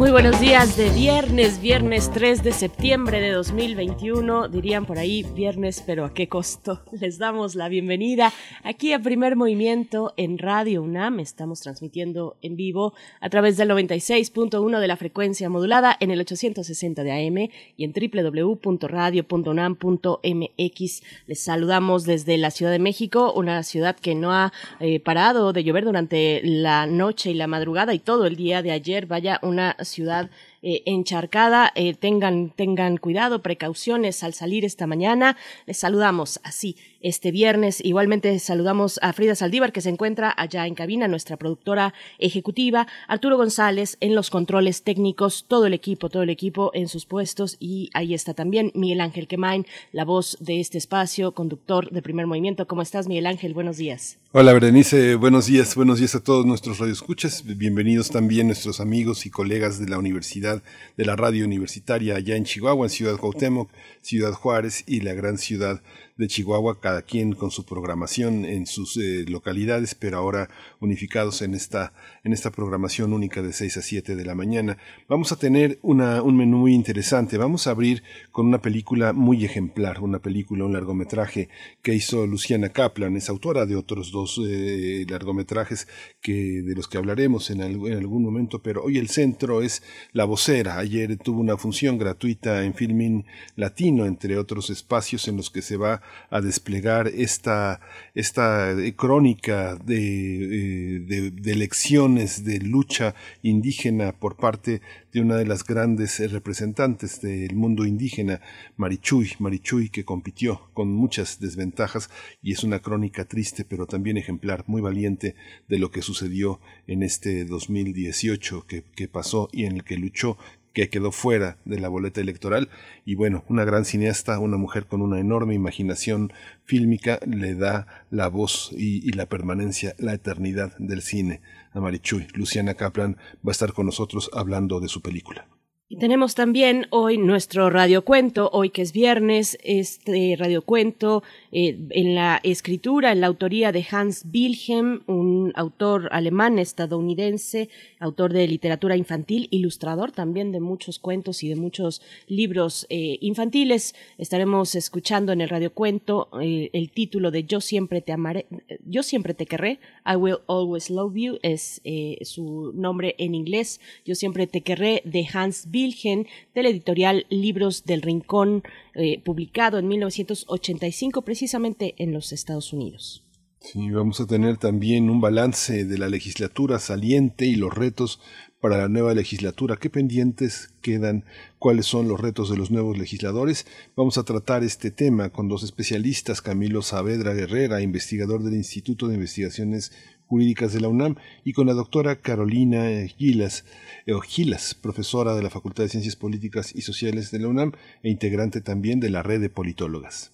Muy buenos días de viernes, viernes 3 de septiembre de 2021, dirían por ahí viernes, pero a qué costo. Les damos la bienvenida aquí a Primer Movimiento en Radio UNAM. Estamos transmitiendo en vivo a través del 96.1 de la frecuencia modulada en el 860 de AM y en www.radio.unam.mx. Les saludamos desde la Ciudad de México, una ciudad que no ha eh, parado de llover durante la noche y la madrugada y todo el día de ayer. Vaya una ciudad eh, encharcada. Eh, tengan, tengan cuidado, precauciones al salir esta mañana. Les saludamos así este viernes. Igualmente saludamos a Frida Saldívar, que se encuentra allá en cabina, nuestra productora ejecutiva, Arturo González en los controles técnicos, todo el equipo, todo el equipo en sus puestos. Y ahí está también Miguel Ángel Quemain, la voz de este espacio, conductor de primer movimiento. ¿Cómo estás, Miguel Ángel? Buenos días. Hola, Berenice. Buenos días. Buenos días a todos nuestros radioescuchas. Bienvenidos también nuestros amigos y colegas de la Universidad, de la Radio Universitaria allá en Chihuahua, en Ciudad Cuauhtémoc, Ciudad Juárez y la gran ciudad de Chihuahua, cada quien con su programación en sus eh, localidades, pero ahora unificados en esta, en esta programación única de 6 a 7 de la mañana. Vamos a tener una, un menú muy interesante. Vamos a abrir con una película muy ejemplar, una película, un largometraje que hizo Luciana Kaplan, es autora de otros dos eh, largometrajes que, de los que hablaremos en, en algún momento, pero hoy el centro es La Vocera. Ayer tuvo una función gratuita en Filmin Latino, entre otros espacios en los que se va a desplegar esta, esta crónica de, eh, de, lecciones de lucha indígena por parte de una de las grandes representantes del mundo indígena, Marichuy, Marichuy que compitió con muchas desventajas y es una crónica triste pero también ejemplar, muy valiente de lo que sucedió en este 2018 que, que pasó y en el que luchó que quedó fuera de la boleta electoral y bueno, una gran cineasta, una mujer con una enorme imaginación fílmica le da la voz y, la permanencia, la eternidad del cine a Marichuy. Luciana Kaplan va a estar con nosotros hablando de su película. Y tenemos también hoy nuestro radiocuento, hoy que es viernes, este radiocuento eh, en la escritura, en la autoría de Hans Wilhelm, un autor alemán estadounidense, autor de literatura infantil, ilustrador también de muchos cuentos y de muchos libros eh, infantiles. Estaremos escuchando en el radiocuento eh, el título de Yo siempre te amaré, Yo siempre te querré, I will always love you, es su nombre en inglés, Yo siempre te querré de Hans Wilhelm Wilgen de la editorial Libros del Rincón, eh, publicado en 1985 precisamente en los Estados Unidos. Sí, vamos a tener también un balance de la legislatura saliente y los retos para la nueva legislatura. ¿Qué pendientes quedan? ¿Cuáles son los retos de los nuevos legisladores? Vamos a tratar este tema con dos especialistas, Camilo Saavedra Guerrera, investigador del Instituto de Investigaciones Jurídicas de la UNAM, y con la doctora Carolina Gilas, eh, Gilas, profesora de la Facultad de Ciencias Políticas y Sociales de la UNAM e integrante también de la red de politólogas.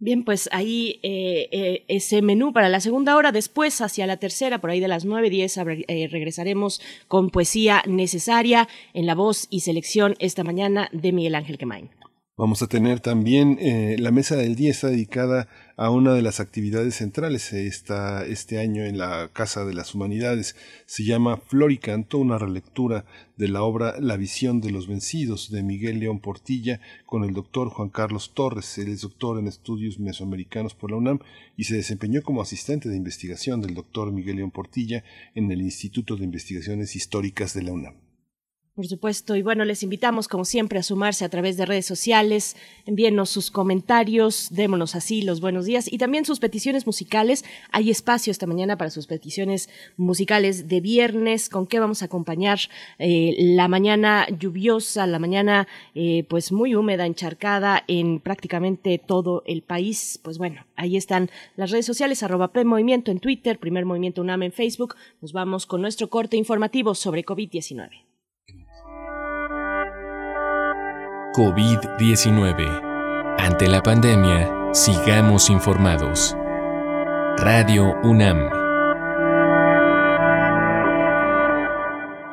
Bien, pues ahí eh, eh, ese menú para la segunda hora, después hacia la tercera, por ahí de las nueve diez, regresaremos con poesía necesaria en la voz y selección esta mañana de Miguel Ángel Quemain. Vamos a tener también la mesa del día está dedicada a una de las actividades centrales está este año en la Casa de las Humanidades. Se llama Floricanto, una relectura de la obra La visión de los vencidos de Miguel León Portilla con el doctor Juan Carlos Torres. Él es doctor en estudios mesoamericanos por la UNAM y se desempeñó como asistente de investigación del doctor Miguel León Portilla en el Instituto de Investigaciones Históricas de la UNAM. Por supuesto, y bueno, les invitamos como siempre a sumarse a través de redes sociales, envíenos sus comentarios, démonos así los buenos días y también sus peticiones musicales. Hay espacio esta mañana para sus peticiones musicales de viernes, con qué vamos a acompañar eh, la mañana lluviosa, la mañana eh, pues muy húmeda, encharcada en prácticamente todo el país. Pues bueno, ahí están las redes sociales, arroba Movimiento en Twitter, Primer Movimiento UNAM en Facebook. Nos vamos con nuestro corte informativo sobre COVID-19. COVID-19. Ante la pandemia, sigamos informados. Radio UNAM.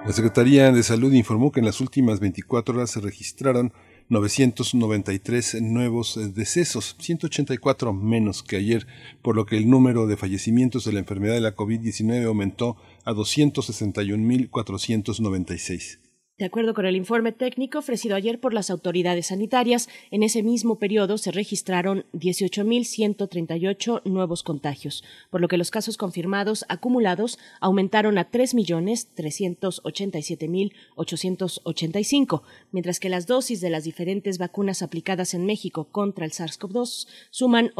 La Secretaría de Salud informó que en las últimas 24 horas se registraron 993 nuevos decesos, 184 menos que ayer, por lo que el número de fallecimientos de la enfermedad de la COVID-19 aumentó a 261.496. De acuerdo con el informe técnico ofrecido ayer por las autoridades sanitarias, en ese mismo periodo se registraron 18.138 nuevos contagios, por lo que los casos confirmados acumulados aumentaron a 3.387.885, mientras que las dosis de las diferentes vacunas aplicadas en México contra el SARS-CoV-2 suman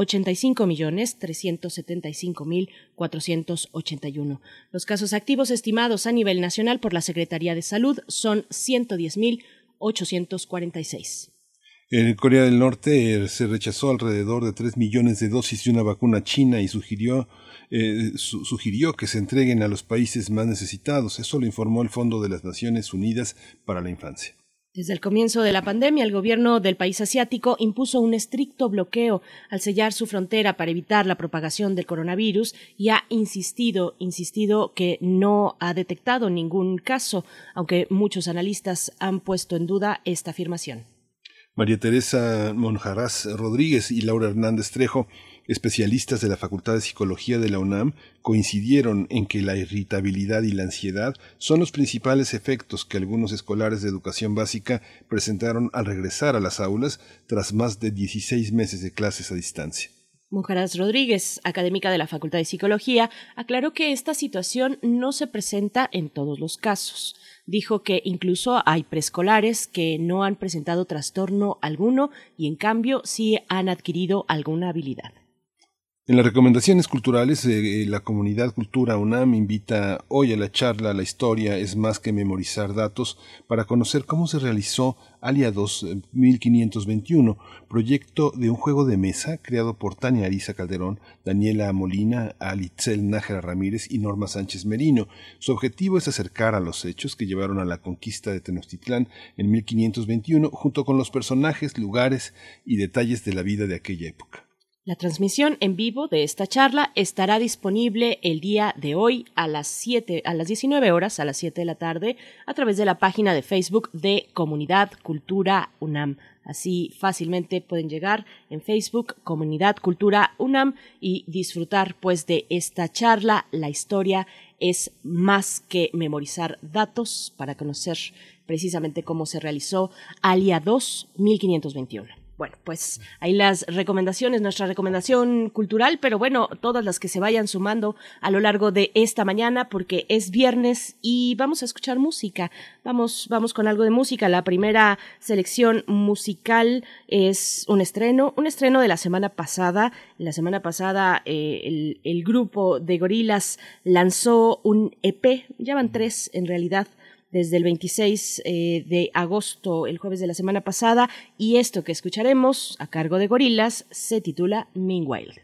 85.375.481. Los casos activos estimados a nivel nacional por la Secretaría de Salud son 110.846. En Corea del Norte eh, se rechazó alrededor de 3 millones de dosis de una vacuna china y sugirió, eh, sugirió que se entreguen a los países más necesitados. Eso lo informó el Fondo de las Naciones Unidas para la Infancia. Desde el comienzo de la pandemia, el gobierno del país asiático impuso un estricto bloqueo al sellar su frontera para evitar la propagación del coronavirus y ha insistido, insistido que no ha detectado ningún caso, aunque muchos analistas han puesto en duda esta afirmación. María Teresa Monjarás Rodríguez y Laura Hernández Trejo Especialistas de la Facultad de Psicología de la UNAM coincidieron en que la irritabilidad y la ansiedad son los principales efectos que algunos escolares de educación básica presentaron al regresar a las aulas tras más de 16 meses de clases a distancia. Mujeres Rodríguez, académica de la Facultad de Psicología, aclaró que esta situación no se presenta en todos los casos. Dijo que incluso hay preescolares que no han presentado trastorno alguno y en cambio sí han adquirido alguna habilidad. En las recomendaciones culturales, eh, la comunidad Cultura UNAM invita hoy a la charla La historia es más que memorizar datos para conocer cómo se realizó Alia 2 1521, proyecto de un juego de mesa creado por Tania Arisa Calderón, Daniela Molina, Alitzel Nájera Ramírez y Norma Sánchez Merino. Su objetivo es acercar a los hechos que llevaron a la conquista de Tenochtitlán en 1521 junto con los personajes, lugares y detalles de la vida de aquella época. La transmisión en vivo de esta charla estará disponible el día de hoy a las 7, a las 19 horas, a las 7 de la tarde, a través de la página de Facebook de Comunidad Cultura UNAM. Así fácilmente pueden llegar en Facebook Comunidad Cultura UNAM y disfrutar pues de esta charla. La historia es más que memorizar datos para conocer precisamente cómo se realizó Alia 2 1521. Bueno, pues ahí las recomendaciones, nuestra recomendación cultural, pero bueno, todas las que se vayan sumando a lo largo de esta mañana, porque es viernes y vamos a escuchar música. Vamos, vamos con algo de música. La primera selección musical es un estreno, un estreno de la semana pasada. La semana pasada eh, el, el grupo de gorilas lanzó un EP, ya van tres en realidad desde el 26 eh, de agosto, el jueves de la semana pasada, y esto que escucharemos a cargo de Gorilas se titula Meanwhile.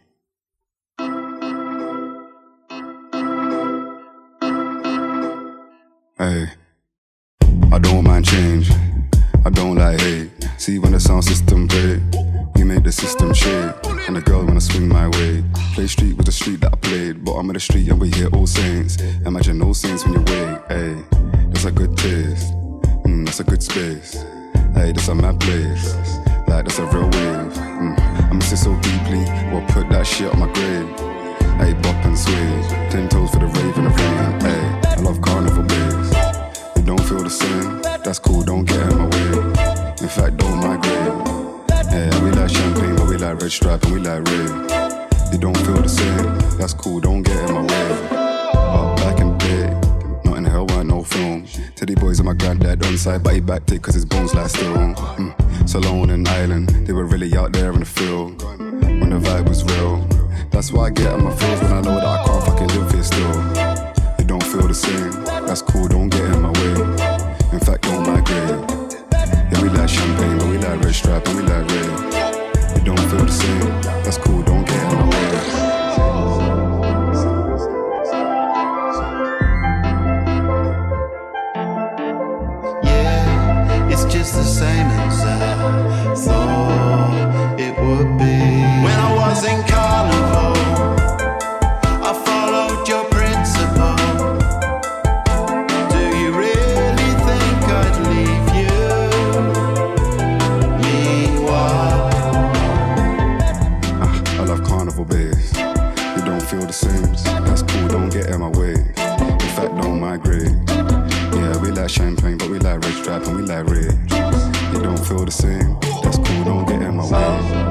Hey, I don't mind change. I don't like hate. See when the sound system break, we make the system shake. And the girl wanna swing my way. Play street with the street that I played, but I'm in the street and we hear all saints. Imagine all saints when you wake. Hey. That's a good taste. Mm, that's a good space. Hey, that's a mad place. Like that's a real wave. Mm, I miss it so deeply. Well, put that shit on my grave. Hey, bop and sway. Ten toes for the rave and the rain. Hey, I love carnival waves. You don't feel the same. That's cool. Don't get in my way. In fact, don't migrate. Hey, we like champagne, but we like red stripe and we like red. You don't feel the same. That's cool. Don't get in my way. But back in the no film. Teddy boys and my granddad on side, but he backed it cause his bones lie still. Mm. Salone and Island, they were really out there in the field. When the vibe was real. That's why I get on my feels when I know that I can't fucking live here still. You don't feel the same, that's cool, don't get in my way. In fact, don't migrate. Yeah, we like champagne, like and we like red. You don't feel the same, that's cool, don't get in my way. just the same as like stripe and we like red. You don't feel the same. That's cool, don't get in my way.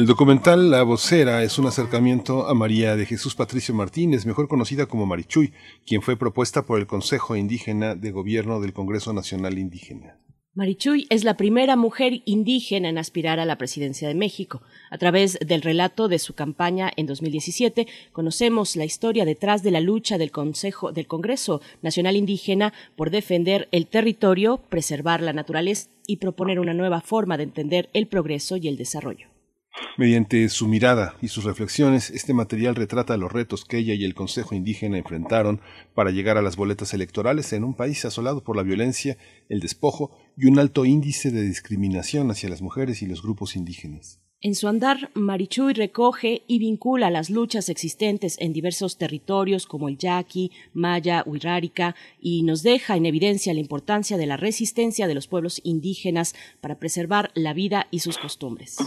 El documental La Vocera es un acercamiento a María de Jesús Patricio Martínez, mejor conocida como Marichuy, quien fue propuesta por el Consejo Indígena de Gobierno del Congreso Nacional Indígena. Marichuy es la primera mujer indígena en aspirar a la presidencia de México. A través del relato de su campaña en 2017, conocemos la historia detrás de la lucha del Consejo del Congreso Nacional Indígena por defender el territorio, preservar la naturaleza y proponer una nueva forma de entender el progreso y el desarrollo. Mediante su mirada y sus reflexiones, este material retrata los retos que ella y el Consejo Indígena enfrentaron para llegar a las boletas electorales en un país asolado por la violencia, el despojo y un alto índice de discriminación hacia las mujeres y los grupos indígenas. En su andar, Marichuy recoge y vincula las luchas existentes en diversos territorios como el Yaqui, Maya, Huirárica y nos deja en evidencia la importancia de la resistencia de los pueblos indígenas para preservar la vida y sus costumbres.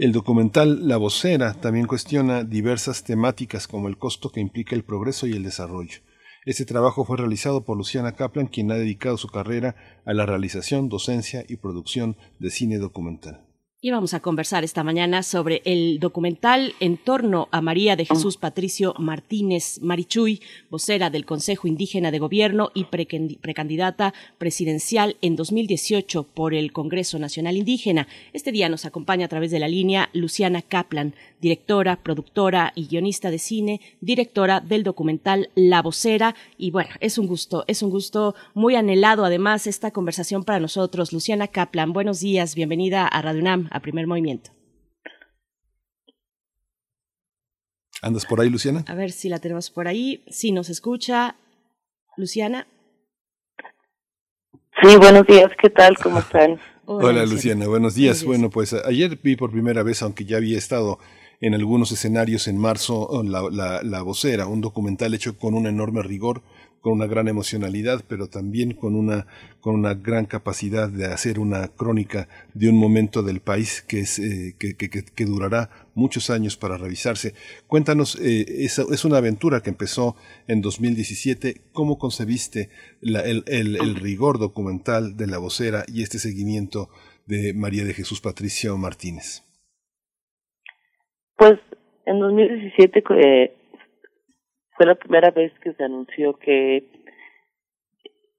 El documental La Vocera también cuestiona diversas temáticas como el costo que implica el progreso y el desarrollo. Este trabajo fue realizado por Luciana Kaplan, quien ha dedicado su carrera a la realización, docencia y producción de cine documental. Y vamos a conversar esta mañana sobre el documental en torno a María de Jesús Patricio Martínez Marichuy, vocera del Consejo Indígena de Gobierno y precandidata presidencial en 2018 por el Congreso Nacional Indígena. Este día nos acompaña a través de la línea Luciana Kaplan, directora, productora y guionista de cine, directora del documental La Vocera. Y bueno, es un gusto, es un gusto muy anhelado además esta conversación para nosotros. Luciana Kaplan, buenos días, bienvenida a Radio UNAM a primer movimiento. ¿Andas por ahí, Luciana? A ver si la tenemos por ahí. Si nos escucha, Luciana. Sí, buenos días, ¿qué tal? ¿Cómo están? Hola, Luciana. buenos días. Bueno, pues ayer vi por primera vez, aunque ya había estado en algunos escenarios en marzo, la, la, la vocera, un documental hecho con un enorme rigor con una gran emocionalidad, pero también con una, con una gran capacidad de hacer una crónica de un momento del país que, es, eh, que, que, durará muchos años para revisarse. Cuéntanos, eh, es, es, una aventura que empezó en 2017. ¿Cómo concebiste el, el rigor documental de la vocera y este seguimiento de María de Jesús Patricio Martínez? Pues en 2017 eh, fue la primera vez que se anunció que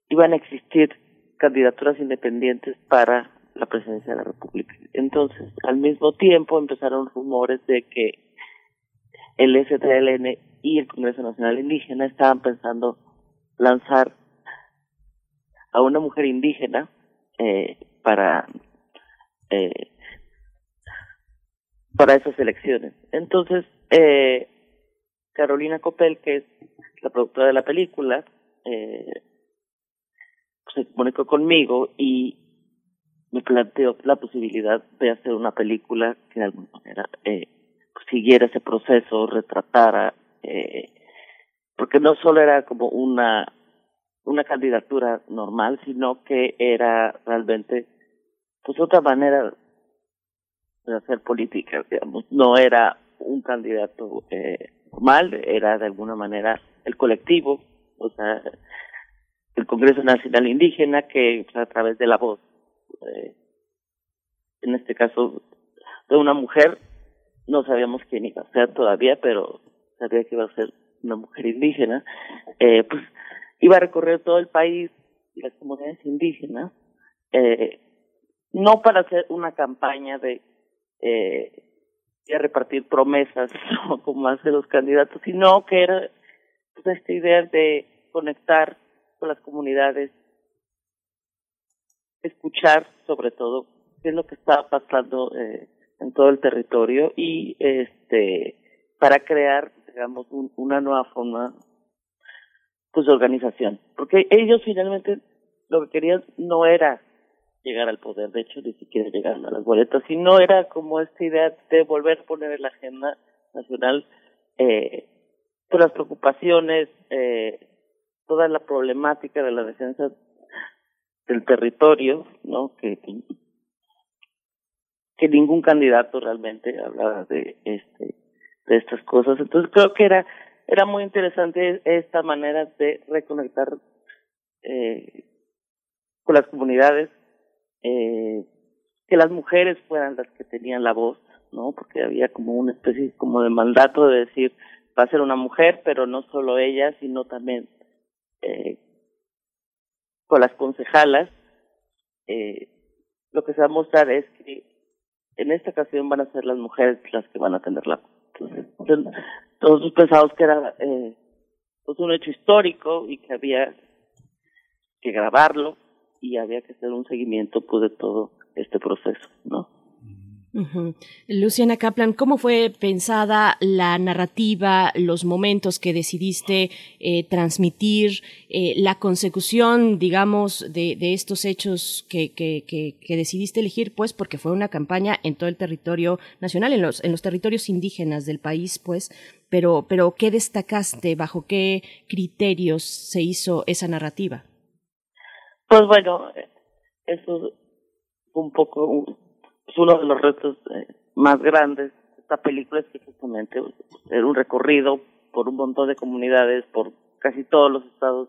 iban a existir candidaturas independientes para la presidencia de la República. Entonces, al mismo tiempo empezaron rumores de que el STLN y el Congreso Nacional Indígena estaban pensando lanzar a una mujer indígena eh, para eh, para esas elecciones. Entonces, eh, Carolina Copel, que es la productora de la película, eh, pues se comunicó conmigo y me planteó la posibilidad de hacer una película que de alguna manera eh, pues siguiera ese proceso, retratara, eh, porque no solo era como una una candidatura normal, sino que era realmente pues otra manera de hacer política, digamos, no era un candidato eh, normal, era de alguna manera el colectivo, o sea, el Congreso Nacional Indígena que a través de la voz, eh, en este caso de una mujer, no sabíamos quién iba a ser todavía, pero sabía que iba a ser una mujer indígena, eh, pues iba a recorrer todo el país las comunidades indígenas, eh, no para hacer una campaña de, eh, de repartir promesas como hacen los candidatos, sino que era pues, esta idea de conectar con las comunidades, escuchar sobre todo qué es lo que estaba pasando eh, en todo el territorio y este para crear digamos una nueva forma pues de organización. Porque ellos finalmente lo que querían no era llegar al poder de hecho ni siquiera llegar a las boletas. Sino era como esta idea de volver a poner en la agenda nacional eh, todas las preocupaciones eh, toda la problemática de la defensa del territorio no que que ningún candidato realmente hablaba de este de estas cosas. Entonces creo que era era muy interesante esta manera de reconectar eh, con las comunidades eh, que las mujeres fueran las que tenían la voz no porque había como una especie como de mandato de decir va a ser una mujer pero no solo ella sino también eh, con las concejalas eh, lo que se va a mostrar es que en esta ocasión van a ser las mujeres las que van a tenerla. Entonces, todos pensamos que era eh, pues un hecho histórico y que había que grabarlo y había que hacer un seguimiento pues, de todo este proceso, ¿no? Luciana Kaplan, ¿cómo fue pensada la narrativa, los momentos que decidiste eh, transmitir, eh, la consecución, digamos, de, de estos hechos que, que, que, que, decidiste elegir, pues, porque fue una campaña en todo el territorio nacional, en los, en los territorios indígenas del país, pues, pero, pero ¿qué destacaste? ¿Bajo qué criterios se hizo esa narrativa? Pues bueno, eso un poco es uno de los retos eh, más grandes de esta película es que justamente era un recorrido por un montón de comunidades, por casi todos los estados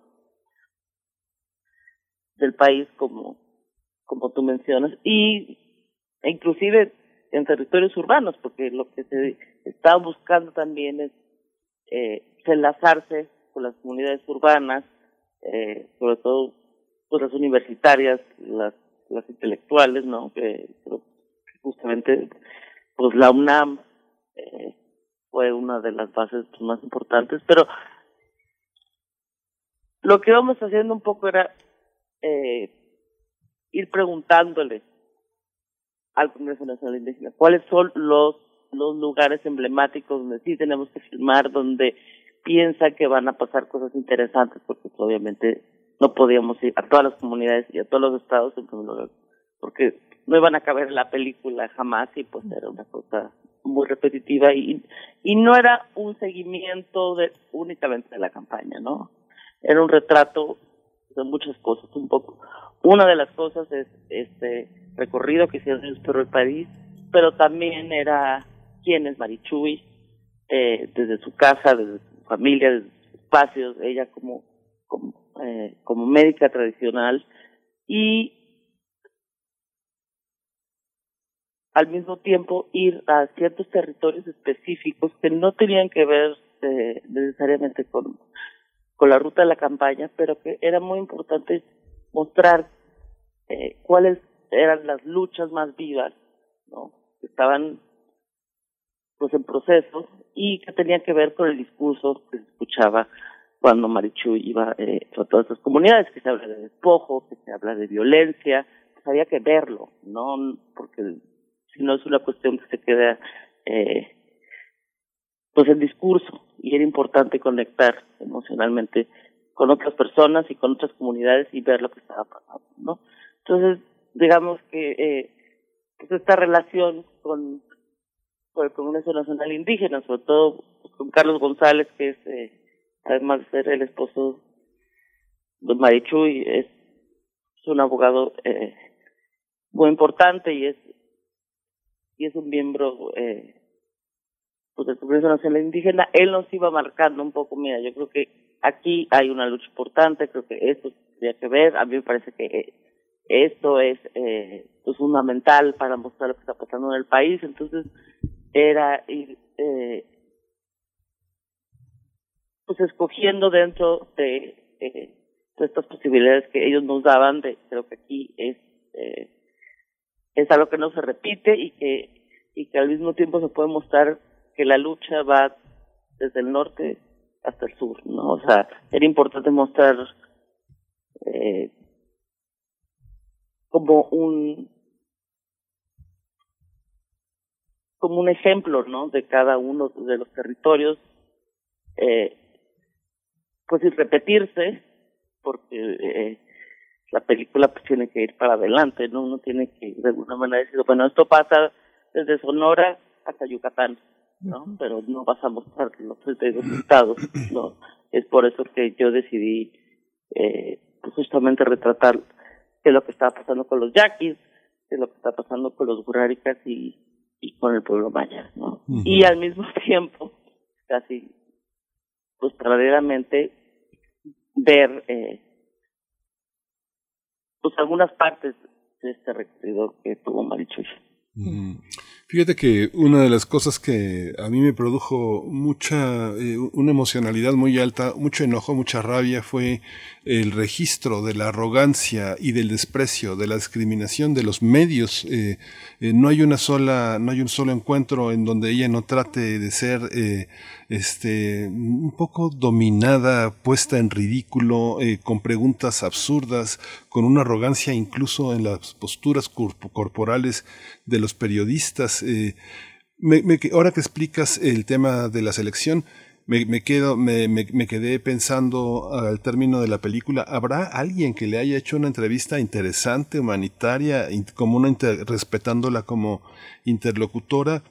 del país, como, como tú mencionas, y e inclusive en territorios urbanos, porque lo que se está buscando también es eh, enlazarse con las comunidades urbanas, eh, sobre todo pues las universitarias, las, las intelectuales, ¿no? Que justamente pues la UNAM eh, fue una de las bases más importantes, pero lo que íbamos haciendo un poco era eh, ir preguntándole al Congreso Nacional Indígena cuáles son los los lugares emblemáticos donde sí tenemos que filmar, donde piensa que van a pasar cosas interesantes, porque pues, obviamente no podíamos ir a todas las comunidades y a todos los estados en primer lugar, porque no iban a caber la película jamás y pues era una cosa muy repetitiva y y no era un seguimiento de únicamente de la campaña, ¿no? Era un retrato de muchas cosas, un poco. Una de las cosas es este recorrido que hicieron ellos por el país, pero también era quién es Marichuy, eh, desde su casa, desde su familia, desde sus espacios, ella como, eh, como médica tradicional y al mismo tiempo ir a ciertos territorios específicos que no tenían que ver eh, necesariamente con, con la ruta de la campaña, pero que era muy importante mostrar eh, cuáles eran las luchas más vivas, ¿no? Que estaban pues en proceso y que tenían que ver con el discurso que se escuchaba cuando Marichu iba eh, a todas esas comunidades, que se habla de despojo, que se habla de violencia, pues había que verlo, no porque sino es una cuestión que se queda eh, pues el discurso y era importante conectar emocionalmente con otras personas y con otras comunidades y ver lo que estaba pasando, ¿no? Entonces, digamos que eh, pues esta relación con por el Congreso Nacional Indígena, sobre todo con Carlos González, que es, eh, además de ser el esposo de Marichuy, es, un abogado eh, muy importante y es y es un miembro eh, pues del Congreso Nacional Indígena. Él nos iba marcando un poco, mira, yo creo que aquí hay una lucha importante, creo que esto tendría que ver, a mí me parece que esto es eh, pues fundamental para mostrar lo que está pasando en el país, entonces era ir eh, pues escogiendo dentro de, de estas posibilidades que ellos nos daban, de creo que aquí es eh, es algo que no se repite y que y que al mismo tiempo se puede mostrar que la lucha va desde el norte hasta el sur, ¿no? O sea, era importante mostrar eh, como un como un ejemplo, ¿no? De cada uno de los territorios, eh, pues sin repetirse, porque eh, la película pues tiene que ir para adelante, ¿no? Uno tiene que de alguna manera decir, bueno, esto pasa desde Sonora hasta Yucatán, ¿no? Pero no vas a mostrar los 32 estados, ¿no? Es por eso que yo decidí eh, pues justamente retratar qué es lo que estaba pasando con los yaquis, qué es lo que está pasando con los guráricas y, y con el pueblo maya, ¿no? Y al mismo tiempo, casi, pues paralelamente, ver eh, pues algunas partes de este recorrido que tuvo Marichuy. Fíjate que una de las cosas que a mí me produjo mucha, eh, una emocionalidad muy alta, mucho enojo, mucha rabia fue el registro de la arrogancia y del desprecio, de la discriminación de los medios. Eh, no hay una sola, no hay un solo encuentro en donde ella no trate de ser este, un poco dominada, puesta en ridículo, con preguntas absurdas, con una arrogancia incluso en las posturas corporales de los periodistas. Me, me, ahora que explicas el tema de la selección, me, me quedo, me, me, quedé pensando al término de la película, ¿habrá alguien que le haya hecho una entrevista interesante, humanitaria, como una respetándola como interlocutora?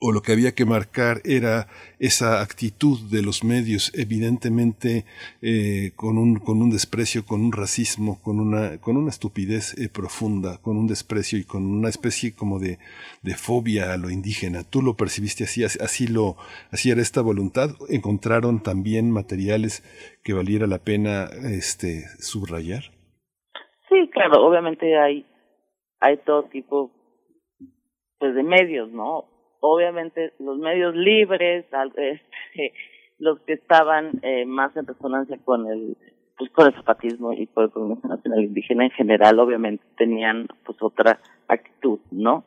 O lo que había que marcar era esa actitud de los medios, evidentemente eh, con, un, con un desprecio, con un racismo, con una, con una estupidez eh, profunda, con un desprecio y con una especie como de, de, fobia a lo indígena. ¿Tú lo percibiste así? ¿Así, lo, así era esta voluntad? ¿Encontraron también materiales que valiera la pena este, subrayar? Sí, claro, obviamente hay, hay todo tipo pues de medios, ¿no? Obviamente los medios libres, este, los que estaban eh, más en resonancia con el pues con el zapatismo y con el Congreso Nacional Indígena en general, obviamente tenían pues otra actitud, ¿no?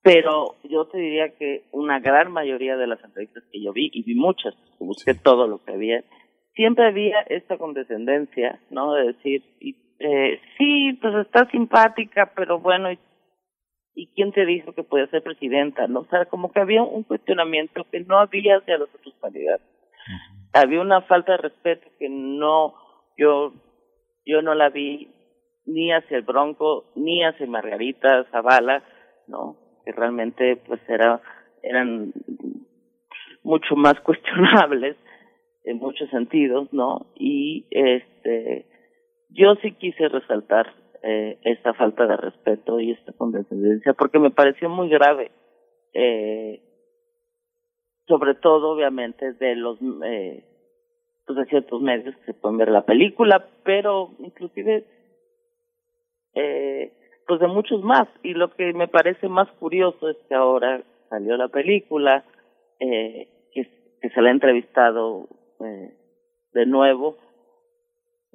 Pero yo te diría que una gran mayoría de las entrevistas que yo vi, y vi muchas, busqué todo lo que había, siempre había esta condescendencia, ¿no? De decir, eh, sí, pues está simpática, pero bueno, y ¿y quién te dijo que podía ser presidenta? ¿no? O sea, como que había un cuestionamiento que no había hacia los otros candidatos. Había una falta de respeto que no, yo, yo no la vi ni hacia el Bronco, ni hacia Margarita Zavala, ¿no? Que realmente, pues, era, eran mucho más cuestionables en muchos sentidos, ¿no? Y, este, yo sí quise resaltar eh, esta falta de respeto y esta condescendencia, porque me pareció muy grave, eh, sobre todo obviamente de los eh, pues de ciertos medios que se pueden ver la película, pero inclusive eh, pues de muchos más. Y lo que me parece más curioso es que ahora salió la película, eh, que, se la ha entrevistado eh, de nuevo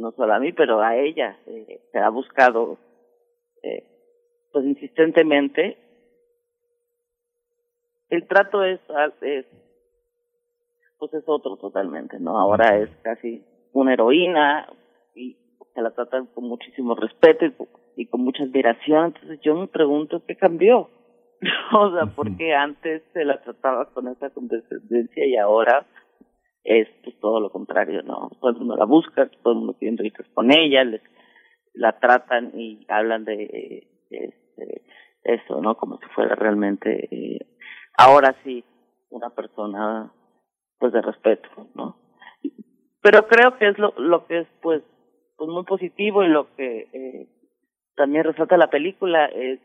no solo a mí, pero a ella, eh, se ha buscado eh, pues insistentemente. El trato es, es, pues es otro totalmente, ¿no? Ahora es casi una heroína y se la tratan con muchísimo respeto y, con mucha admiración. Entonces yo me pregunto qué cambió. o sea, porque antes se la trataba con esa condescendencia y ahora es pues todo lo contrario, ¿no? Todo el mundo la busca, todo el mundo quiere entrevistas con ella, les, la tratan y hablan de, este, eso, ¿no? Como si fuera realmente eh, ahora sí una persona pues de respeto, ¿no? Pero creo que es lo, lo que es pues pues muy positivo y lo que eh, también resalta la película es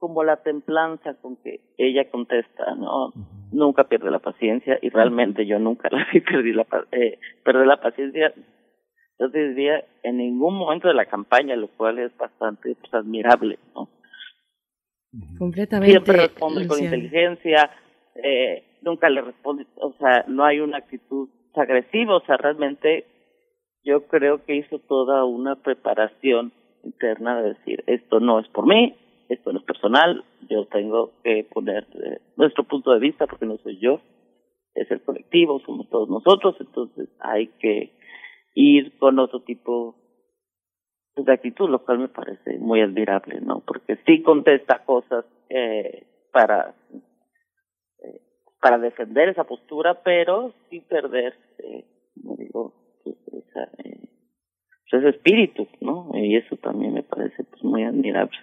como la templanza con que ella contesta, ¿no? Nunca pierde la paciencia y realmente yo nunca la vi perdí la, eh, perder la paciencia. Yo diría en ningún momento de la campaña, lo cual es bastante pues, admirable, ¿no? Completamente. Siempre responde con inteligencia, eh, nunca le responde, o sea, no hay una actitud agresiva, o sea, realmente yo creo que hizo toda una preparación interna de decir, esto no es por mí, esto no es personal, yo tengo que poner eh, nuestro punto de vista porque no soy yo, es el colectivo, somos todos nosotros, entonces hay que ir con otro tipo de actitud, lo cual me parece muy admirable, ¿no? Porque sí contesta cosas eh, para eh, para defender esa postura, pero sin perder, eh, digo, pues, eh, ese espíritu, ¿no? Y eso también me parece pues muy admirable.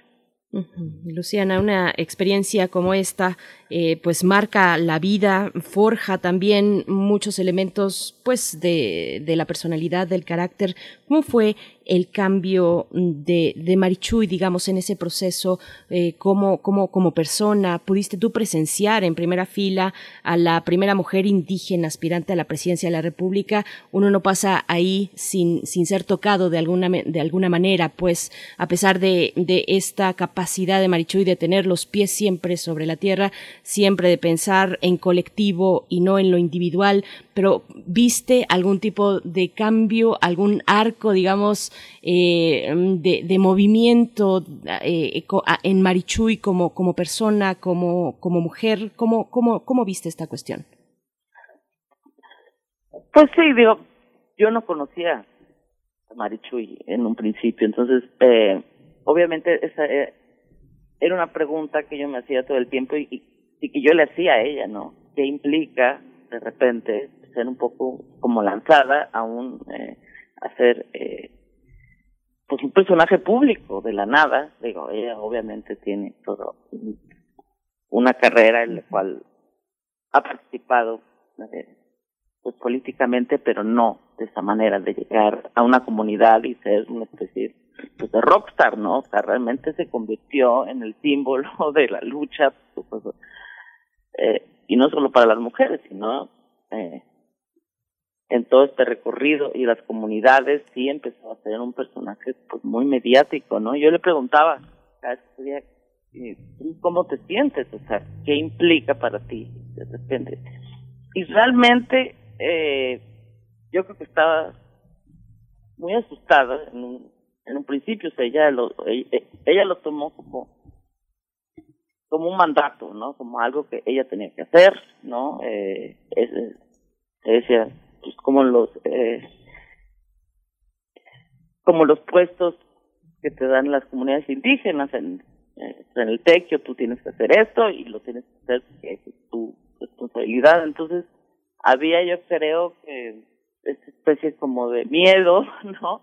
Luciana, una experiencia como esta, eh, pues marca la vida, forja también muchos elementos, pues, de, de la personalidad, del carácter. ¿Cómo fue el cambio de, de Marichuy, digamos, en ese proceso eh, como, como, como persona? ¿Pudiste tú presenciar en primera fila a la primera mujer indígena aspirante a la presidencia de la República? Uno no pasa ahí sin, sin ser tocado de alguna, de alguna manera, pues a pesar de, de esta capacidad de Marichuy de tener los pies siempre sobre la tierra, siempre de pensar en colectivo y no en lo individual, pero ¿viste algún tipo de cambio, algún arco, digamos, eh, de, movimiento eh, en Marichuy como, persona, como, mujer? ¿Cómo, cómo, ¿Cómo viste esta cuestión? Pues sí, digo, yo no conocía a Marichuy en un principio, entonces, eh, obviamente, esa eh, era una pregunta que yo me hacía todo el tiempo y, y que yo le hacía a ella, ¿no? ¿Qué implica, de repente, ser un poco como lanzada a un, eh, a ser, eh, pues un personaje público de la nada? Digo, ella obviamente tiene todo una carrera en la cual ha participado eh, pues políticamente, pero no de esa manera de llegar a una comunidad y ser una especie pues, de rockstar, ¿no? O sea, realmente se convirtió en el símbolo de la lucha, pues, eh, y no solo para las mujeres, sino eh, en todo este recorrido y las comunidades sí empezó a ser un personaje pues muy mediático, ¿no? Yo le preguntaba cada día, ¿cómo te sientes? O sea, ¿qué implica para ti de? Y realmente eh, yo creo que estaba muy asustada en un, en un principio, o sea, ella lo, ella, lo tomó como como un mandato, ¿no? Como algo que ella tenía que hacer, ¿no? Eh, es, decía, pues como los eh, como los puestos que te dan las comunidades indígenas en, eh, en el tequio, tú tienes que hacer esto y lo tienes que hacer porque es tu responsabilidad. Entonces, había yo creo que esta especie como de miedo, ¿no?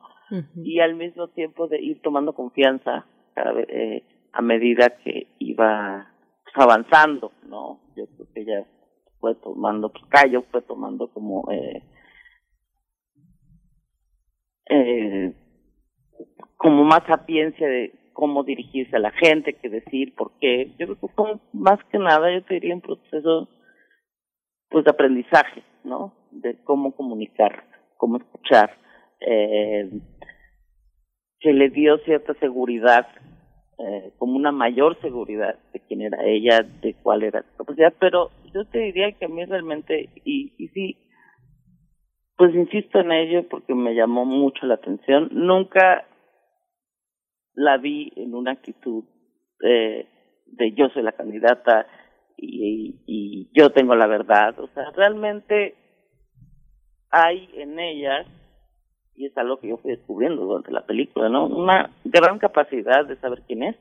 Y al mismo tiempo de ir tomando confianza cada vez, eh, a medida que iba pues, avanzando, ¿no? Yo creo que ella fue tomando, pues Cayo fue tomando como eh, eh, como más sapiencia de cómo dirigirse a la gente, qué decir, por qué. Yo creo que más que nada, yo te diría un proceso pues de aprendizaje, ¿no? De cómo comunicar, cómo escuchar, eh, que le dio cierta seguridad, eh, como una mayor seguridad de quién era ella, de cuál era su capacidad, pero yo te diría que a mí realmente, y, y sí, pues insisto en ello porque me llamó mucho la atención, nunca la vi en una actitud eh, de yo soy la candidata, y, y yo tengo la verdad. O sea, realmente hay en ella, y es algo que yo fui descubriendo durante la película, ¿no? Una gran capacidad de saber quién es,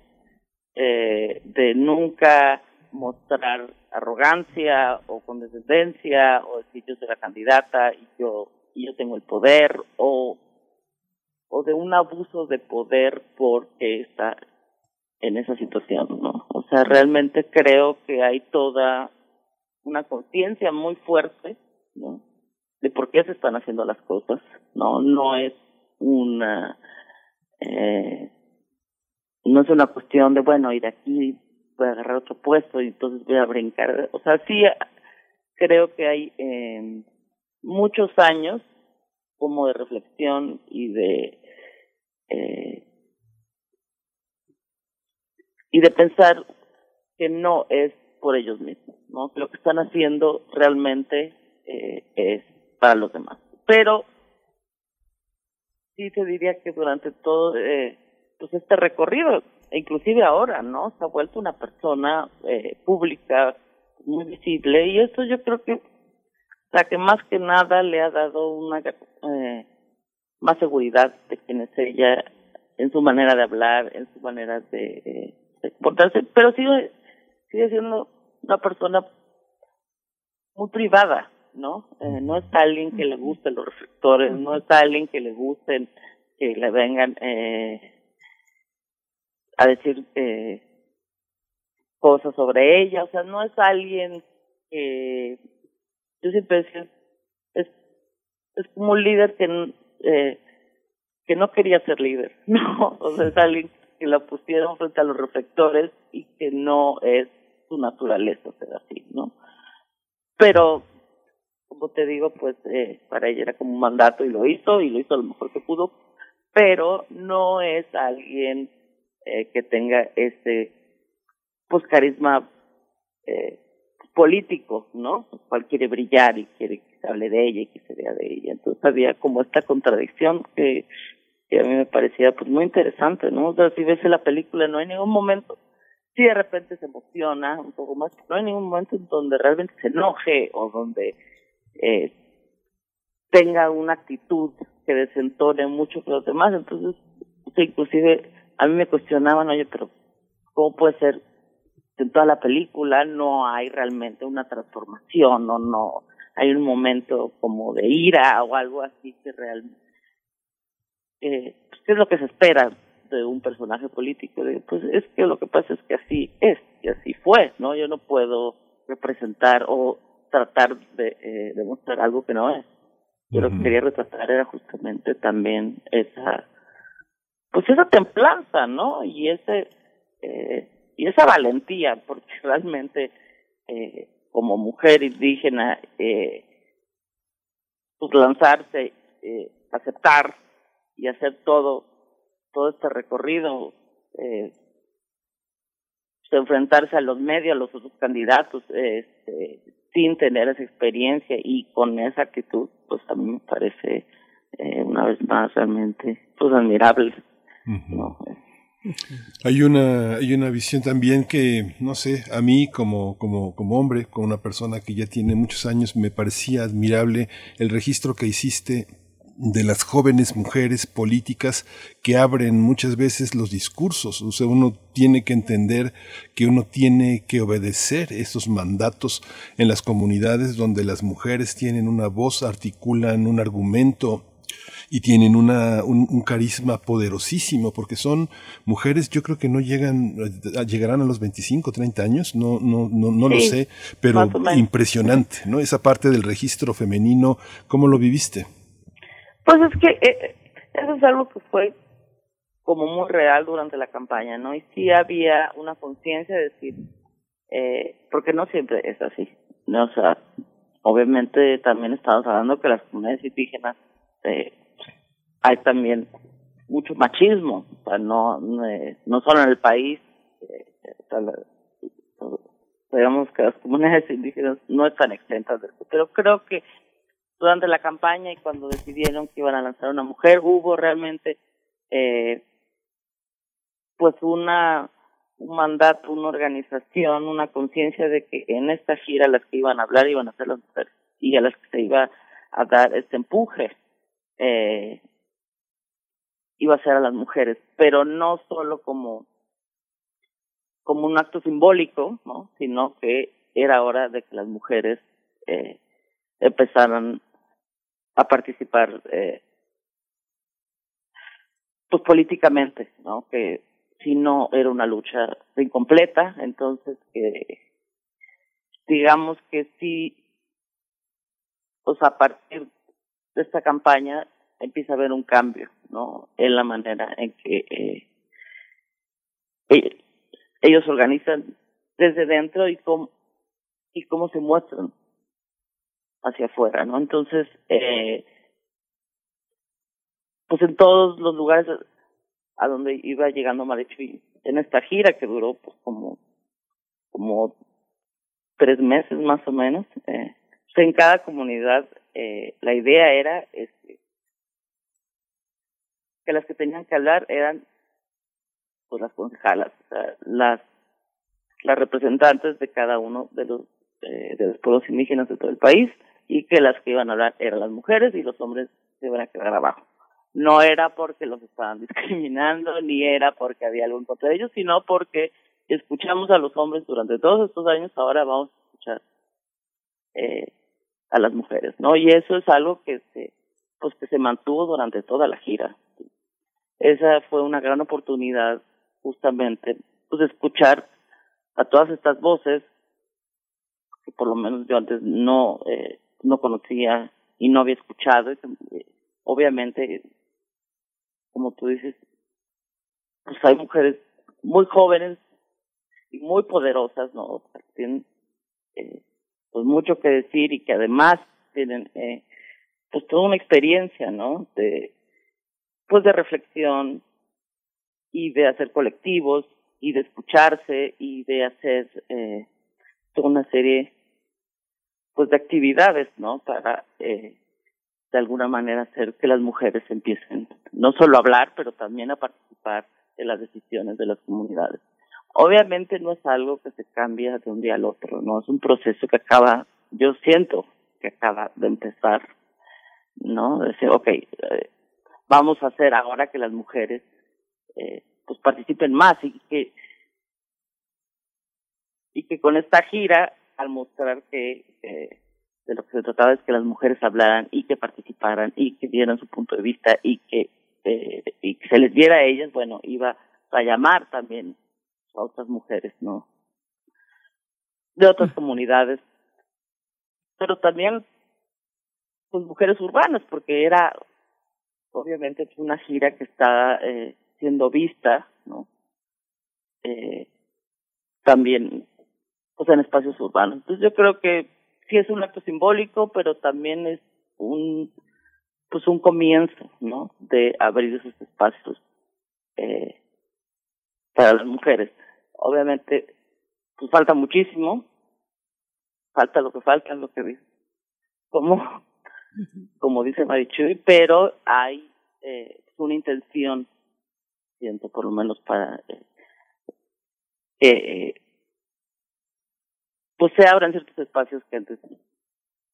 eh, de nunca mostrar arrogancia o condescendencia o decir yo soy la candidata y yo y yo tengo el poder o o de un abuso de poder porque está en esa situación, ¿no? O sea, realmente creo que hay toda una conciencia muy fuerte, ¿no? De por qué se están haciendo las cosas, ¿no? No es una, eh, no es una cuestión de, bueno, ir aquí voy a agarrar otro puesto y entonces voy a brincar. O sea, sí creo que hay eh, muchos años como de reflexión y de eh, y de pensar que no es por ellos mismos, ¿no? Que lo que están haciendo realmente eh, es para los demás. Pero sí te diría que durante todo eh, pues este recorrido, inclusive ahora, ¿no? Se ha vuelto una persona eh, pública muy visible y esto yo creo que la que más que nada le ha dado una eh, más seguridad de quién es ella en su manera de hablar, en su manera de, comportarse, pero sigue, sigue siendo una persona muy privada, ¿no? Eh, no es alguien que le gusten los reflectores, no es alguien que le gusten que le vengan eh, a decir eh, cosas sobre ella, o sea, no es alguien que yo siempre decía es es como un líder que eh, que no quería ser líder, no, o sea, es alguien que la pusieron frente a los reflectores y que no es su naturaleza ser así, ¿no? Pero, como te digo, pues eh, para ella era como un mandato y lo hizo, y lo hizo lo mejor que pudo, pero no es alguien eh, que tenga ese, pues, carisma eh, político, ¿no? Cual quiere brillar y quiere que se hable de ella y que se vea de ella. Entonces había como esta contradicción que, que a mí me parecía pues muy interesante, ¿no? O sea, si ves la película no hay ningún momento sí de repente se emociona un poco más, no hay ningún momento en donde realmente se enoje o donde eh, tenga una actitud que desentone mucho con los demás. Entonces, inclusive a mí me cuestionaban, oye, pero ¿cómo puede ser en toda la película no hay realmente una transformación o no hay un momento como de ira o algo así que realmente eh, pues, ¿qué es lo que se espera de un personaje político. Pues es que lo que pasa es que así es y así fue, ¿no? Yo no puedo representar o tratar de eh, demostrar algo que no es. Yo lo que quería retratar era justamente también esa, pues esa templanza, ¿no? Y ese, eh, y esa valentía, porque realmente eh, como mujer indígena, eh, pues lanzarse, eh, aceptar y hacer todo todo este recorrido, eh, enfrentarse a los medios, a los otros candidatos, este, sin tener esa experiencia y con esa actitud, pues a mí me parece una vez más realmente pues admirable. Hay una, hay una visión también que, no sé, a mí como, como, como hombre, como una persona que ya tiene muchos años, me parecía admirable el registro que hiciste de las jóvenes mujeres políticas que abren muchas veces los discursos. O sea, uno tiene que entender que uno tiene que obedecer esos mandatos en las comunidades donde las mujeres tienen una voz, articulan un argumento y tienen una, un, carisma poderosísimo, porque son mujeres, yo creo que no llegan, llegarán a los 25, 30 años, no, no, no, no lo sé, pero impresionante, ¿no? Esa parte del registro femenino, ¿cómo lo viviste? Pues es que eh, eso es algo que fue como muy real durante la campaña, ¿no? Y sí había una conciencia de decir, eh, porque no siempre es así, ¿no? O sea, obviamente también estamos hablando que las comunidades indígenas eh, hay también mucho machismo, no, no, eh, solo en el país, eh, digamos que las comunidades indígenas no están exentas de esto, pero creo que durante la campaña y cuando decidieron que iban a lanzar una mujer, hubo realmente eh, pues una un mandato, una organización, una conciencia de que en esta gira las que iban a hablar iban a ser las mujeres y a las que se iba a dar este empuje eh, iba a ser a las mujeres, pero no solo como como un acto simbólico, ¿no? sino que era hora de que las mujeres eh, empezaran a participar eh, pues políticamente, ¿no? Que si no era una lucha incompleta, entonces eh, digamos que sí, pues a partir de esta campaña empieza a haber un cambio, ¿no? En la manera en que eh, eh, ellos organizan desde dentro y cómo y cómo se muestran hacia afuera, ¿no? Entonces, eh, pues en todos los lugares a donde iba llegando Marichuy en esta gira que duró pues como como tres meses más o menos eh, en cada comunidad eh, la idea era este que las que tenían que hablar eran pues las concejalas o sea, las las representantes de cada uno de los eh, de los pueblos indígenas de todo el país y que las que iban a hablar eran las mujeres y los hombres se iban a quedar abajo. No era porque los estaban discriminando, ni era porque había algo en contra ellos, sino porque escuchamos a los hombres durante todos estos años, ahora vamos a escuchar eh, a las mujeres, ¿no? Y eso es algo que se, pues que se mantuvo durante toda la gira. Esa fue una gran oportunidad, justamente, pues de escuchar a todas estas voces que por lo menos yo antes no eh, no conocía y no había escuchado. Eh, obviamente como tú dices, pues hay mujeres muy jóvenes y muy poderosas, ¿no? Tienen eh, pues mucho que decir y que además tienen eh, pues toda una experiencia, ¿no? De pues de reflexión y de hacer colectivos y de escucharse y de hacer eh, toda una serie pues de actividades, ¿no? Para eh, de alguna manera hacer que las mujeres empiecen no solo a hablar, pero también a participar en las decisiones de las comunidades. Obviamente no es algo que se cambia de un día al otro, no es un proceso que acaba, yo siento que acaba de empezar, ¿no? Decir, ok, eh, vamos a hacer ahora que las mujeres eh, pues participen más y que y que con esta gira al mostrar que eh, de lo que se trataba es que las mujeres hablaran y que participaran y que dieran su punto de vista y que, eh, y que se les diera a ellas, bueno, iba a llamar también a otras mujeres, ¿no? De otras mm. comunidades, pero también pues mujeres urbanas, porque era obviamente una gira que está eh, siendo vista, ¿no? Eh, también pues en espacios urbanos. Entonces yo creo que sí es un acto simbólico, pero también es un pues un comienzo, ¿no? De abrir esos espacios eh, para las mujeres. Obviamente, pues falta muchísimo, falta lo que falta, lo que dice, como, como dice Marichuy, pero hay eh, una intención, siento por lo menos para eh, eh, pues se abran ciertos espacios que antes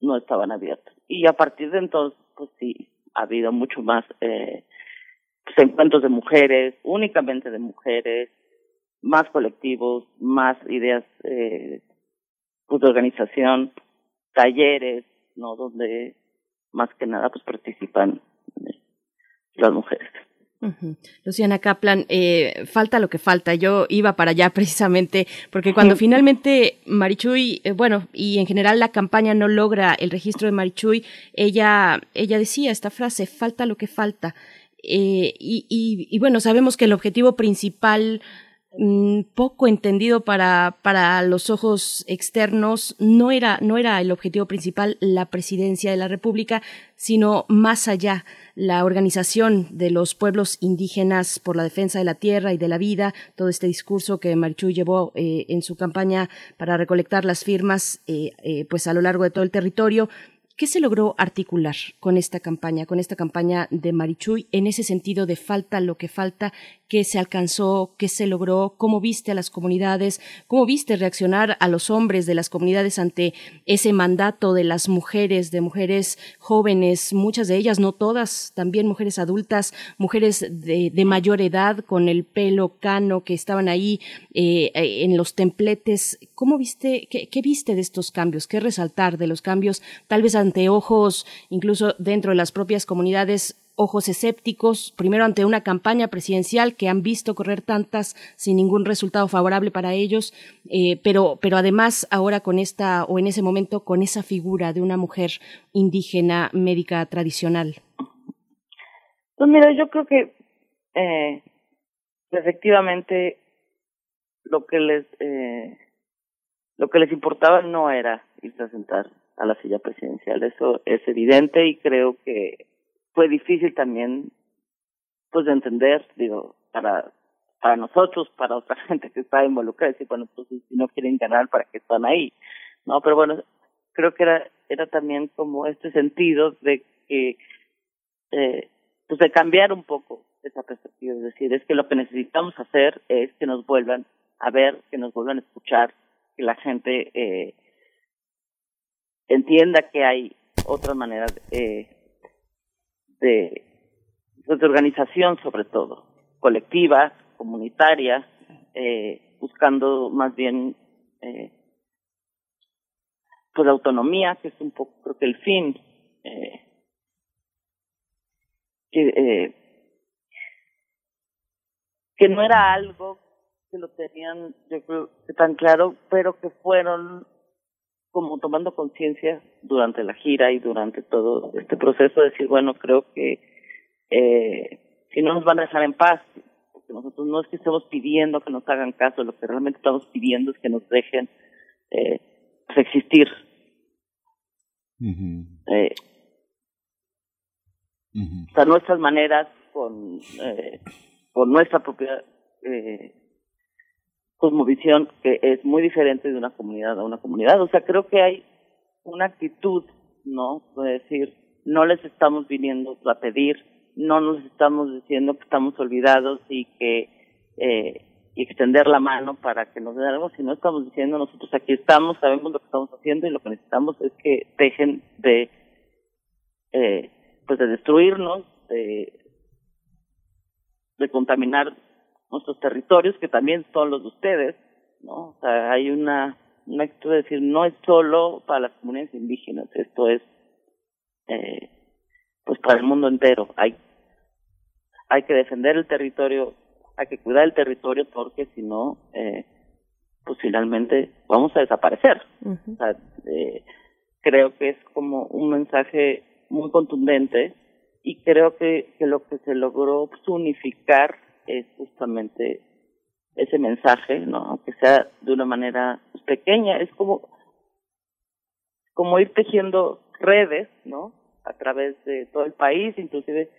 no estaban abiertos. Y a partir de entonces, pues sí, ha habido mucho más eh, pues, encuentros de mujeres, únicamente de mujeres, más colectivos, más ideas eh, pues de organización, talleres, ¿no? Donde más que nada pues participan eh, las mujeres. Luciana Kaplan, eh, falta lo que falta. Yo iba para allá precisamente porque cuando finalmente Marichuy, eh, bueno, y en general la campaña no logra el registro de Marichuy, ella, ella decía esta frase, falta lo que falta. Eh, y, y, y, bueno, sabemos que el objetivo principal Mm, poco entendido para, para los ojos externos, no era, no era el objetivo principal la presidencia de la República, sino más allá la organización de los pueblos indígenas por la defensa de la tierra y de la vida, todo este discurso que Marichu llevó eh, en su campaña para recolectar las firmas eh, eh, pues a lo largo de todo el territorio, ¿Qué se logró articular con esta campaña, con esta campaña de Marichuy, en ese sentido de falta lo que falta qué se alcanzó, qué se logró, cómo viste a las comunidades, cómo viste reaccionar a los hombres de las comunidades ante ese mandato de las mujeres, de mujeres jóvenes, muchas de ellas, no todas, también mujeres adultas, mujeres de, mayor edad con el pelo cano que estaban ahí eh, eh, en los templetes. ¿Cómo viste, qué, qué viste de estos cambios? ¿Qué resaltar de los cambios, tal vez ante ojos, incluso dentro de las propias comunidades? ojos escépticos, primero ante una campaña presidencial que han visto correr tantas sin ningún resultado favorable para ellos, eh, pero, pero además ahora con esta, o en ese momento, con esa figura de una mujer indígena médica tradicional. Pues mira, yo creo que eh, efectivamente lo que les eh, lo que les importaba no era irse a sentar a la silla presidencial, eso es evidente y creo que fue difícil también pues de entender, digo, para para nosotros, para otra gente que está involucrada, decir, bueno, pues si no quieren ganar, ¿para qué están ahí? No, pero bueno, creo que era era también como este sentido de que eh, pues de cambiar un poco esa perspectiva, es decir, es que lo que necesitamos hacer es que nos vuelvan a ver, que nos vuelvan a escuchar, que la gente eh, entienda que hay otra manera eh, de, pues, de organización sobre todo, colectiva, comunitaria, eh, buscando más bien eh, pues autonomía, que es un poco creo que el fin, eh, que, eh, que no era algo que lo tenían, yo creo tan claro, pero que fueron como tomando conciencia durante la gira y durante todo este proceso, de decir, bueno, creo que eh, si no nos van a dejar en paz, porque nosotros no es que estemos pidiendo que nos hagan caso, lo que realmente estamos pidiendo es que nos dejen eh, pues existir. eh, O sea, nuestras maneras con, eh, con nuestra propia eh, cosmovisión que es muy diferente de una comunidad a una comunidad. O sea, creo que hay una actitud, ¿no? De decir, no les estamos viniendo a pedir, no nos estamos diciendo que estamos olvidados y que eh, y extender la mano para que nos den algo, sino estamos diciendo nosotros aquí estamos, sabemos lo que estamos haciendo y lo que necesitamos es que dejen de eh, pues de destruirnos, de, de contaminar nuestros territorios, que también son los de ustedes, ¿no? O sea, hay una, una actitud de decir, no es solo para las comunidades indígenas, esto es, eh, pues para el mundo entero. Hay, hay que defender el territorio, hay que cuidar el territorio porque si no, eh, pues finalmente vamos a desaparecer. O sea, eh, creo que es como un mensaje muy contundente y creo que, que lo que se logró pues, unificar es justamente ese mensaje, ¿no? Aunque sea de una manera pequeña, es como, como ir tejiendo redes, ¿no? A través de todo el país, inclusive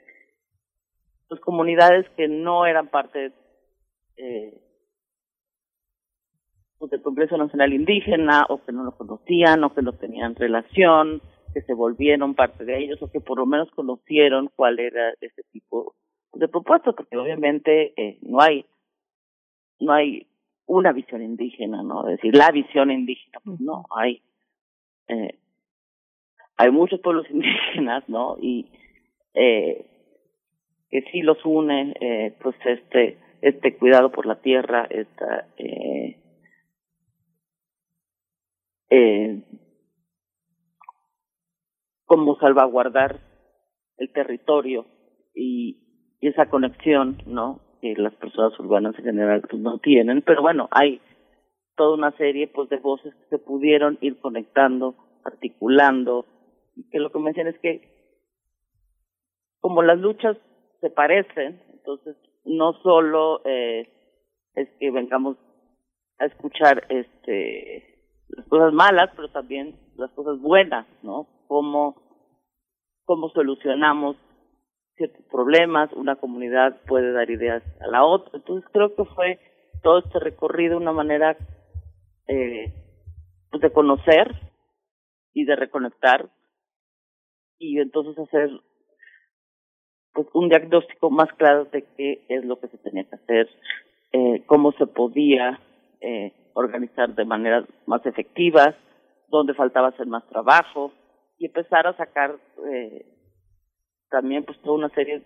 pues comunidades que no eran parte eh, pues, del Congreso Nacional Indígena o que no lo conocían o que no tenían relación, que se volvieron parte de ellos o que por lo menos conocieron cuál era ese tipo de propuestas, porque obviamente eh, no hay no hay una visión indígena, ¿no? Es decir, la visión indígena, pues no, hay eh, hay muchos pueblos indígenas, ¿no? Y eh, que sí los une, eh, pues este este cuidado por la tierra, esta eh, eh, como salvaguardar el territorio y y esa conexión, ¿no? Que las personas urbanas en general pues, no tienen, pero bueno, hay toda una serie pues de voces que se pudieron ir conectando, articulando, y que lo que me es que como las luchas se parecen, entonces no solo eh, es que vengamos a escuchar este las cosas malas, pero también las cosas buenas, ¿no? Cómo, cómo solucionamos ciertos problemas, una comunidad puede dar ideas a la otra. Entonces creo que fue todo este recorrido una manera eh, pues de conocer y de reconectar y entonces hacer pues un diagnóstico más claro de qué es lo que se tenía que hacer, eh, cómo se podía eh, organizar de maneras más efectivas, dónde faltaba hacer más trabajo y empezar a sacar eh, también pues toda una serie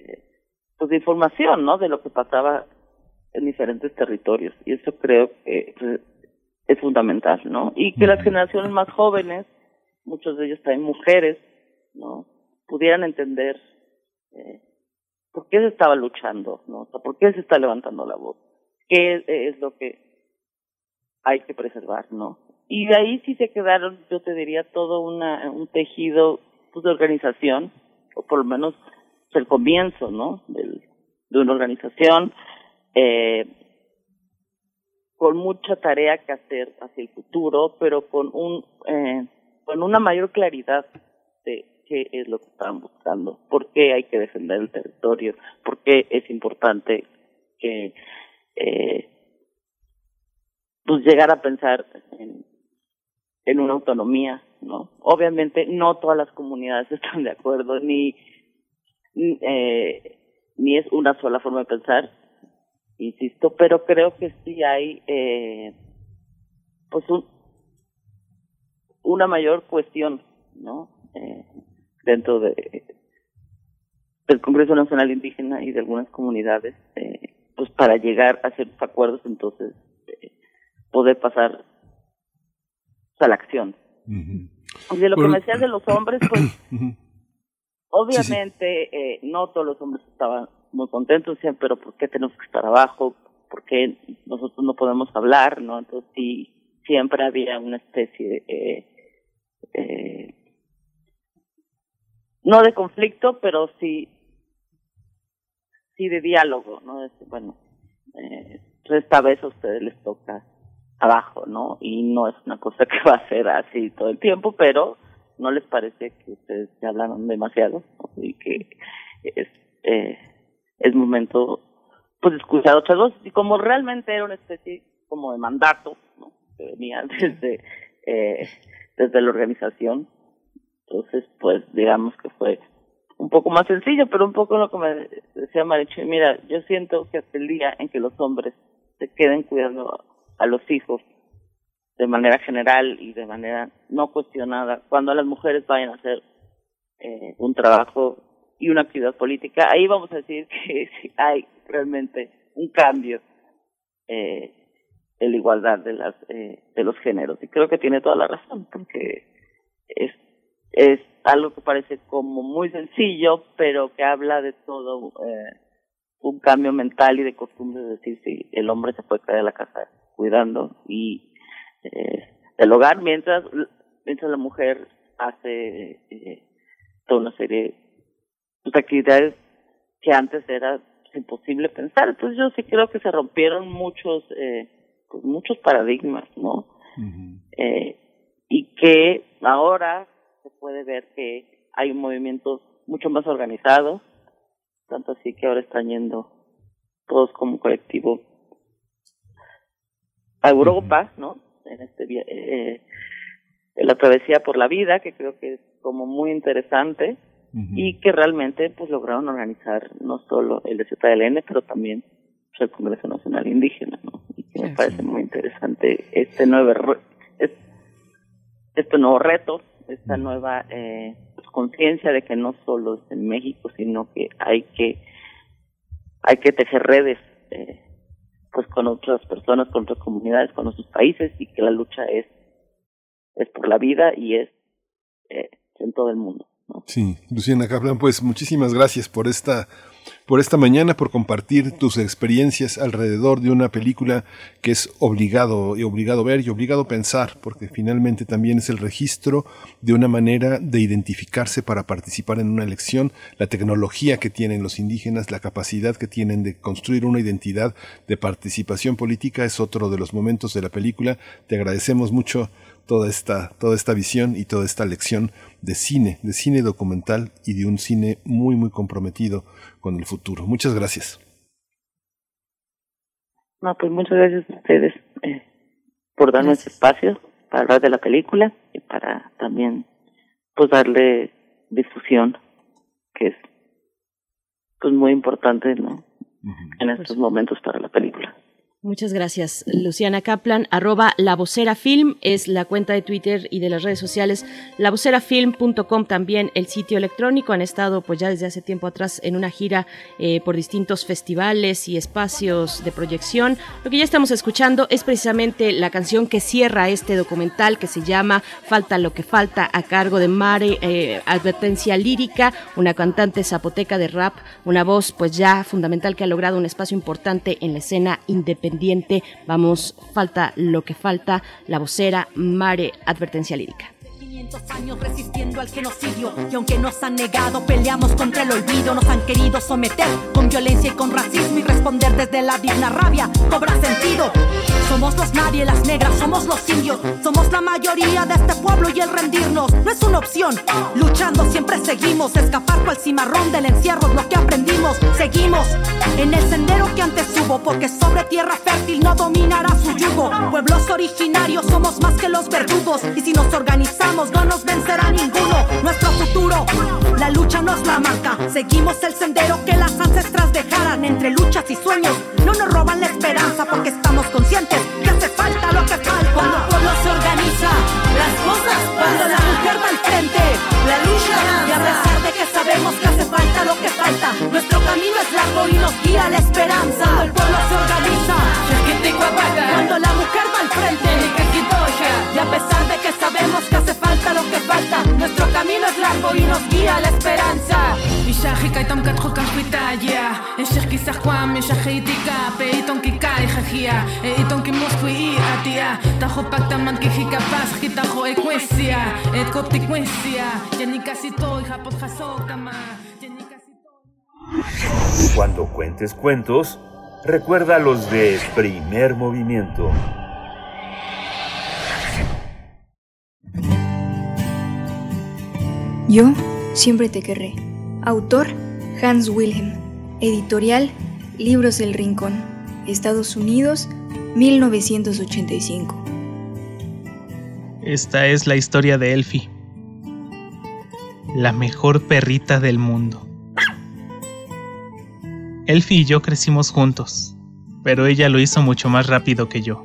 eh, pues de información no de lo que pasaba en diferentes territorios. Y eso creo que pues, es fundamental no y que las generaciones más jóvenes muchos de ellos también mujeres no pudieran entender eh, por qué se estaba luchando, ¿no? O sea, por qué se está levantando la voz, qué es, lo que hay que preservar, ¿no? Y de ahí sí se quedaron, yo te diría, todo una, un tejido de organización, o por lo menos el comienzo, ¿no? Del, de una organización eh, con mucha tarea que hacer hacia el futuro, pero con un eh, con una mayor claridad de qué es lo que están buscando, por qué hay que defender el territorio, por qué es importante que eh, pues llegar a pensar en, en una autonomía, ¿no? Obviamente no todas las comunidades están de acuerdo, ni, eh, ni es una sola forma de pensar, insisto, pero creo que sí hay eh, pues un, una mayor cuestión, ¿no? Eh, dentro de del Congreso Nacional Indígena y de algunas comunidades, eh, pues para llegar a ciertos acuerdos, entonces eh, poder pasar a la acción. Y de lo que me decías de los hombres, pues obviamente Eh, no todos los hombres estaban muy contentos, decían, pero ¿por qué tenemos que estar abajo? ¿Por qué nosotros no podemos hablar? ¿no? Entonces sí, siempre había una especie de... Eh, eh, no de conflicto, pero sí, sí de diálogo, ¿no? bueno, eh, esta vez a ustedes les toca abajo, ¿no? Y no es una cosa que va a ser así todo el tiempo, pero no les parece que ustedes ya hablaron demasiado y que es, eh, es momento pues escuchar otras voces y como realmente era una especie como de mandato ¿no? que venía desde eh, desde la organización entonces, pues digamos que fue un poco más sencillo, pero un poco lo que me decía Marichu, mira, yo siento que hasta el día en que los hombres se queden cuidando a los hijos de manera general y de manera no cuestionada, cuando las mujeres vayan a hacer eh, un trabajo y una actividad política, ahí vamos a decir que hay realmente un cambio eh, en la igualdad de las eh, de los géneros. Y creo que tiene toda la razón porque es es algo que parece como muy sencillo, pero que habla de todo eh, un cambio mental y de costumbre, es decir, si el hombre se puede quedar en la casa cuidando y eh, el hogar, mientras mientras la mujer hace eh, toda una serie de actividades que antes era imposible pensar. Entonces yo sí creo que se rompieron muchos eh, pues muchos paradigmas, ¿no? eh, y que ahora se puede ver que hay un movimiento mucho más organizado, tanto así que ahora están yendo todos como colectivo a Europa, ¿no? En este eh, en la travesía por la vida, que creo que es como muy interesante y que realmente pues lograron organizar no solo el ZLN, pero también pues, el Congreso Nacional Indígena, ¿no? Y que me parece muy interesante este nuevo este nuevo reto esta nueva eh, pues, conciencia de que no solo es en México, sino que hay que hay que tejer redes eh, pues con otras personas, con otras comunidades, con otros países y que la lucha es es por la vida y es eh, en todo el mundo. Sí, Luciana Kaplan, pues muchísimas gracias por esta por esta mañana, por compartir tus experiencias alrededor de una película que es obligado y obligado ver y obligado pensar, porque finalmente también es el registro de una manera de identificarse para participar en una elección, la tecnología que tienen los indígenas, la capacidad que tienen de construir una identidad de participación política es otro de los momentos de la película. Te agradecemos mucho toda esta, toda esta visión y toda esta lección de cine, de cine documental y de un cine muy, muy comprometido con el futuro. Muchas gracias. No, pues muchas gracias a ustedes eh, por darnos este espacio para hablar de la película y para también pues darle difusión, que es pues muy importante, ¿no? En estos momentos para la película. Muchas gracias, Luciana Kaplan. Arroba La Vocera Film es la cuenta de Twitter y de las redes sociales. Lavocerafilm.com también el sitio electrónico. Han estado pues ya desde hace tiempo atrás en una gira eh, por distintos festivales y espacios de proyección. Lo que ya estamos escuchando es precisamente la canción que cierra este documental que se llama Falta lo que falta a cargo de Mare eh, Advertencia Lírica, una cantante zapoteca de rap, una voz pues ya fundamental que ha logrado un espacio importante en la escena independiente Vamos, falta lo que falta, la vocera Mare Advertencia Lírica. 500 años resistiendo al genocidio y aunque nos han negado peleamos contra el olvido nos han querido someter con violencia y con racismo y responder desde la digna rabia cobra sentido somos los nadie, las negras, somos los indios. Somos la mayoría de este pueblo y el rendirnos no es una opción. Luchando siempre seguimos. Escapar cual cimarrón del encierro es lo que aprendimos. Seguimos en el sendero que antes hubo, porque sobre tierra fértil no dominará su yugo. Pueblos originarios somos más que los verdugos. Y si nos organizamos, no nos vencerá ninguno. Nuestro futuro, la lucha nos la marca. Seguimos el sendero que las ancestras dejaran entre luchas y sueños. No nos roban la esperanza porque estamos conscientes que hace falta lo que falta. Cuando el pueblo se organiza, las cosas Cuando la mujer va al frente, la lucha Y a pesar de que sabemos que hace falta lo que falta, nuestro camino es largo y nos guía la esperanza. Cuando el pueblo se organiza, cuando la mujer va al frente, pesar de que sabemos que hace falta lo que falta, nuestro camino es largo y nos guía la esperanza. Ishahika itam katro kampita ya Eshir kisah kwam eshah itika Pe iton kika ijajia E iton ki muskwi i atia. Tajo pacta man ki hikapas Kitajo ecuesia Et koptikwesia Yani casi todo hija pot jasokama Cuando cuentes cuentos, recuerda los de primer movimiento. Yo siempre te querré. Autor Hans Wilhelm. Editorial Libros del Rincón. Estados Unidos, 1985. Esta es la historia de Elfie. La mejor perrita del mundo. Elfie y yo crecimos juntos, pero ella lo hizo mucho más rápido que yo.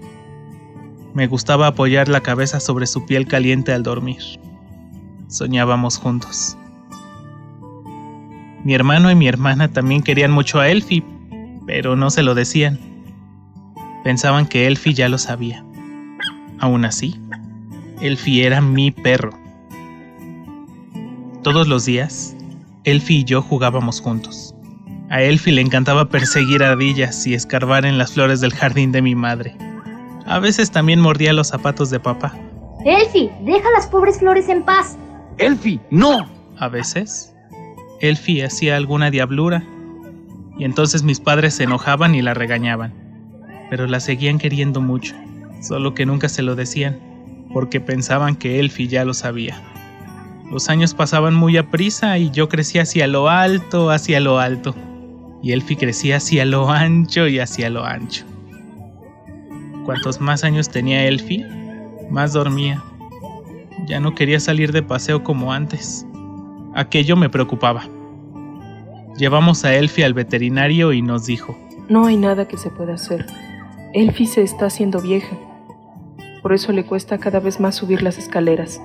Me gustaba apoyar la cabeza sobre su piel caliente al dormir. Soñábamos juntos. Mi hermano y mi hermana también querían mucho a Elfie, pero no se lo decían. Pensaban que Elfie ya lo sabía. Aún así, Elfie era mi perro. Todos los días, Elfie y yo jugábamos juntos. A Elfie le encantaba perseguir ardillas y escarbar en las flores del jardín de mi madre. A veces también mordía los zapatos de papá. Elfie, deja las pobres flores en paz. Elfie, no. A veces, Elfie hacía alguna diablura, y entonces mis padres se enojaban y la regañaban, pero la seguían queriendo mucho, solo que nunca se lo decían, porque pensaban que Elfie ya lo sabía. Los años pasaban muy a prisa y yo crecía hacia lo alto, hacia lo alto, y Elfie crecía hacia lo ancho y hacia lo ancho. Cuantos más años tenía Elfie, más dormía. Ya no quería salir de paseo como antes. Aquello me preocupaba. Llevamos a Elfie al veterinario y nos dijo, No hay nada que se pueda hacer. Elfie se está haciendo vieja. Por eso le cuesta cada vez más subir las escaleras.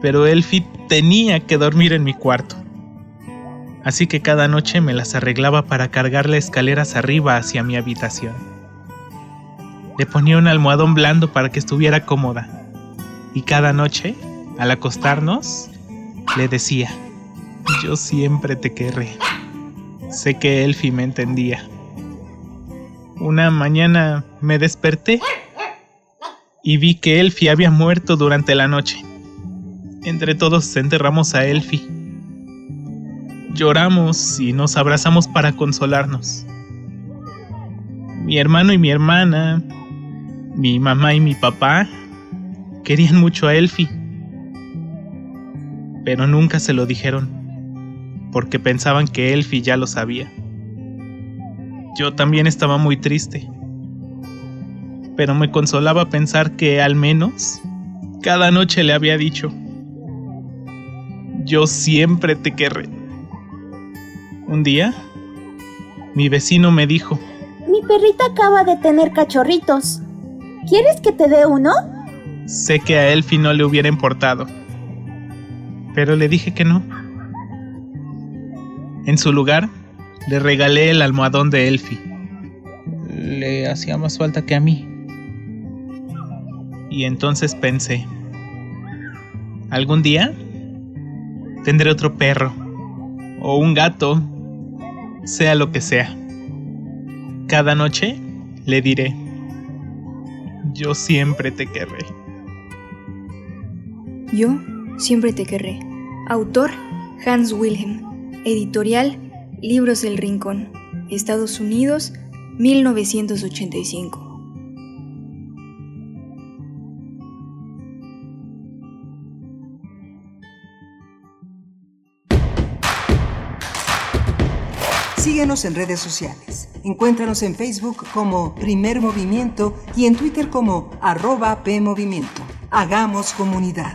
Pero Elfie tenía que dormir en mi cuarto. Así que cada noche me las arreglaba para cargarle escaleras arriba hacia mi habitación. Le ponía un almohadón blando para que estuviera cómoda. Y cada noche, al acostarnos, le decía, yo siempre te querré. Sé que Elfie me entendía. Una mañana me desperté y vi que Elfie había muerto durante la noche. Entre todos enterramos a Elfie. Lloramos y nos abrazamos para consolarnos. Mi hermano y mi hermana, mi mamá y mi papá querían mucho a Elfie pero nunca se lo dijeron, porque pensaban que Elfie ya lo sabía. Yo también estaba muy triste, pero me consolaba pensar que al menos cada noche le había dicho, yo siempre te querré. Un día, mi vecino me dijo, Mi perrita acaba de tener cachorritos. ¿Quieres que te dé uno? Sé que a Elfie no le hubiera importado. Pero le dije que no. En su lugar, le regalé el almohadón de Elfie. Le hacía más falta que a mí. Y entonces pensé, algún día tendré otro perro, o un gato, sea lo que sea. Cada noche le diré, yo siempre te querré. Yo siempre te querré. Autor Hans Wilhelm. Editorial Libros del Rincón. Estados Unidos, 1985. Síguenos en redes sociales. Encuéntranos en Facebook como Primer Movimiento y en Twitter como arroba PMovimiento. Hagamos comunidad.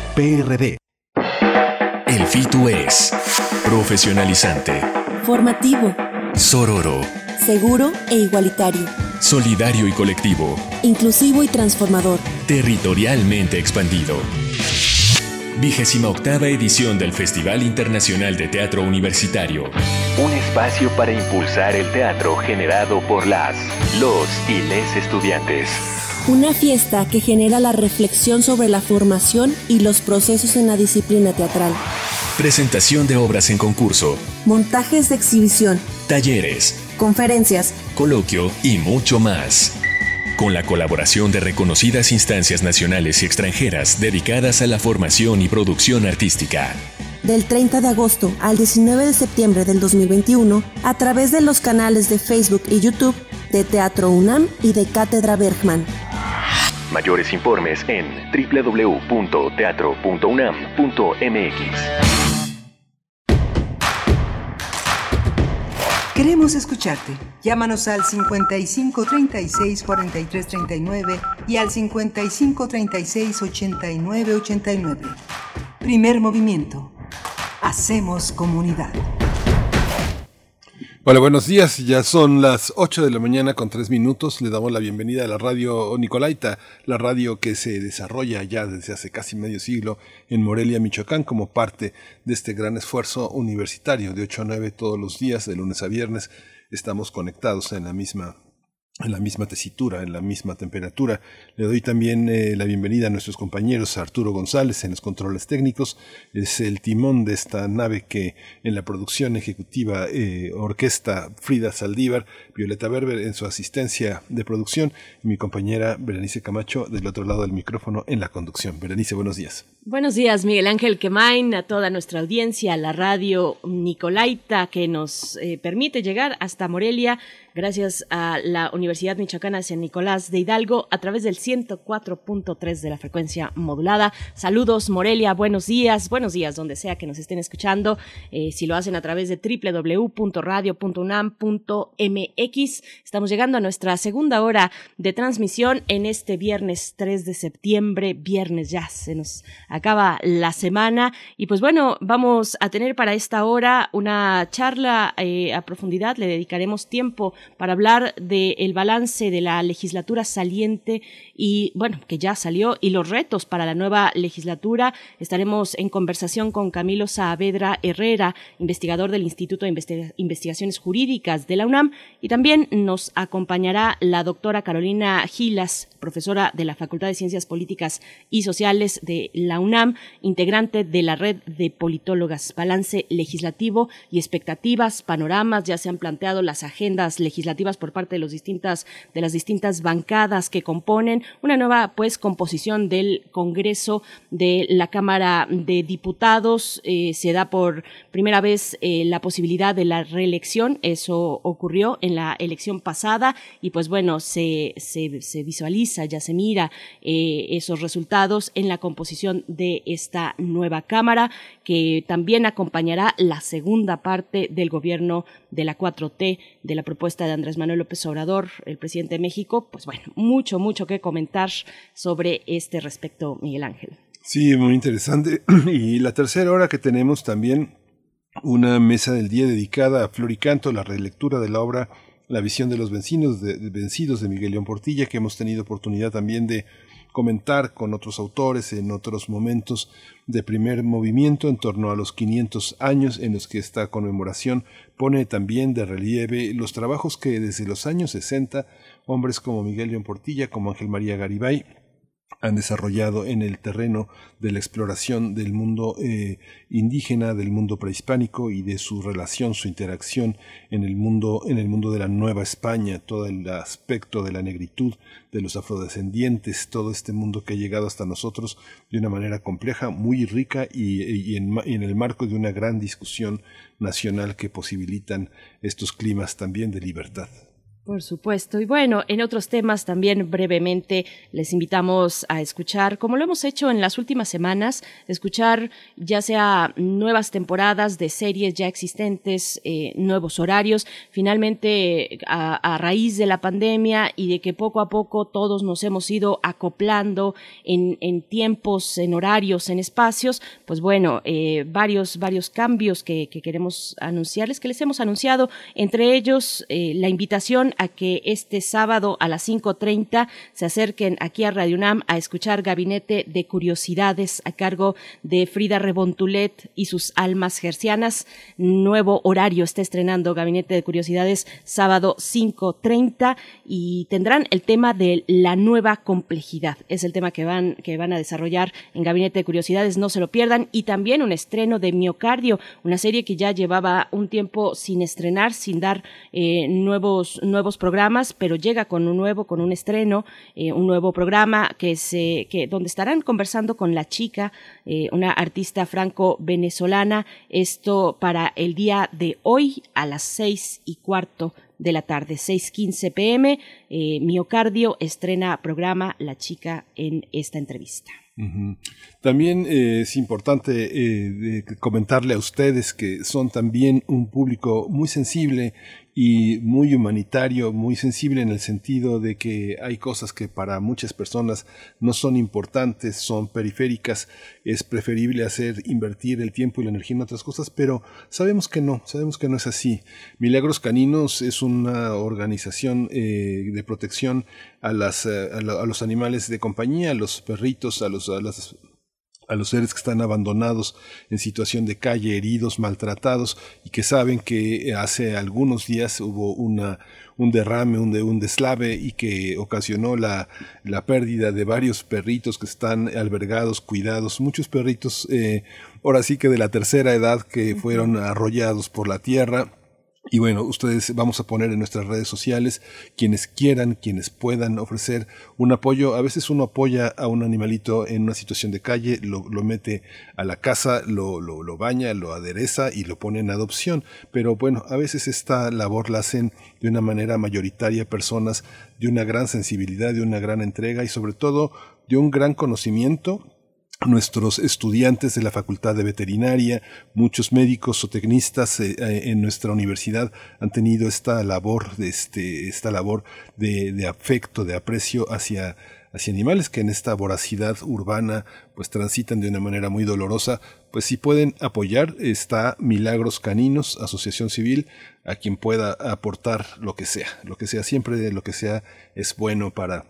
PRD. El FITU es profesionalizante, formativo, sororo, seguro e igualitario, solidario y colectivo, inclusivo y transformador, territorialmente expandido. Vigésima octava edición del Festival Internacional de Teatro Universitario. Un espacio para impulsar el teatro generado por las, los y les estudiantes. Una fiesta que genera la reflexión sobre la formación y los procesos en la disciplina teatral. Presentación de obras en concurso. Montajes de exhibición. Talleres. Conferencias. Coloquio y mucho más. Con la colaboración de reconocidas instancias nacionales y extranjeras dedicadas a la formación y producción artística. Del 30 de agosto al 19 de septiembre del 2021, a través de los canales de Facebook y YouTube de Teatro UNAM y de Cátedra Bergman. Mayores informes en www.teatro.unam.mx. Queremos escucharte. Llámanos al 55 36 43 39 y al 55 36 89 89. Primer movimiento. Hacemos comunidad. Hola, buenos días. Ya son las 8 de la mañana con 3 minutos. Le damos la bienvenida a la radio Nicolaita, la radio que se desarrolla ya desde hace casi medio siglo en Morelia, Michoacán, como parte de este gran esfuerzo universitario de 8 a 9 todos los días, de lunes a viernes. Estamos conectados en la misma en la misma tesitura, en la misma temperatura. Le doy también eh, la bienvenida a nuestros compañeros Arturo González en los controles técnicos. Es el timón de esta nave que en la producción ejecutiva eh, orquesta Frida Saldívar, Violeta Berber en su asistencia de producción y mi compañera Berenice Camacho del otro lado del micrófono en la conducción. Berenice, buenos días. Buenos días, Miguel Ángel Quemain, a toda nuestra audiencia, a la radio Nicolaita que nos eh, permite llegar hasta Morelia gracias a la Universidad Michoacana San Nicolás de Hidalgo a través del 104.3 de la frecuencia modulada. Saludos Morelia, buenos días, buenos días donde sea que nos estén escuchando. Eh, si lo hacen a través de www.radio.unam.mx, estamos llegando a nuestra segunda hora de transmisión en este viernes 3 de septiembre, viernes ya se nos acaba la semana. Y pues bueno, vamos a tener para esta hora una charla eh, a profundidad, le dedicaremos tiempo para hablar del balance de la legislatura saliente y bueno, que ya salió y los retos para la nueva legislatura. Estaremos en conversación con Camilo Saavedra Herrera, investigador del Instituto de Investigaciones Jurídicas de la UNAM y también nos acompañará la doctora Carolina Gilas, profesora de la Facultad de Ciencias Políticas y Sociales de la UNAM, integrante de la red de politólogas. Balance legislativo y expectativas, panoramas, ya se han planteado las agendas legislativas por parte de los distintas de las distintas bancadas que componen una nueva pues composición del Congreso de la Cámara de Diputados. Eh, se da por primera vez eh, la posibilidad de la reelección. Eso ocurrió en la elección pasada y pues bueno, se, se, visualiza, ya se mira eh, esos resultados en la composición de esta nueva Cámara que también acompañará la segunda parte del gobierno de la 4T, de la propuesta de Andrés Manuel López Obrador, el presidente de México. Pues bueno, mucho, mucho que comentar sobre este respecto, Miguel Ángel. Sí, muy interesante. Y la tercera hora que tenemos también una mesa del día dedicada a Floricanto, la relectura de la obra La visión de los vencidos de, vencidos de Miguel León Portilla, que hemos tenido oportunidad también de comentar con otros autores en otros momentos de primer movimiento en torno a los 500 años en los que esta conmemoración pone también de relieve los trabajos que desde los años 60 hombres como Miguel León Portilla, como Ángel María Garibay, han desarrollado en el terreno de la exploración del mundo eh, indígena, del mundo prehispánico y de su relación, su interacción en el mundo, en el mundo de la Nueva España, todo el aspecto de la negritud, de los afrodescendientes, todo este mundo que ha llegado hasta nosotros de una manera compleja, muy rica y, en, y en el marco de una gran discusión nacional que posibilitan estos climas también de libertad. Por supuesto. Y bueno, en otros temas también brevemente les invitamos a escuchar, como lo hemos hecho en las últimas semanas, escuchar ya sea nuevas temporadas de series ya existentes, eh, nuevos horarios, finalmente a, raíz de la pandemia y de que poco a poco todos nos hemos ido acoplando en, tiempos, en horarios, en espacios, pues bueno, eh, varios, varios cambios que, queremos anunciarles, que les hemos anunciado, entre ellos eh, la invitación a que este sábado a las 5.30 se acerquen aquí a Radio UNAM a escuchar Gabinete de Curiosidades a cargo de Frida Rebontulet y sus almas gercianas. Nuevo horario está estrenando Gabinete de Curiosidades sábado 5.30 y tendrán el tema de la nueva complejidad. Es el tema que van, que van a desarrollar en Gabinete de Curiosidades, no se lo pierdan. Y también un estreno de Miocardio, una serie que ya llevaba un tiempo sin estrenar, sin dar eh, nuevos, nuevos nuevos programas, pero llega con un nuevo, con un estreno, eh, un nuevo programa que se, que, donde estarán conversando con la chica, eh, una artista franco-venezolana, esto para el día de hoy a las seis y cuarto de la tarde, 6.15 pm. Eh, Miocardio estrena programa La Chica en esta entrevista. También es importante comentarle a ustedes que son también un público muy sensible y muy humanitario, muy sensible en el sentido de que hay cosas que para muchas personas no son importantes, son periféricas, es preferible hacer invertir el tiempo y la energía en otras cosas, pero sabemos que no, sabemos que no es así. Milagros Caninos es una organización eh, de protección a, las, eh, a, los animales de compañía, a los perritos, a, los, a las a los seres que están abandonados en situación de calle, heridos, maltratados y que saben que hace algunos días hubo una, un derrame, un, un deslave y que ocasionó la, la, pérdida de varios perritos que están albergados, cuidados, muchos perritos, eh, ahora sí que de la tercera edad que fueron arrollados por la tierra Y bueno, ustedes vamos a poner en nuestras redes sociales quienes quieran, quienes puedan ofrecer un apoyo. A veces uno apoya a un animalito en una situación de calle, lo, lo mete a la casa, lo, lo, lo, baña, lo adereza y lo pone en adopción. Pero bueno, a veces esta labor la hacen de una manera mayoritaria personas de una gran sensibilidad, de una gran entrega y sobre todo de un gran conocimiento nuestros estudiantes de la Facultad de Veterinaria, muchos médicos o tecnistas eh, eh, en nuestra universidad han tenido esta labor, de este, esta labor de, de, afecto, de aprecio hacia, hacia animales que en esta voracidad urbana pues transitan de una manera muy dolorosa. Pues si pueden apoyar, está Milagros Caninos, Asociación Civil, a quien pueda aportar lo que sea, lo que sea, siempre lo que sea es bueno para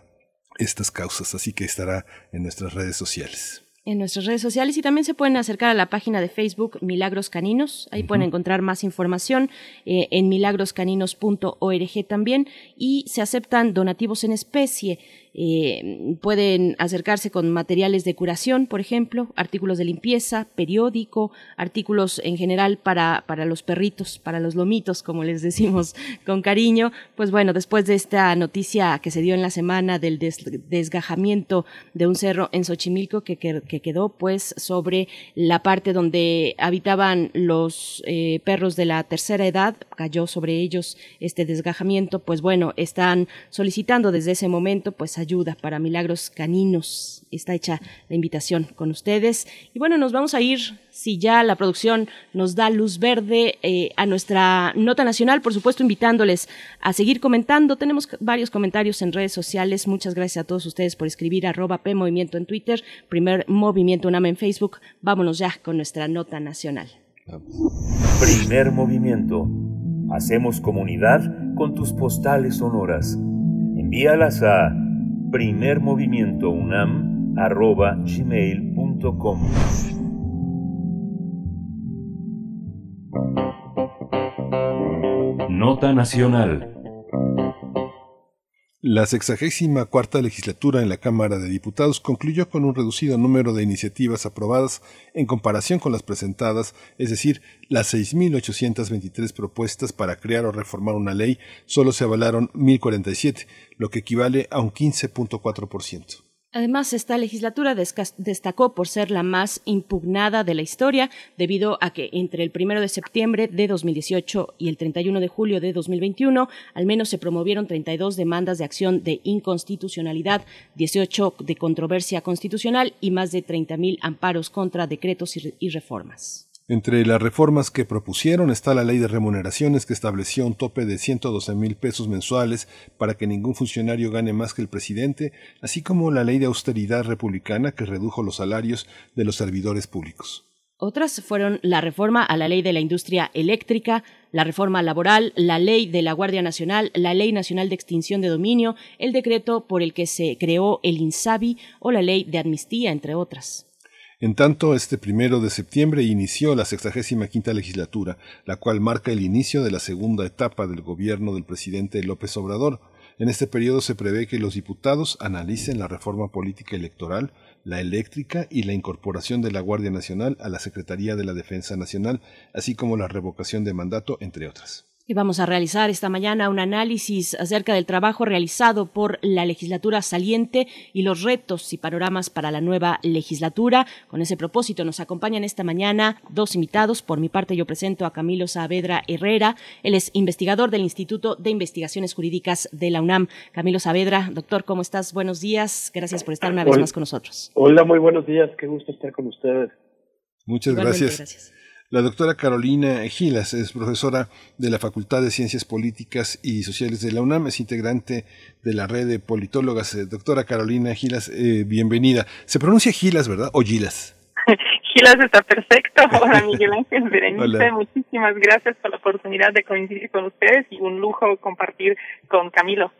estas causas, así que estará en nuestras redes sociales en nuestras redes sociales y también se pueden acercar a la página de Facebook Milagros Caninos. Ahí uh -huh. pueden encontrar más información eh, en milagroscaninos.org también y se aceptan donativos en especie. Eh, pueden acercarse con materiales de curación, por ejemplo, artículos de limpieza, periódico, artículos en general para, para los perritos, para los lomitos, como les decimos con cariño. Pues bueno, después de esta noticia que se dio en la semana del des desgajamiento de un cerro en Xochimilco que, que, que, quedó pues sobre la parte donde habitaban los eh, perros de la tercera edad, cayó sobre ellos este desgajamiento, pues bueno, están solicitando desde ese momento pues ayuda para milagros caninos. Está hecha la invitación con ustedes. Y bueno, nos vamos a ir, si ya la producción nos da luz verde, eh, a nuestra nota nacional, por supuesto, invitándoles a seguir comentando. Tenemos varios comentarios en redes sociales. Muchas gracias a todos ustedes por escribir arroba P en Twitter, primer Movimiento UNAM en Facebook. Vámonos ya con nuestra nota nacional. Primer movimiento. Hacemos comunidad con tus postales sonoras. Envíalas a primermovimientounam.gmail.com Nota Nacional la sexagésima cuarta legislatura en la Cámara de Diputados concluyó con un reducido número de iniciativas aprobadas en comparación con las presentadas, es decir, las 6.823 propuestas para crear o reformar una ley, solo se avalaron 1.047, lo que equivale a un 15.4%. Además, esta legislatura destacó por ser la más impugnada de la historia, debido a que entre el 1 de septiembre de 2018 y el 31 de julio de 2021, al menos se promovieron 32 demandas de acción de inconstitucionalidad, 18 de controversia constitucional y más de 30.000 amparos contra decretos y reformas. Entre las reformas que propusieron está la ley de remuneraciones que estableció un tope de 112 mil pesos mensuales para que ningún funcionario gane más que el presidente, así como la ley de austeridad republicana que redujo los salarios de los servidores públicos. Otras fueron la reforma a la ley de la industria eléctrica, la reforma laboral, la ley de la Guardia Nacional, la ley nacional de extinción de dominio, el decreto por el que se creó el INSABI o la ley de amnistía, entre otras. En tanto, este primero de septiembre inició la sexagésima quinta legislatura, la cual marca el inicio de la segunda etapa del gobierno del presidente López Obrador. En este periodo se prevé que los diputados analicen la reforma política electoral, la eléctrica y la incorporación de la Guardia Nacional a la Secretaría de la Defensa Nacional, así como la revocación de mandato, entre otras. Y vamos a realizar esta mañana un análisis acerca del trabajo realizado por la legislatura saliente y los retos y panoramas para la nueva legislatura. Con ese propósito nos acompañan esta mañana dos invitados. Por mi parte yo presento a Camilo Saavedra Herrera. Él es investigador del Instituto de Investigaciones Jurídicas de la UNAM. Camilo Saavedra, doctor, ¿cómo estás? Buenos días. Gracias por estar una vez Hola. más con nosotros. Hola, muy buenos días. Qué gusto estar con ustedes. Muchas gracias. gracias. La doctora Carolina Gilas es profesora de la Facultad de Ciencias Políticas y Sociales de la UNAM, es integrante de la red de politólogas. Eh, doctora Carolina Gilas, eh, bienvenida. Se pronuncia Gilas, ¿verdad? ¿O Gilas? Gilas está perfecto. Hola, Miguel Ángel Berenice. Hola. Muchísimas gracias por la oportunidad de coincidir con ustedes y un lujo compartir con Camilo.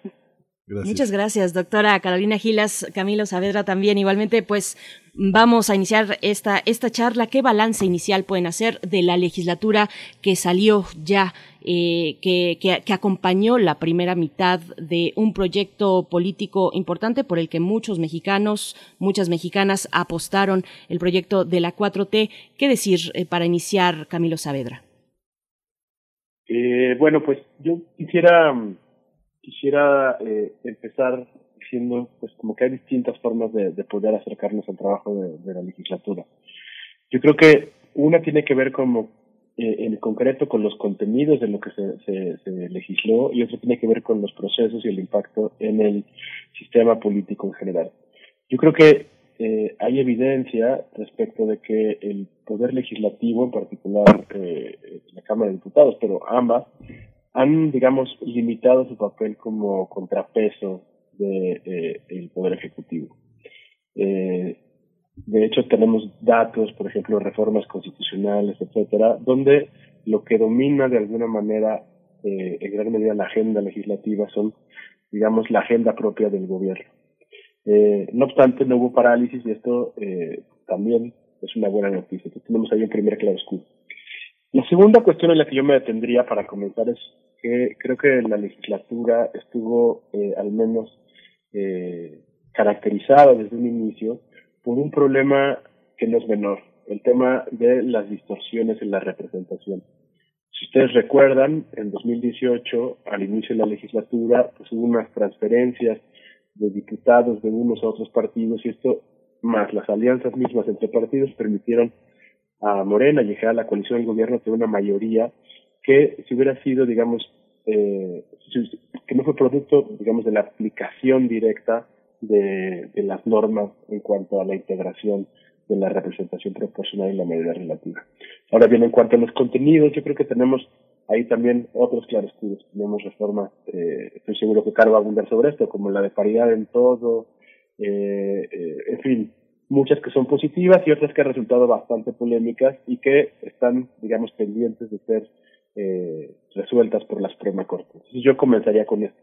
Gracias. Muchas gracias, doctora Carolina Gilas, Camilo Saavedra también. Igualmente, pues vamos a iniciar esta, esta charla. ¿Qué balance inicial pueden hacer de la legislatura que salió ya, eh, que, que, que, acompañó la primera mitad de un proyecto político importante por el que muchos mexicanos, muchas mexicanas apostaron el proyecto de la 4T? ¿Qué decir eh, para iniciar, Camilo Saavedra? Eh, bueno, pues yo quisiera quisiera eh, empezar diciendo pues como que hay distintas formas de, poder acercarnos al trabajo de, la legislatura. Yo creo que una tiene que ver como eh, en concreto con los contenidos de lo que se, se, legisló y otra tiene que ver con los procesos y el impacto en el sistema político en general. Yo creo que eh, hay evidencia respecto de que el poder legislativo, en particular eh, la Cámara de Diputados, pero ambas, han, digamos, limitado su papel como contrapeso del de, Poder Ejecutivo. Eh, de hecho, tenemos datos, por ejemplo, reformas constitucionales, etcétera, donde lo que domina de alguna manera, eh, en gran medida, la agenda legislativa son, digamos, la agenda propia del gobierno. Eh, no obstante, no hubo parálisis y esto eh, también es una buena noticia. Entonces, tenemos ahí un primer claroscuro. La segunda cuestión en la que yo me detendría para comenzar es que creo que la legislatura estuvo eh, al menos eh, caracterizada desde un inicio por un problema que no es menor, el tema de las distorsiones en la representación. Si ustedes recuerdan, en 2018, al inicio de la legislatura, pues hubo unas transferencias de diputados de unos a otros partidos y esto, más las alianzas mismas entre partidos, permitieron a Morena llegar a la coalición del gobierno de una mayoría que si hubiera sido, digamos, eh, que no fue producto, digamos, de la aplicación directa de, las normas en cuanto a la integración de la representación proporcional y la medida relativa. Ahora bien, en cuanto a los contenidos, yo creo que tenemos ahí también otros claroscuros. Tenemos reformas, eh, estoy seguro que Caro va a abundar sobre esto, como la de paridad en todo, eh, eh, en fin, muchas que son positivas y otras que han resultado bastante polémicas y que están, digamos, pendientes de ser eh, resueltas por las Suprema Corte. Yo comenzaría con esto.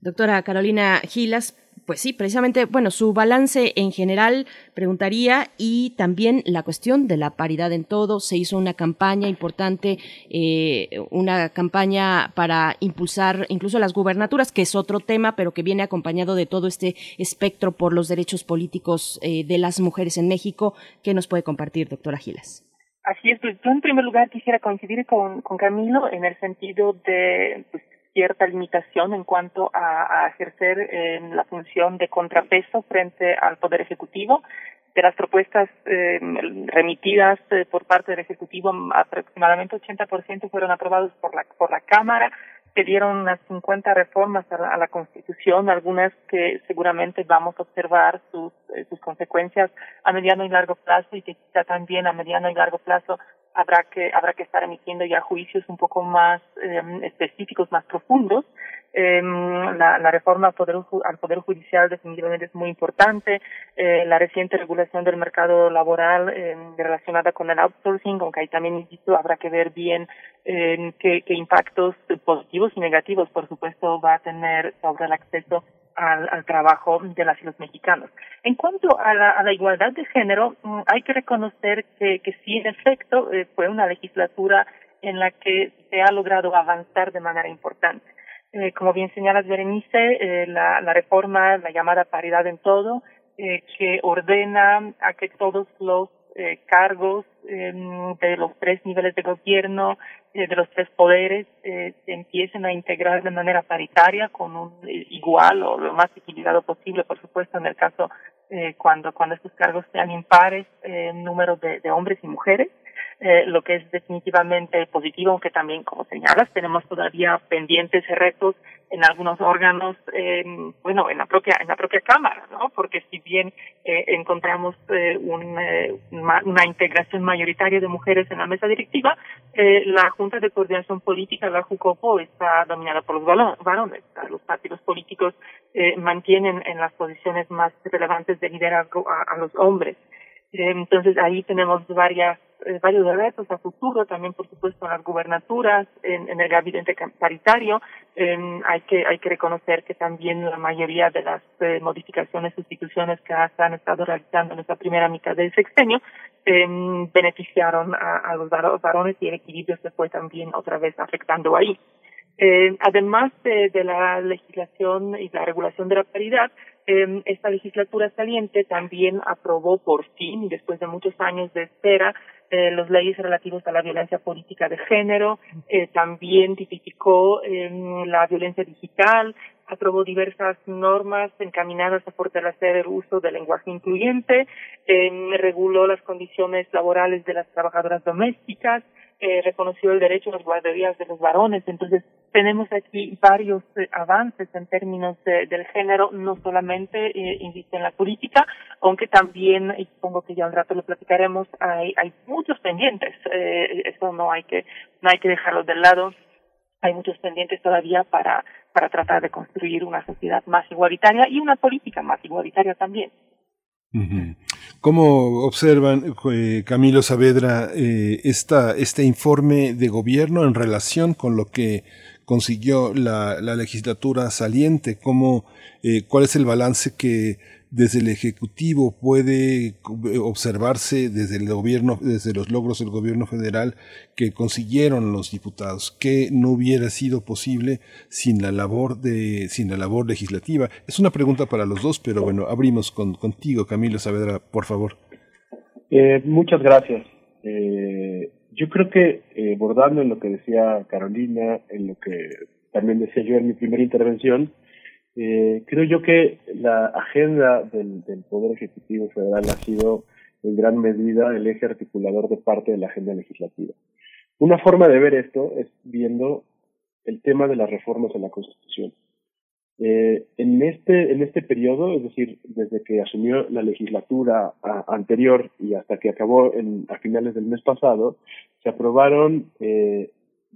Doctora Carolina Gilas, pues sí, precisamente, bueno, su balance en general, preguntaría, y también la cuestión de la paridad en todo. Se hizo una campaña importante, eh, una campaña para impulsar incluso las gubernaturas, que es otro tema, pero que viene acompañado de todo este espectro por los derechos políticos eh, de las mujeres en México. ¿Qué nos puede compartir, doctora Gilas? Así es, pues yo en primer lugar quisiera coincidir con, Camilo en el sentido de pues, cierta limitación en cuanto a, a ejercer eh, la función de contrapeso frente al Poder Ejecutivo. De las propuestas eh, remitidas eh, por parte del Ejecutivo, aproximadamente 80% fueron aprobados por la, por la Cámara, se dieron unas 50 reformas a la, Constitución, algunas que seguramente vamos a observar sus, eh, sus consecuencias a mediano y largo plazo y que quizá también a mediano y largo plazo habrá que habrá que estar emitiendo ya juicios un poco más eh, específicos, más profundos. Eh, la, reforma al poder, al poder Judicial definitivamente es muy importante. Eh, la reciente regulación del mercado laboral eh, relacionada con el outsourcing, aunque ahí también insisto, habrá que ver bien eh, qué, qué impactos positivos y negativos, por supuesto, va a tener sobre el acceso al, trabajo de las los mexicanos. En cuanto a la, igualdad de género, mm, hay que reconocer que, sí, en efecto, eh, fue una legislatura en la que se ha logrado avanzar de manera importante. Eh, como bien señalas, Berenice, eh, la, reforma, la llamada paridad en todo, que ordena a que todos los eh, cargos eh, de los tres niveles de gobierno, eh, de los tres poderes, eh, se empiecen a integrar de manera paritaria con un eh, igual o lo más equilibrado posible, por supuesto, en el caso cuando, cuando estos cargos sean impares número de hombres y mujeres. Eh, lo que es definitivamente positivo, aunque también, como señalas, tenemos todavía pendientes retos en algunos órganos, eh, bueno, en la propia en la propia cámara, ¿no? Porque si bien eh, encontramos eh, un, eh, una integración mayoritaria de mujeres en la mesa directiva, eh, la Junta de Coordinación Política, la JUCOPO, está dominada por los varones. Los partidos políticos mantienen en las posiciones más relevantes de liderazgo a, los hombres. Entonces ahí tenemos varias varios retos a futuro, también por supuesto en las gubernaturas, en, el gabinete paritario. Eh, hay que hay que reconocer que también la mayoría de las eh, modificaciones, sustituciones que se han estado realizando en esta primera mitad del sexenio eh, beneficiaron a, los varones y el equilibrio se fue también otra vez afectando ahí. Eh, además de, la legislación y la regulación de la paridad, eh, esta legislatura saliente también aprobó por fin, después de muchos años de espera, eh, las leyes relativas a la violencia política de género, eh, también tipificó eh, la violencia digital, aprobó diversas normas encaminadas a fortalecer el uso del lenguaje incluyente, eh, reguló las condiciones laborales de las trabajadoras domésticas, eh, reconoció el derecho a las guarderías de los varones. Entonces, tenemos aquí varios eh, avances en términos de, del género, no solamente, eh, en la política, aunque también, y supongo que ya un rato lo platicaremos, hay, hay muchos pendientes. Eh, eso no hay que, no hay que dejarlo de lado. Hay muchos pendientes todavía para, para tratar de construir una sociedad más igualitaria y una política más igualitaria también. ¿Cómo observan, eh, Camilo Saavedra, eh, esta, este informe de gobierno en relación con lo que consiguió la, la legislatura saliente? ¿Cómo, eh, ¿Cuál es el balance que desde el Ejecutivo puede observarse desde el gobierno, desde los logros del gobierno federal que consiguieron los diputados, que no hubiera sido posible sin la labor de, sin la labor legislativa. Es una pregunta para los dos, pero bueno, abrimos con, contigo, Camilo Saavedra, por favor. Eh, muchas gracias. Eh, yo creo que eh, bordando en lo que decía Carolina, en lo que también decía yo en mi primera intervención, eh, creo yo que la agenda del, Poder Ejecutivo Federal ha sido en gran medida el eje articulador de parte de la agenda legislativa. Una forma de ver esto es viendo el tema de las reformas en la Constitución. Eh, en este en este periodo, es decir, desde que asumió la legislatura anterior y hasta que acabó en, a finales del mes pasado, se aprobaron eh,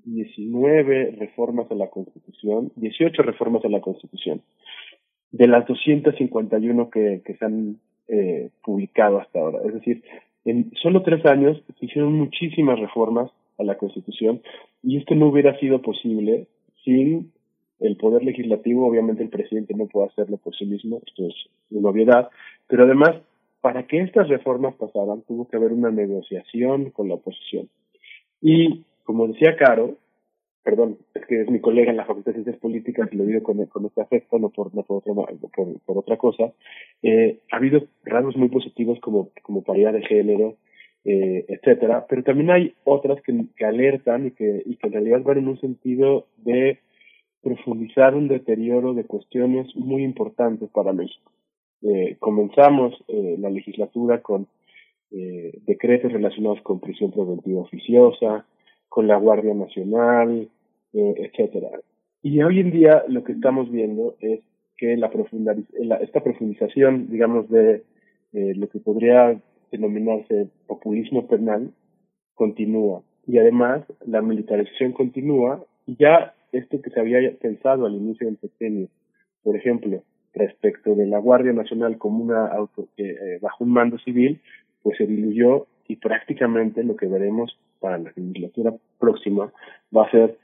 19 reformas a la Constitución, 18 reformas a la Constitución, de las 251 que, que se han eh, publicado hasta ahora. Es decir, en solo tres años se hicieron muchísimas reformas a la Constitución y esto no hubiera sido posible sin el poder legislativo. Obviamente el presidente no puede hacerlo por sí mismo, esto es una obviedad, pero además, para que estas reformas pasaran, tuvo que haber una negociación con la oposición. Y como decía Caro, perdón, es que es mi colega en la Facultad de Ciencias Políticas y lo digo con, con este afecto, no por, no por, otra, por, por otra cosa, eh, ha habido rasgos muy positivos como, como paridad de género, eh, etcétera, pero también hay otras que, que alertan y que, y que en realidad van en un sentido de profundizar un deterioro de cuestiones muy importantes para México. Eh, comenzamos eh, la legislatura con eh, decretos relacionados con prisión preventiva oficiosa, con la Guardia Nacional, eh, etcétera. Y hoy en día lo que estamos viendo es que la, la esta profundización, digamos, de lo que podría denominarse populismo penal, continúa. Y además, la militarización continúa y ya esto que se había pensado al inicio del sexenio, por ejemplo, respecto de la Guardia Nacional como una auto, eh, eh bajo un mando civil, pues se diluyó y prácticamente lo que veremos para la legislatura próxima va a ser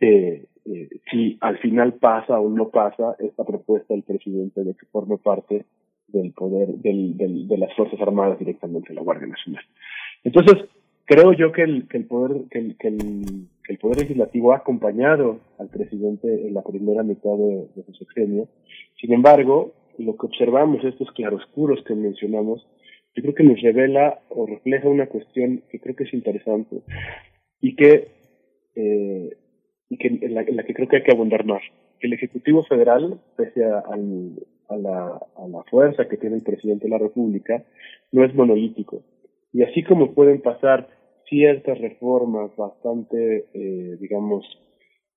eh, eh, si al final pasa o no pasa esta propuesta del presidente de que forme parte del poder del, de las Fuerzas Armadas directamente la Guardia Nacional. Entonces, creo yo que el, que el poder que el, que el, que el poder legislativo ha acompañado al presidente en la primera mitad de, de su sexenio. Sin embargo, lo que observamos, estos claroscuros que mencionamos, yo creo que nos revela o refleja una cuestión que creo que es interesante y que, eh, y que en, la, que creo que hay que abundar más. El Ejecutivo Federal, pese a la fuerza que tiene el presidente de la República, no es monolítico. Y así como pueden pasar ciertas reformas bastante, eh, digamos,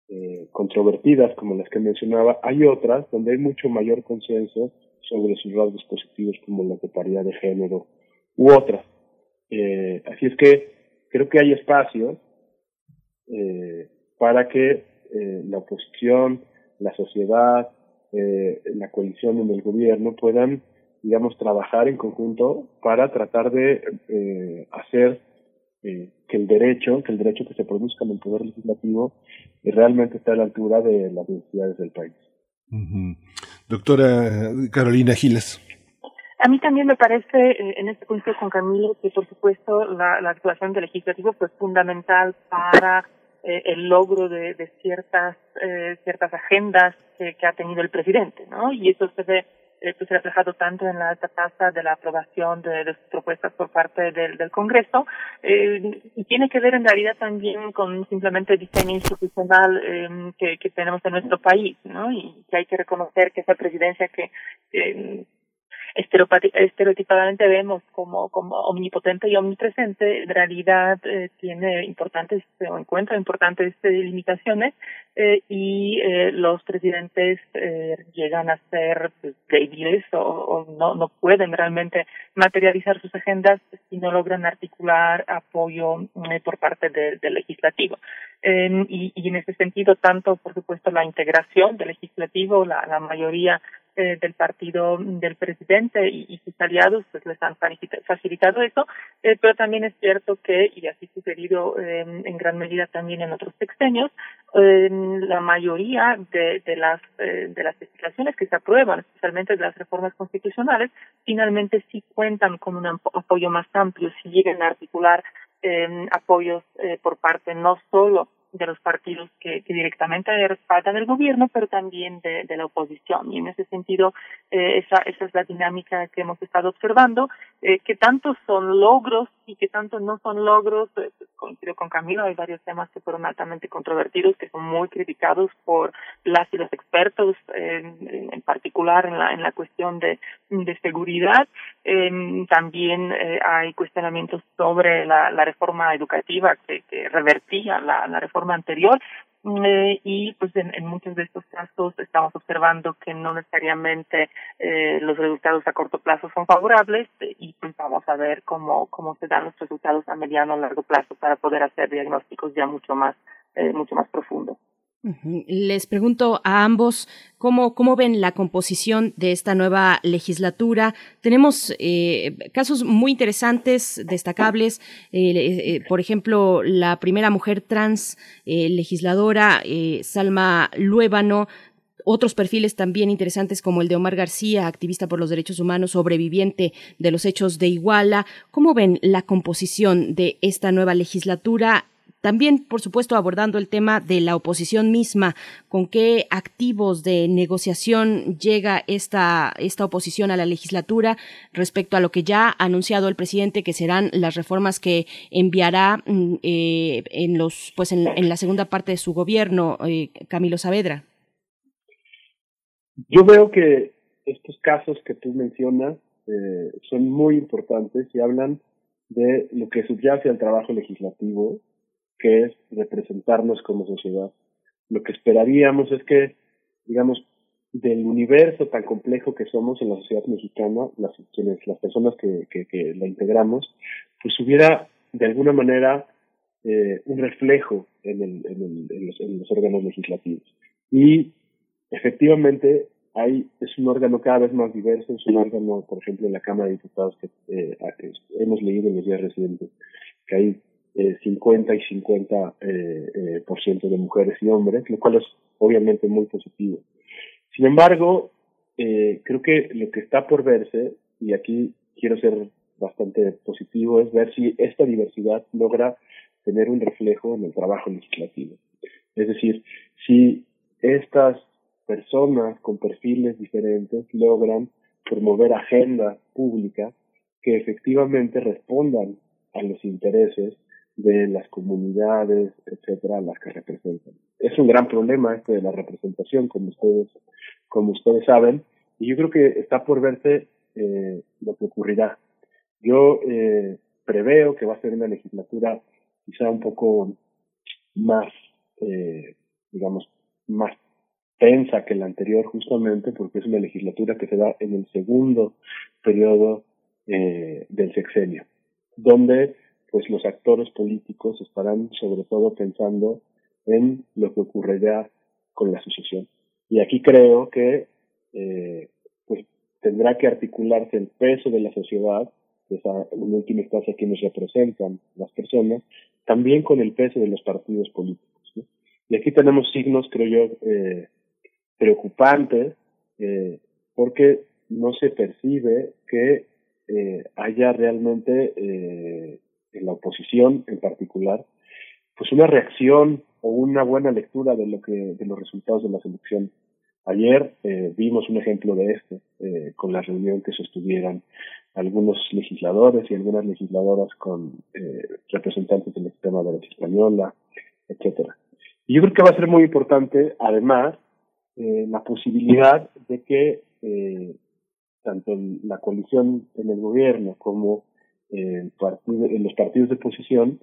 eh, controvertidas como las que mencionaba, hay otras donde hay mucho mayor consenso sobre sus rasgos positivos como la de paridad de género u otras. Eh, así es que creo que hay espacio eh, para que eh, la oposición, la sociedad, eh, la coalición en el gobierno puedan, digamos, trabajar en conjunto para tratar de eh, hacer que el derecho, que el derecho que se produzca en el poder legislativo realmente esté a la altura de las necesidades del país. Doctora Carolina Giles. A mí también me parece, eh, en este punto con Camilo, que por supuesto la, actuación del legislativo fue fundamental para eh, el logro de, ciertas eh, ciertas agendas que, ha tenido el presidente, ¿no? Y eso se ve eh, pues reflejado tanto en la alta tasa de la aprobación de, sus propuestas por parte del, del Congreso eh, y tiene que ver en realidad también con simplemente el diseño institucional eh, que, que tenemos en nuestro país, ¿no? Y que hay que reconocer que esa presidencia que eh, estereotipadamente vemos como, omnipotente y omnipresente, en realidad eh, tiene importantes o encuentra importantes eh, limitaciones eh, y los presidentes llegan a ser pues, débiles o, no, no pueden realmente materializar sus agendas si no logran articular apoyo por parte de, del legislativo. Y, en ese sentido, tanto, por supuesto, la integración del legislativo, la, la mayoría eh, del partido del presidente y, sus aliados pues les han facilitado eso, eh, pero también es cierto que, y así sucedido eh, en gran medida también en otros sexenios, eh, la mayoría de, de las eh, de las legislaciones que se aprueban, especialmente de las reformas constitucionales, finalmente sí cuentan con un apoyo más amplio, si llegan a articular apoyos por parte no solo de los partidos que, que directamente respaldan el gobierno, pero también de, de la oposición. Y en ese sentido, eh, esa, esa es la dinámica que hemos estado observando, eh, que tanto son logros y que tanto no son logros. Eh, coincido con Camilo, hay varios temas que fueron altamente controvertidos, que son muy criticados por las y los expertos, eh, en particular en la, en la cuestión de, de seguridad. Eh, también eh, hay cuestionamientos sobre la, la reforma educativa que, que revertía la, la reforma anterior eh, y pues en, muchos de estos casos estamos observando que no necesariamente eh, los resultados a corto plazo son favorables y pues vamos a ver cómo cómo se dan los resultados a mediano o largo plazo para poder hacer diagnósticos ya mucho más eh, mucho más profundos. Les pregunto a ambos cómo, cómo ven la composición de esta nueva legislatura. Tenemos eh, casos muy interesantes, destacables. Eh, eh, por ejemplo, la primera mujer trans eh, legisladora, Salma Luébano, otros perfiles también interesantes como el de Omar García, activista por los derechos humanos, sobreviviente de los hechos de Iguala. ¿Cómo ven la composición de esta nueva legislatura también, por supuesto, abordando el tema de la oposición misma, con qué activos de negociación llega esta, esta oposición a la legislatura respecto a lo que ya ha anunciado el presidente, que serán las reformas que enviará mm, eh, en los, pues en, la segunda parte de su gobierno, eh, Camilo Saavedra. Yo veo que estos casos que tú mencionas eh, son muy importantes y hablan de lo que subyace al trabajo legislativo que es representarnos como sociedad. Lo que esperaríamos es que, digamos, del universo tan complejo que somos en la sociedad mexicana, las, personas que, que, que la integramos, pues hubiera de alguna manera eh, un reflejo en, los, en órganos legislativos. Y efectivamente hay, es un órgano cada vez más diverso, es un órgano, por ejemplo, en la Cámara de Diputados que eh, hemos leído en los días recientes, que hay eh, 50 y 50 eh, eh, por ciento de mujeres y hombres, lo cual es obviamente muy positivo. Sin embargo, eh, creo que lo que está por verse, y aquí quiero ser bastante positivo, es ver si esta diversidad logra tener un reflejo en el trabajo legislativo. Es decir, si estas personas con perfiles diferentes logran promover agendas públicas que efectivamente respondan a los intereses de las comunidades, etcétera, las que representan. Es un gran problema este de la representación, como ustedes, como ustedes saben, y yo creo que está por verse eh, lo que ocurrirá. Yo eh, preveo que va a ser una legislatura quizá un poco más, eh, digamos, más tensa que la anterior justamente porque es una legislatura que se da en el segundo periodo eh, del sexenio, donde pues los actores políticos estarán sobre todo pensando en lo que ocurrirá con la asociación. Y aquí creo que eh, pues tendrá que articularse el peso de la sociedad, que es en última instancia quienes representan las personas, también con el peso de los partidos políticos. ¿no? Y aquí tenemos signos, creo yo, eh, preocupantes, eh, porque no se percibe que eh, haya realmente en la oposición en particular, pues una reacción o una buena lectura de lo que de los resultados de las elecciones. Ayer vimos un ejemplo de esto con la reunión que sostuvieron algunos legisladores y algunas legisladoras con representantes del sistema de la española, etcétera. Y yo creo que va a ser muy importante, además, la posibilidad de que tanto la coalición en el gobierno como en los partidos de oposición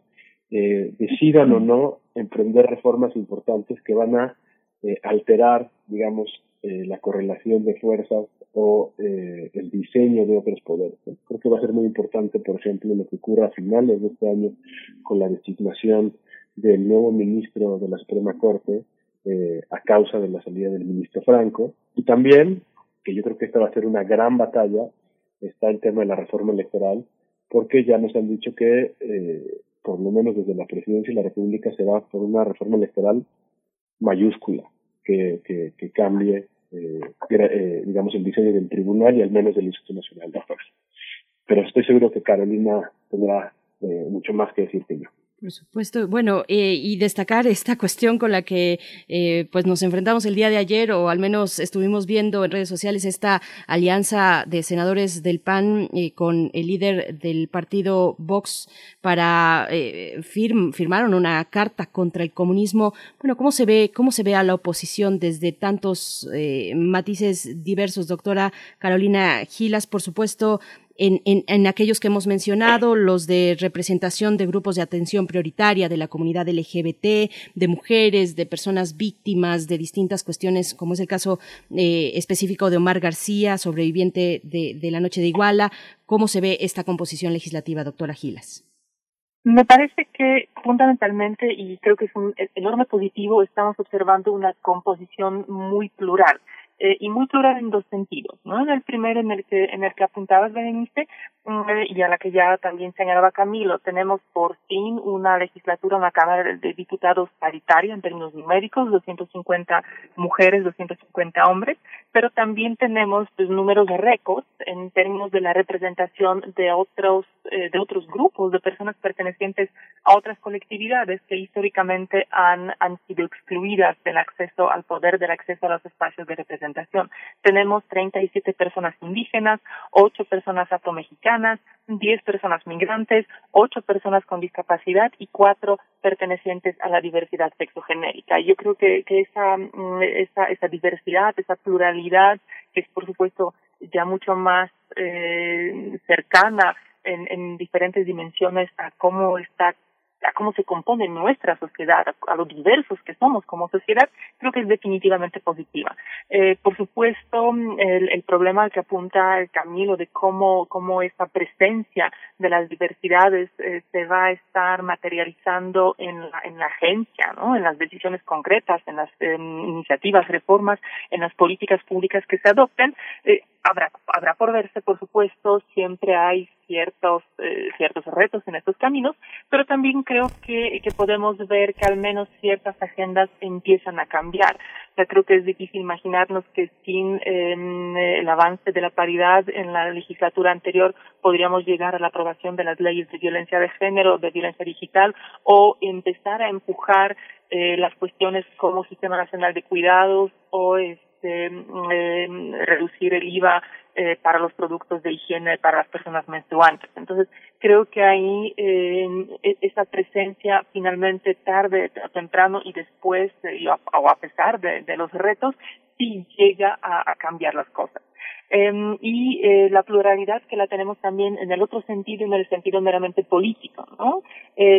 eh, decidan o no emprender reformas importantes que van a eh, alterar, digamos, eh, la correlación de fuerzas o eh, el diseño de otros poderes. Creo que va a ser muy importante, por ejemplo, lo que ocurra a finales de este año con la designación del nuevo ministro de la Suprema Corte eh, a causa de la salida del ministro Franco y también, que yo creo que esta va a ser una gran batalla, está el tema de la reforma electoral, porque ya nos han dicho que eh, por lo menos desde la presidencia de la República, se va por una reforma electoral mayúscula que, que, que cambie, eh, eh, digamos, el diseño del tribunal y al menos del Instituto Nacional de Fuerza. Pero estoy seguro que Carolina tendrá eh, mucho más que decir que yo. Por supuesto. Bueno, eh, y destacar esta cuestión con la que eh, pues nos enfrentamos el día de ayer, o al menos estuvimos viendo en redes sociales esta alianza de senadores del PAN eh, con el líder del partido Vox para eh, firm, firmaron una carta contra el comunismo. Bueno, ¿cómo se ve cómo se ve a la oposición desde tantos eh, matices diversos, doctora Carolina Gilas? Por supuesto, en, en, en, aquellos que hemos mencionado, los de representación de grupos de atención prioritaria de la comunidad LGBT, de mujeres, de personas víctimas de distintas cuestiones, como es el caso eh, específico de Omar García, sobreviviente de, de la noche de Iguala. ¿Cómo se ve esta composición legislativa, doctora Gilas? Me parece que fundamentalmente, y creo que es un enorme positivo, estamos observando una composición muy plural eh, y muy plural en dos sentidos, ¿no? En el primero, en el que en el que apuntabas, Berenice, eh, y a la que ya también señalaba Camilo, tenemos por fin una legislatura, una Cámara de Diputados paritaria en términos numéricos, 250 mujeres, 250 hombres, pero también tenemos pues, números récords en términos de la representación de otros eh, de otros grupos, de personas pertenecientes a otras colectividades que históricamente han, han sido excluidas del acceso al poder, del acceso a los espacios de representación representación. Tenemos 37 personas indígenas, 8 personas afromexicanas, 10 personas migrantes, 8 personas con discapacidad y 4 pertenecientes a la diversidad sexogenérica. Yo creo que, esa, mm, esa, esa diversidad, esa pluralidad, que es por supuesto ya mucho más eh, cercana en diferentes dimensiones a cómo está a cómo se compone nuestra sociedad, a, a, lo diversos que somos como sociedad, creo que es definitivamente positiva. Eh, por supuesto, el, el problema que apunta el Camilo de cómo, cómo esta presencia de las diversidades eh, se va a estar materializando en la, en la agencia, ¿no? en las decisiones concretas, en las iniciativas, reformas, en las políticas públicas que se adopten, eh, habrá, habrá por verse, por supuesto, siempre hay ciertos, eh, ciertos retos en estos caminos, pero también creo que, que podemos ver que al menos ciertas agendas empiezan a cambiar. O creo que es difícil imaginarnos que sin eh, el avance de la paridad en la legislatura anterior podríamos llegar a la aprobación de las leyes de violencia de género, de violencia digital o empezar a empujar eh, las cuestiones como Sistema Nacional de Cuidados o este, eh, reducir el IVA eh, para los productos de higiene para las personas menstruantes. Entonces, creo que ahí eh, esa presencia finalmente tarde o temprano y después eh, o a pesar de, los retos, sí llega a, cambiar las cosas. Eh, y la pluralidad que la tenemos también en el otro sentido, en el sentido meramente político, ¿no?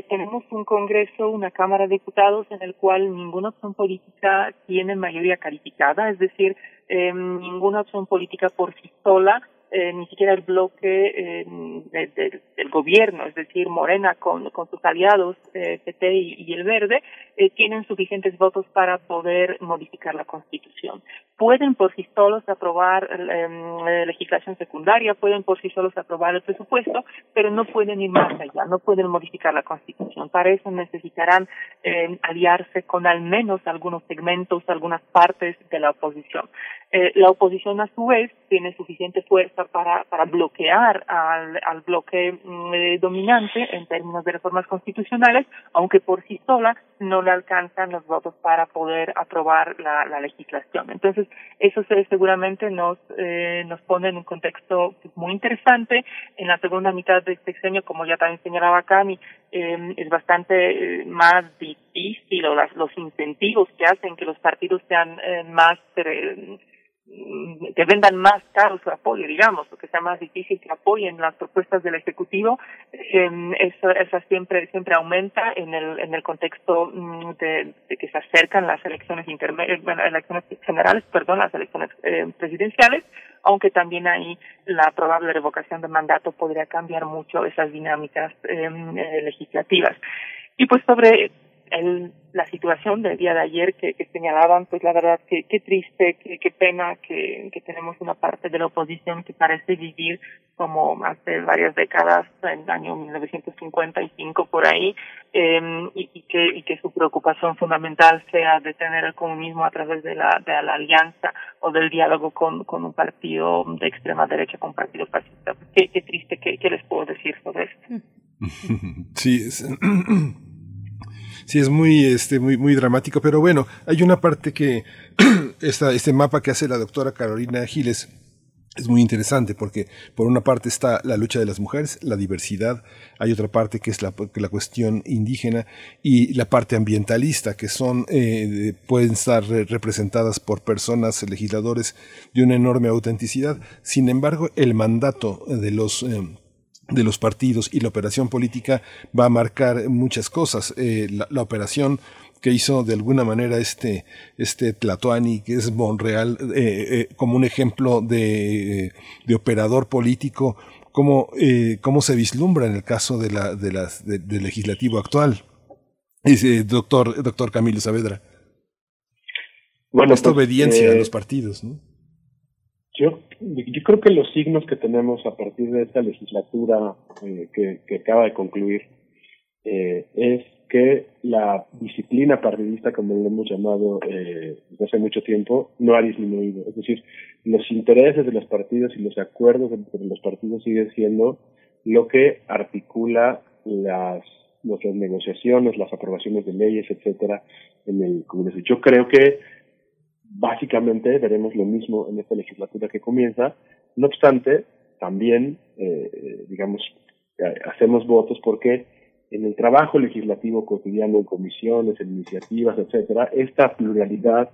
Tenemos un Congreso, una Cámara de Diputados en el cual ninguna opción política tiene mayoría calificada, es decir, eh, ninguna opción política por sí sola eh, ni siquiera el bloque eh, de, de, del gobierno, es decir, Morena con, sus aliados, eh, PT y, y el Verde, eh, tienen suficientes votos para poder modificar la Constitución. Pueden por sí solos aprobar eh, legislación secundaria, pueden por sí solos aprobar el presupuesto, pero no pueden ir más allá, no pueden modificar la Constitución. Para eso necesitarán aliarse con al menos algunos segmentos, algunas partes de la oposición. La oposición, a su vez, tiene suficiente fuerza para, para bloquear al, bloque mm, eh, dominante en términos de reformas constitucionales, aunque por sí sola no, le alcanzan los votos para poder aprobar la, la legislación. Entonces, eso se, seguramente nos, eh, nos pone en un contexto muy interesante. En la segunda mitad de este sexenio, como ya también señalaba Cami, eh, es bastante eh, más difícil las, los incentivos que hacen que los partidos sean eh, más que vendan más caro su apoyo, digamos, o que sea más difícil que apoyen las propuestas del ejecutivo, eh, siempre aumenta en el contexto mm, de, que se acercan las elecciones eh, bueno, elecciones generales, perdón, las elecciones eh, presidenciales, aunque también ahí la probable revocación de mandato podría cambiar mucho esas dinámicas eh, legislativas. Y pues sobre el, la situación del día de ayer que, que señalaban, pues la verdad que qué triste, qué, qué pena que, que tenemos una parte de la oposición que parece vivir como hace varias décadas, en el año 1955 por ahí, eh, y, y, que, y que su preocupación fundamental sea detener el comunismo a través de la, de la alianza o del diálogo con, con un partido de extrema derecha, con un partido fascista. Qué, qué triste, qué, qué les puedo decir sobre esto. Sí, es... Sí, es muy, este, muy, muy dramático, pero bueno, hay una parte que, esta, este mapa que hace la doctora Carolina Giles, es muy interesante porque por una parte está la lucha de las mujeres, la diversidad, hay otra parte que es la, la cuestión indígena y la parte ambientalista que son eh, pueden estar representadas por personas legisladores de una enorme autenticidad. Sin embargo, el mandato de los eh, de los partidos y la operación política va a marcar muchas cosas. Eh, la, la, operación que hizo de alguna manera este, este Tlatoani, que es Monreal, eh, eh, como un ejemplo de, de operador político, cómo, eh, cómo se vislumbra en el caso de la, de las, de, del legislativo actual. Dice doctor, doctor Camilo Saavedra. Bueno, esta pues, obediencia a los partidos, ¿no? Yo, yo creo que los signos que tenemos a partir de esta legislatura eh, que, acaba de concluir eh, es que la disciplina partidista, como lo hemos llamado eh, desde hace mucho tiempo, no ha disminuido. Es decir, los intereses de los partidos y los acuerdos entre los partidos siguen siendo lo que articula las, las negociaciones, las aprobaciones de leyes, etcétera, en el Congreso. Yo creo que básicamente veremos lo mismo en esta legislatura que comienza. No obstante, también, eh, digamos, hacemos votos porque en el trabajo legislativo cotidiano, en comisiones, en iniciativas, etcétera, esta pluralidad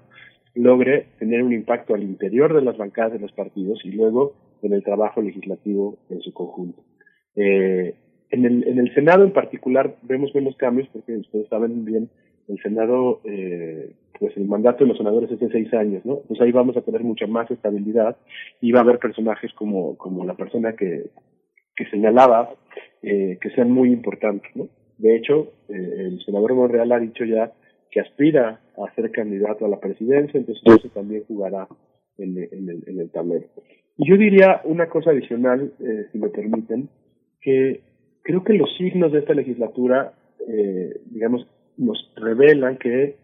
logre tener un impacto al interior de las bancadas de los partidos y luego en el trabajo legislativo en su conjunto. Eh, en, el, en el Senado en particular vemos menos cambios porque ustedes saben bien, el Senado eh, pues el mandato de los senadores es de seis años, ¿no? Pues ahí vamos a tener mucha más estabilidad y va a haber personajes como, como la persona que, que señalaba, eh, que sean muy importantes, ¿no? De hecho, eh, el senador Monreal ha dicho ya que aspira a ser candidato a la presidencia, entonces eso también jugará en, en, el, en el tablero. Y yo diría una cosa adicional, eh, si me permiten, que creo que los signos de esta legislatura, eh, digamos, nos revelan que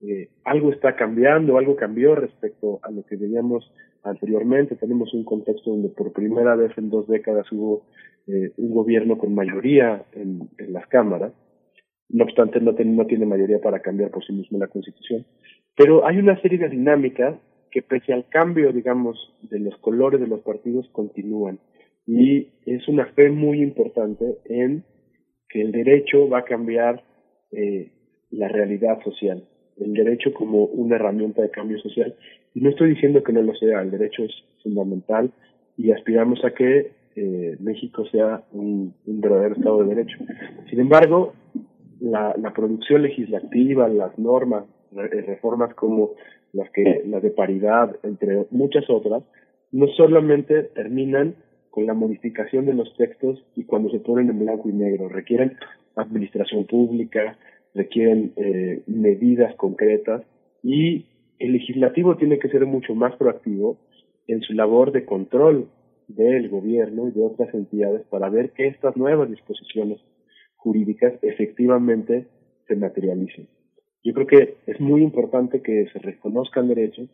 eh, algo está cambiando, algo cambió respecto a lo que veíamos anteriormente. Tenemos un contexto donde por primera vez en dos décadas hubo eh, un gobierno con mayoría en, en las cámaras. No obstante, no, ten, no tiene mayoría para cambiar por sí mismo la Constitución. Pero hay una serie de dinámicas que pese al cambio, digamos, de los colores de los partidos, continúan. Y es una fe muy importante en que el derecho va a cambiar eh, la realidad social el derecho como una herramienta de cambio social. Y no estoy diciendo que no lo sea, el derecho es fundamental y aspiramos a que eh, México sea un, verdadero Estado de Derecho. Sin embargo, la, la producción legislativa, las normas, reformas como las que las de paridad, entre muchas otras, no solamente terminan con la modificación de los textos y cuando se ponen en blanco y negro, requieren administración pública, requieren eh, medidas concretas y el legislativo tiene que ser mucho más proactivo en su labor de control del gobierno y de otras entidades para ver que estas nuevas disposiciones jurídicas efectivamente se materialicen. Yo creo que es muy importante que se reconozcan derechos,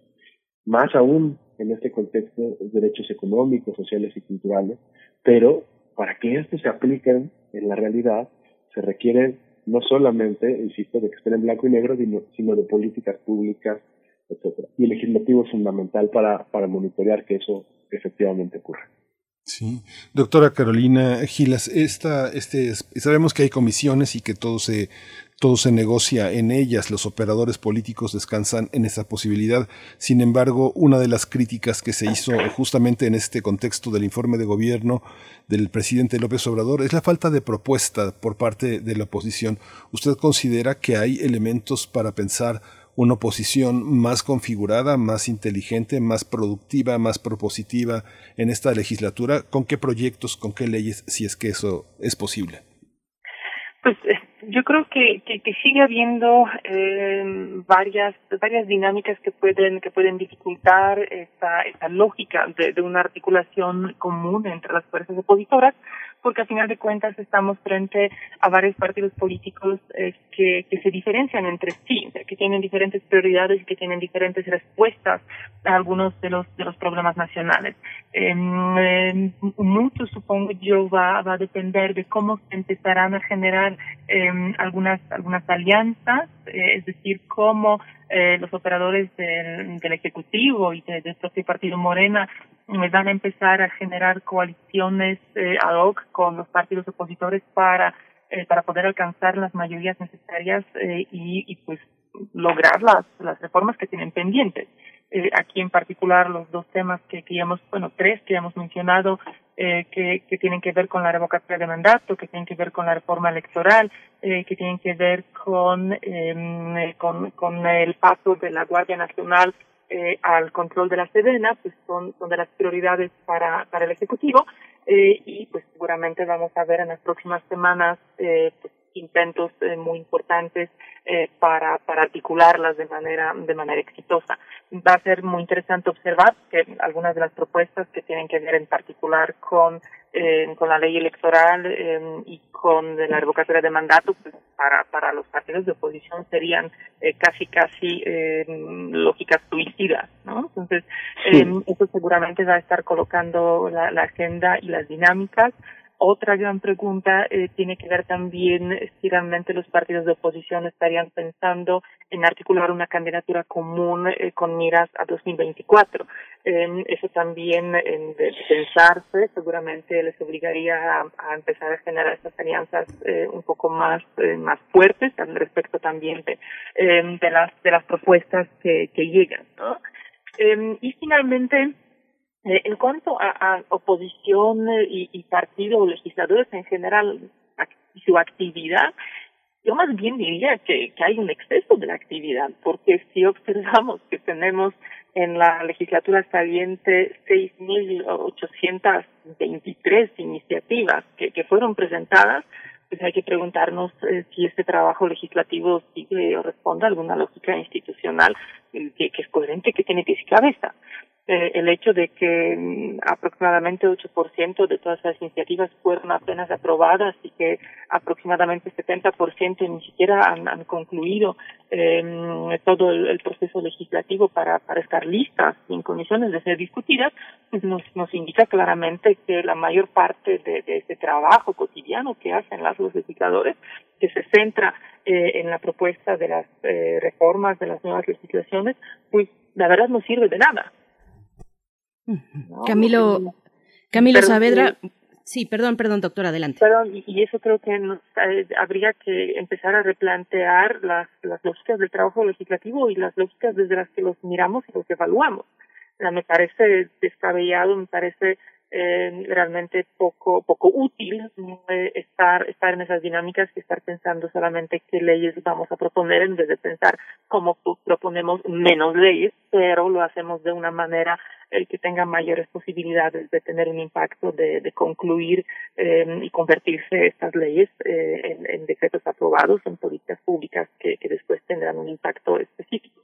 más aún en este contexto, derechos económicos, sociales y culturales, pero para que estos se apliquen en la realidad se requieren no solamente, insisto, de que estén en blanco y negro, sino, de políticas públicas, etcétera. Y el legislativo es fundamental para, para monitorear que eso efectivamente ocurra. Doctora Carolina Gilas, esta, este, sabemos que hay comisiones y que todo se, todo se negocia en ellas, los operadores políticos descansan en esa posibilidad. Sin embargo, una de las críticas que se hizo justamente en este contexto del informe de gobierno del presidente López Obrador es la falta de propuesta por parte de la oposición. ¿Usted considera que hay elementos para pensar una oposición más configurada, más inteligente, más productiva, más propositiva en esta legislatura? ¿Con qué proyectos, con qué leyes, si es que eso es posible? Pues eh, yo creo que, que, sigue habiendo eh, varias varias dinámicas que pueden que pueden dificultar esta esta lógica de una articulación común entre las fuerzas opositoras porque a final de cuentas estamos frente a varios partidos políticos eh, que, que se diferencian entre sí, que tienen diferentes prioridades y que tienen diferentes respuestas a algunos de los de los problemas nacionales. Eh, mucho, supongo yo, va, va a depender de cómo se empezarán a generar eh, algunas algunas alianzas, eh, es decir, cómo eh, los operadores del, del ejecutivo y del propio partido Morena van a empezar a generar coaliciones eh, ad hoc con los partidos opositores para eh, para poder alcanzar las mayorías necesarias eh, y, y pues lograr las las reformas que tienen pendientes. Aquí en particular los dos temas que, que hemos, bueno, tres que hemos mencionado, eh, que, que tienen que ver con la revocatoria de mandato, que tienen que ver con la reforma electoral, eh, que tienen que ver con, eh, con, con el paso de la Guardia Nacional eh, al control de la Sedena, pues son, son de las prioridades para, para el Ejecutivo eh, y pues seguramente vamos a ver en las próximas semanas eh, pues, intentos eh, muy importantes eh, para, para articularlas de manera, de manera exitosa. Va a ser muy interesante observar que algunas de las propuestas que tienen que ver en particular con, eh, con la ley electoral eh, y con la revocatoria de mandato, pues para, para los partidos de oposición serían eh, casi, casi eh, lógicas suicidas, ¿no? Entonces, eh, eso seguramente va a estar colocando la, la agenda y las dinámicas otra gran pregunta eh, tiene que ver también si realmente los partidos de oposición estarían pensando en articular una candidatura común eh, con miras a 2024. Eh, eso también eh, de pensarse seguramente les obligaría a, empezar a generar estas alianzas eh, un poco más eh, más fuertes al respecto también de, eh, de las de las propuestas que, que llegan. ¿no? Eh, y finalmente eh, en cuanto a, oposición eh, y, y partido legisladores en general y su actividad, yo más bien diría que, que hay un exceso de la actividad, porque si observamos que tenemos en la legislatura saliente 6.823 iniciativas que, que fueron presentadas, pues hay que preguntarnos eh, si este trabajo legislativo sigue o responde a alguna lógica institucional eh, que, que es coherente, que tiene pies y cabeza eh, el hecho de que mm, aproximadamente 8% de todas las iniciativas fueron apenas aprobadas y que aproximadamente 70% ni siquiera han, concluido eh, todo el, proceso legislativo para, estar listas y en condiciones de ser discutidas, pues nos, nos indica claramente que la mayor parte de, de este trabajo cotidiano que hacen las los legisladores, que se centra eh, en la propuesta de las eh, reformas, de las nuevas legislaciones, pues la verdad no sirve de nada no, Camilo, Camilo pero, Saavedra, sí, perdón, perdón, doctor, adelante. Perdón, y, y eso creo que nos, eh, habría que empezar a replantear las, las lógicas del trabajo legislativo y las lógicas desde las que los miramos y los evaluamos. O sea, me parece descabellado, me parece eh, realmente poco poco útil eh, estar estar en esas dinámicas y estar pensando solamente qué leyes vamos a proponer en vez de pensar cómo proponemos menos leyes pero lo hacemos de una manera eh, que tenga mayores posibilidades de tener un impacto de, concluir eh, y convertirse estas leyes eh, en, en, decretos aprobados en políticas públicas que, que después tendrán un impacto específico.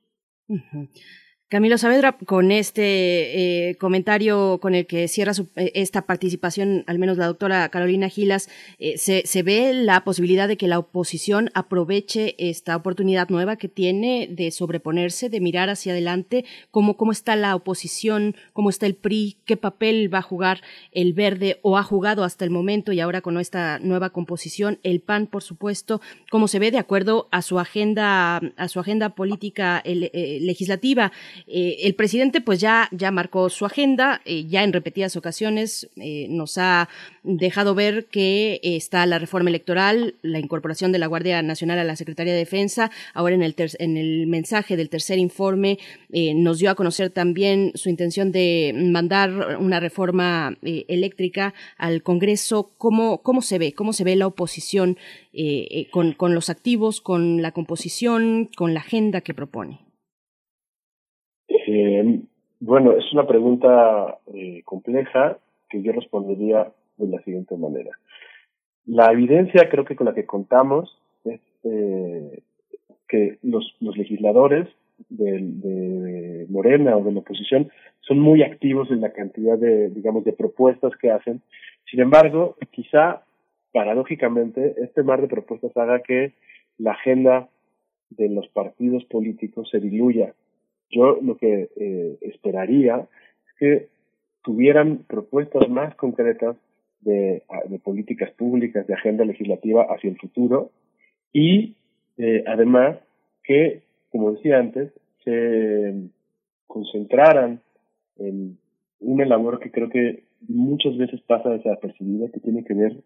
Camilo Saavedra, con este eh, comentario con el que cierra eh, esta participación, al menos la doctora Carolina Gilas, eh, se, ve la posibilidad de que la oposición aproveche esta oportunidad nueva que tiene de sobreponerse, de mirar hacia adelante, cómo, cómo está la oposición, cómo está el PRI, qué papel va a jugar el verde o ha jugado hasta el momento y ahora con esta nueva composición, el PAN, por supuesto, cómo se ve de acuerdo a su agenda, a su agenda política legislativa. Eh, el presidente pues ya, ya marcó su agenda, eh, ya en repetidas ocasiones eh, nos ha dejado ver que está la reforma electoral, la incorporación de la Guardia Nacional a la Secretaría de Defensa, ahora en el, en el mensaje del tercer informe nos dio a conocer también su intención de mandar una reforma eléctrica al Congreso. ¿Cómo, ¿Cómo se ve? ¿Cómo se ve la oposición con, con los activos, con la composición, con la agenda que propone? Eh, bueno, es una pregunta eh, compleja que yo respondería de la siguiente manera. La evidencia creo que con la que contamos es eh, que los, legisladores de, de, Morena o de la oposición son muy activos en la cantidad de, digamos, de propuestas que hacen. Sin embargo, quizá paradójicamente este mar de propuestas haga que la agenda de los partidos políticos se diluya yo lo que eh, esperaría es que tuvieran propuestas más concretas de, de, políticas públicas, de agenda legislativa hacia el futuro y eh, además que, como decía antes, se concentraran en una labor que creo que muchas veces pasa desapercibida, que tiene que ver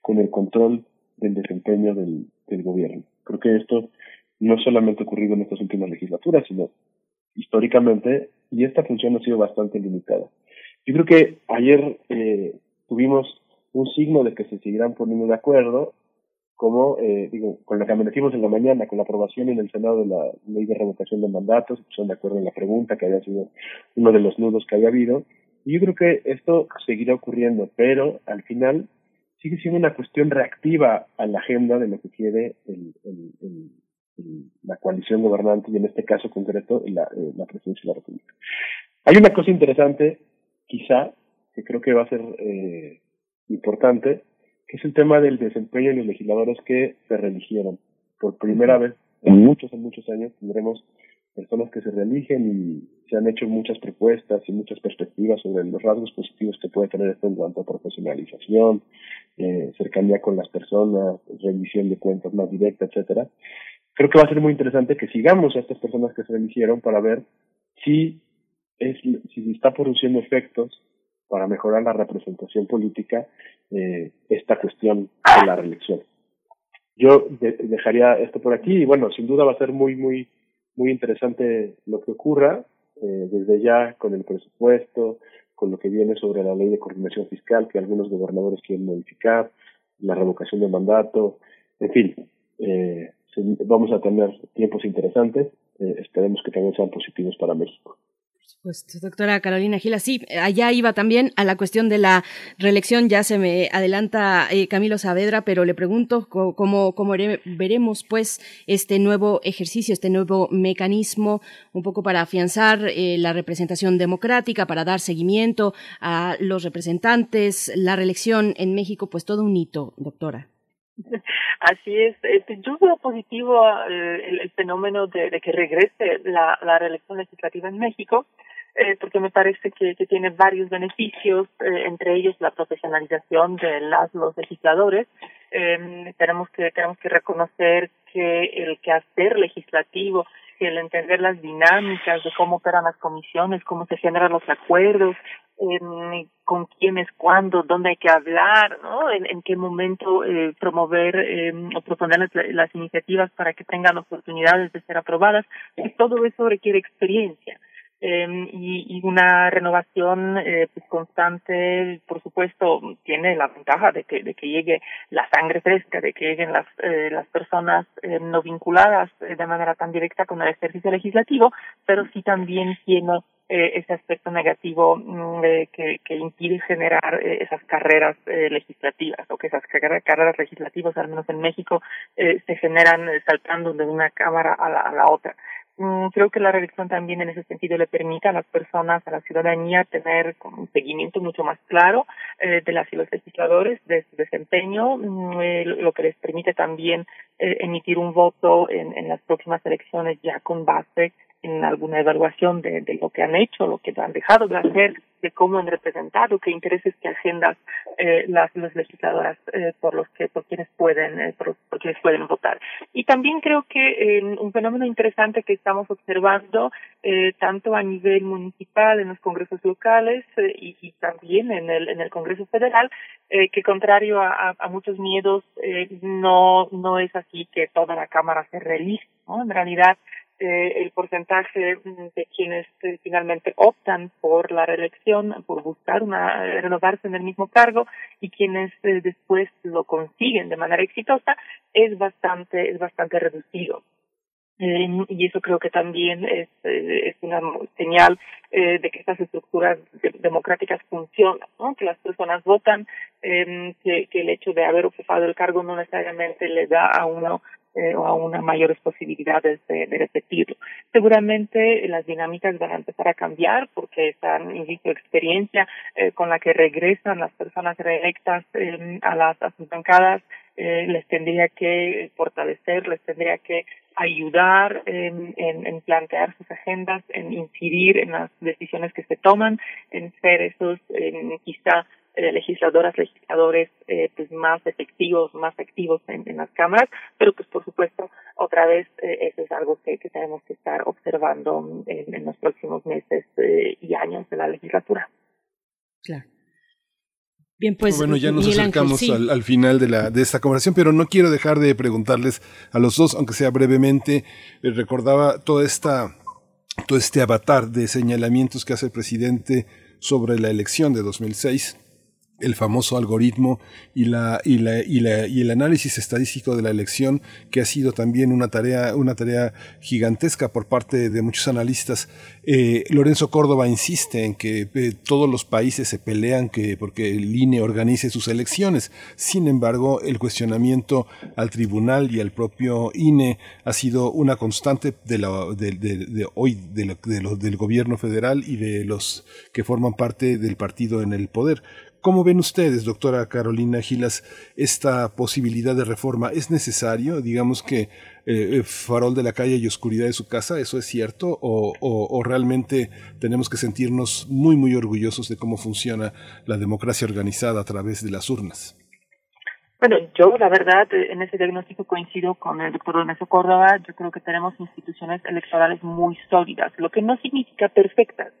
con el control del desempeño del gobierno. Creo que esto no solamente ha ocurrido en estas últimas legislaturas, sino históricamente y esta función ha sido bastante limitada. Yo creo que ayer eh, tuvimos un signo de que se seguirán poniendo de acuerdo, como eh, digo, con lo que amanecimos en la mañana, con la aprobación en el Senado de la ley de revocación de mandatos, son de acuerdo en la pregunta que había sido uno de los nudos que había habido. Y yo creo que esto seguirá ocurriendo, pero al final sigue siendo una cuestión reactiva a la agenda de lo que quiere el, el la coalición gobernante y en este caso concreto la, eh, la presidencia de la República. Hay una cosa interesante, quizá, que creo que va a ser eh, importante, que es el tema del desempeño de los legisladores que se reeligieron. Por primera vez en muchos, en muchos años tendremos personas que se reeligen y se han hecho muchas propuestas y muchas perspectivas sobre los rasgos positivos que puede tener esto en cuanto a profesionalización, eh, cercanía con las personas, rendición de cuentas más directa, etcétera creo que va a ser muy interesante que sigamos a estas personas que se eligieron para ver si es si está produciendo efectos para mejorar la representación política eh, esta cuestión de la reelección. Yo dejaría esto por aquí y bueno, sin duda va a ser muy muy muy interesante lo que ocurra eh, desde ya con el presupuesto, con lo que viene sobre la ley de coordinación fiscal que algunos gobernadores quieren modificar, la revocación de mandato, en fin, eh, vamos a tener tiempos interesantes. Eh, esperemos que también sean positivos para México. Pues doctora Carolina Gila, sí, allá iba también a la cuestión de la reelección, ya se me adelanta eh, Camilo Saavedra, pero le pregunto cómo, cómo veremos pues este nuevo ejercicio, este nuevo mecanismo, un poco para afianzar eh, la representación democrática, para dar seguimiento a los representantes, la reelección en México, pues todo un hito, doctora. Así es. Este, yo veo positivo eh, el, fenómeno de, que regrese la, reelección legislativa en México, eh, porque me parece que, tiene varios beneficios, eh, entre ellos la profesionalización de las los legisladores. Eh, tenemos que tenemos que reconocer que el quehacer legislativo el entender las dinámicas de cómo operan las comisiones, cómo se generan los acuerdos, con quiénes, cuándo, dónde hay que hablar, ¿no? En, qué momento eh, promover eh, o proponer las, las, iniciativas para que tengan oportunidades de ser aprobadas. Todo eso requiere experiencia. Eh, y, una renovación eh, pues constante, por supuesto, tiene la ventaja de que, de que llegue la sangre fresca, de que lleguen las, eh, las personas eh, no vinculadas eh, de manera tan directa con el ejercicio legislativo, pero sí también tiene ese aspecto negativo mm, que, que impide generar esas carreras legislativas o que esas carreras legislativas, al menos en México, se generan saltando de una cámara a la, a la otra. Mm, creo que la reelección también en ese sentido le permite a las personas, a la ciudadanía, tener un seguimiento mucho más claro eh, de las y los legisladores, de su desempeño, mm, eh, lo que les permite también eh, emitir un voto en, en las próximas elecciones ya con base en alguna evaluación de, lo que han hecho, lo que han dejado de hacer, de cómo han representado, qué intereses, qué agendas eh, las, las legisladoras eh, por los que por quienes pueden eh, por, por, quienes pueden votar. Y también creo que un fenómeno interesante que estamos observando eh, tanto a nivel municipal en los congresos locales eh, y, y, también en el en el Congreso Federal eh, que contrario a, a, muchos miedos eh, no no es así que toda la cámara se reelige, ¿no? En realidad eh, el porcentaje de quienes eh, finalmente optan por la reelección, por buscar una renovarse en el mismo cargo y quienes eh, después lo consiguen de manera exitosa es bastante es bastante reducido. Eh, y eso creo que también es, eh, una señal eh, de que estas estructuras de, democráticas funcionan, ¿no? que las personas votan, eh, que, que el hecho de haber ocupado el cargo no necesariamente le da a uno eh, o a unas mayores posibilidades de, de, repetirlo. Seguramente las dinámicas van a empezar a cambiar porque están, insisto, experiencia eh, con la que regresan las personas reelectas eh, a las a sus bancadas eh, les tendría que fortalecer, les tendría que ayudar en, en, en, plantear sus agendas, en incidir en las decisiones que se toman, en ser esos quizá eh, legisladoras, legisladores eh, pues más efectivos, más activos en, en, las cámaras, pero pues por supuesto otra vez eh, eso es algo que, que, tenemos que estar observando en, en los próximos meses eh, y años de la legislatura. Claro. Bien, pues, bueno, ya nos acercamos Ángel, sí. al, al, final de, la, de esta conversación, pero no quiero dejar de preguntarles a los dos, aunque sea brevemente, eh, recordaba toda esta, todo este avatar de señalamientos que hace el presidente sobre la elección de 2006 el famoso algoritmo y la, y la, y la, y el análisis estadístico de la elección que ha sido también una tarea una tarea gigantesca por parte de muchos analistas. Eh, Lorenzo Córdoba insiste en que eh, todos los países se pelean que porque el INE organice sus elecciones. Sin embargo el cuestionamiento al tribunal y al propio INE ha sido una constante de, la, de, de, hoy de lo, del gobierno federal y de los que forman parte del partido en el poder ¿Cómo ven ustedes, doctora Carolina Gilas, esta posibilidad de reforma? ¿Es necesario, digamos que eh, farol de la calle y oscuridad de su casa, eso es cierto? O, o, ¿O, realmente tenemos que sentirnos muy, muy orgullosos de cómo funciona la democracia organizada a través de las urnas? Bueno, yo la verdad en ese diagnóstico coincido con el doctor Ernesto Córdoba. Yo creo que tenemos instituciones electorales muy sólidas, lo que no significa perfectas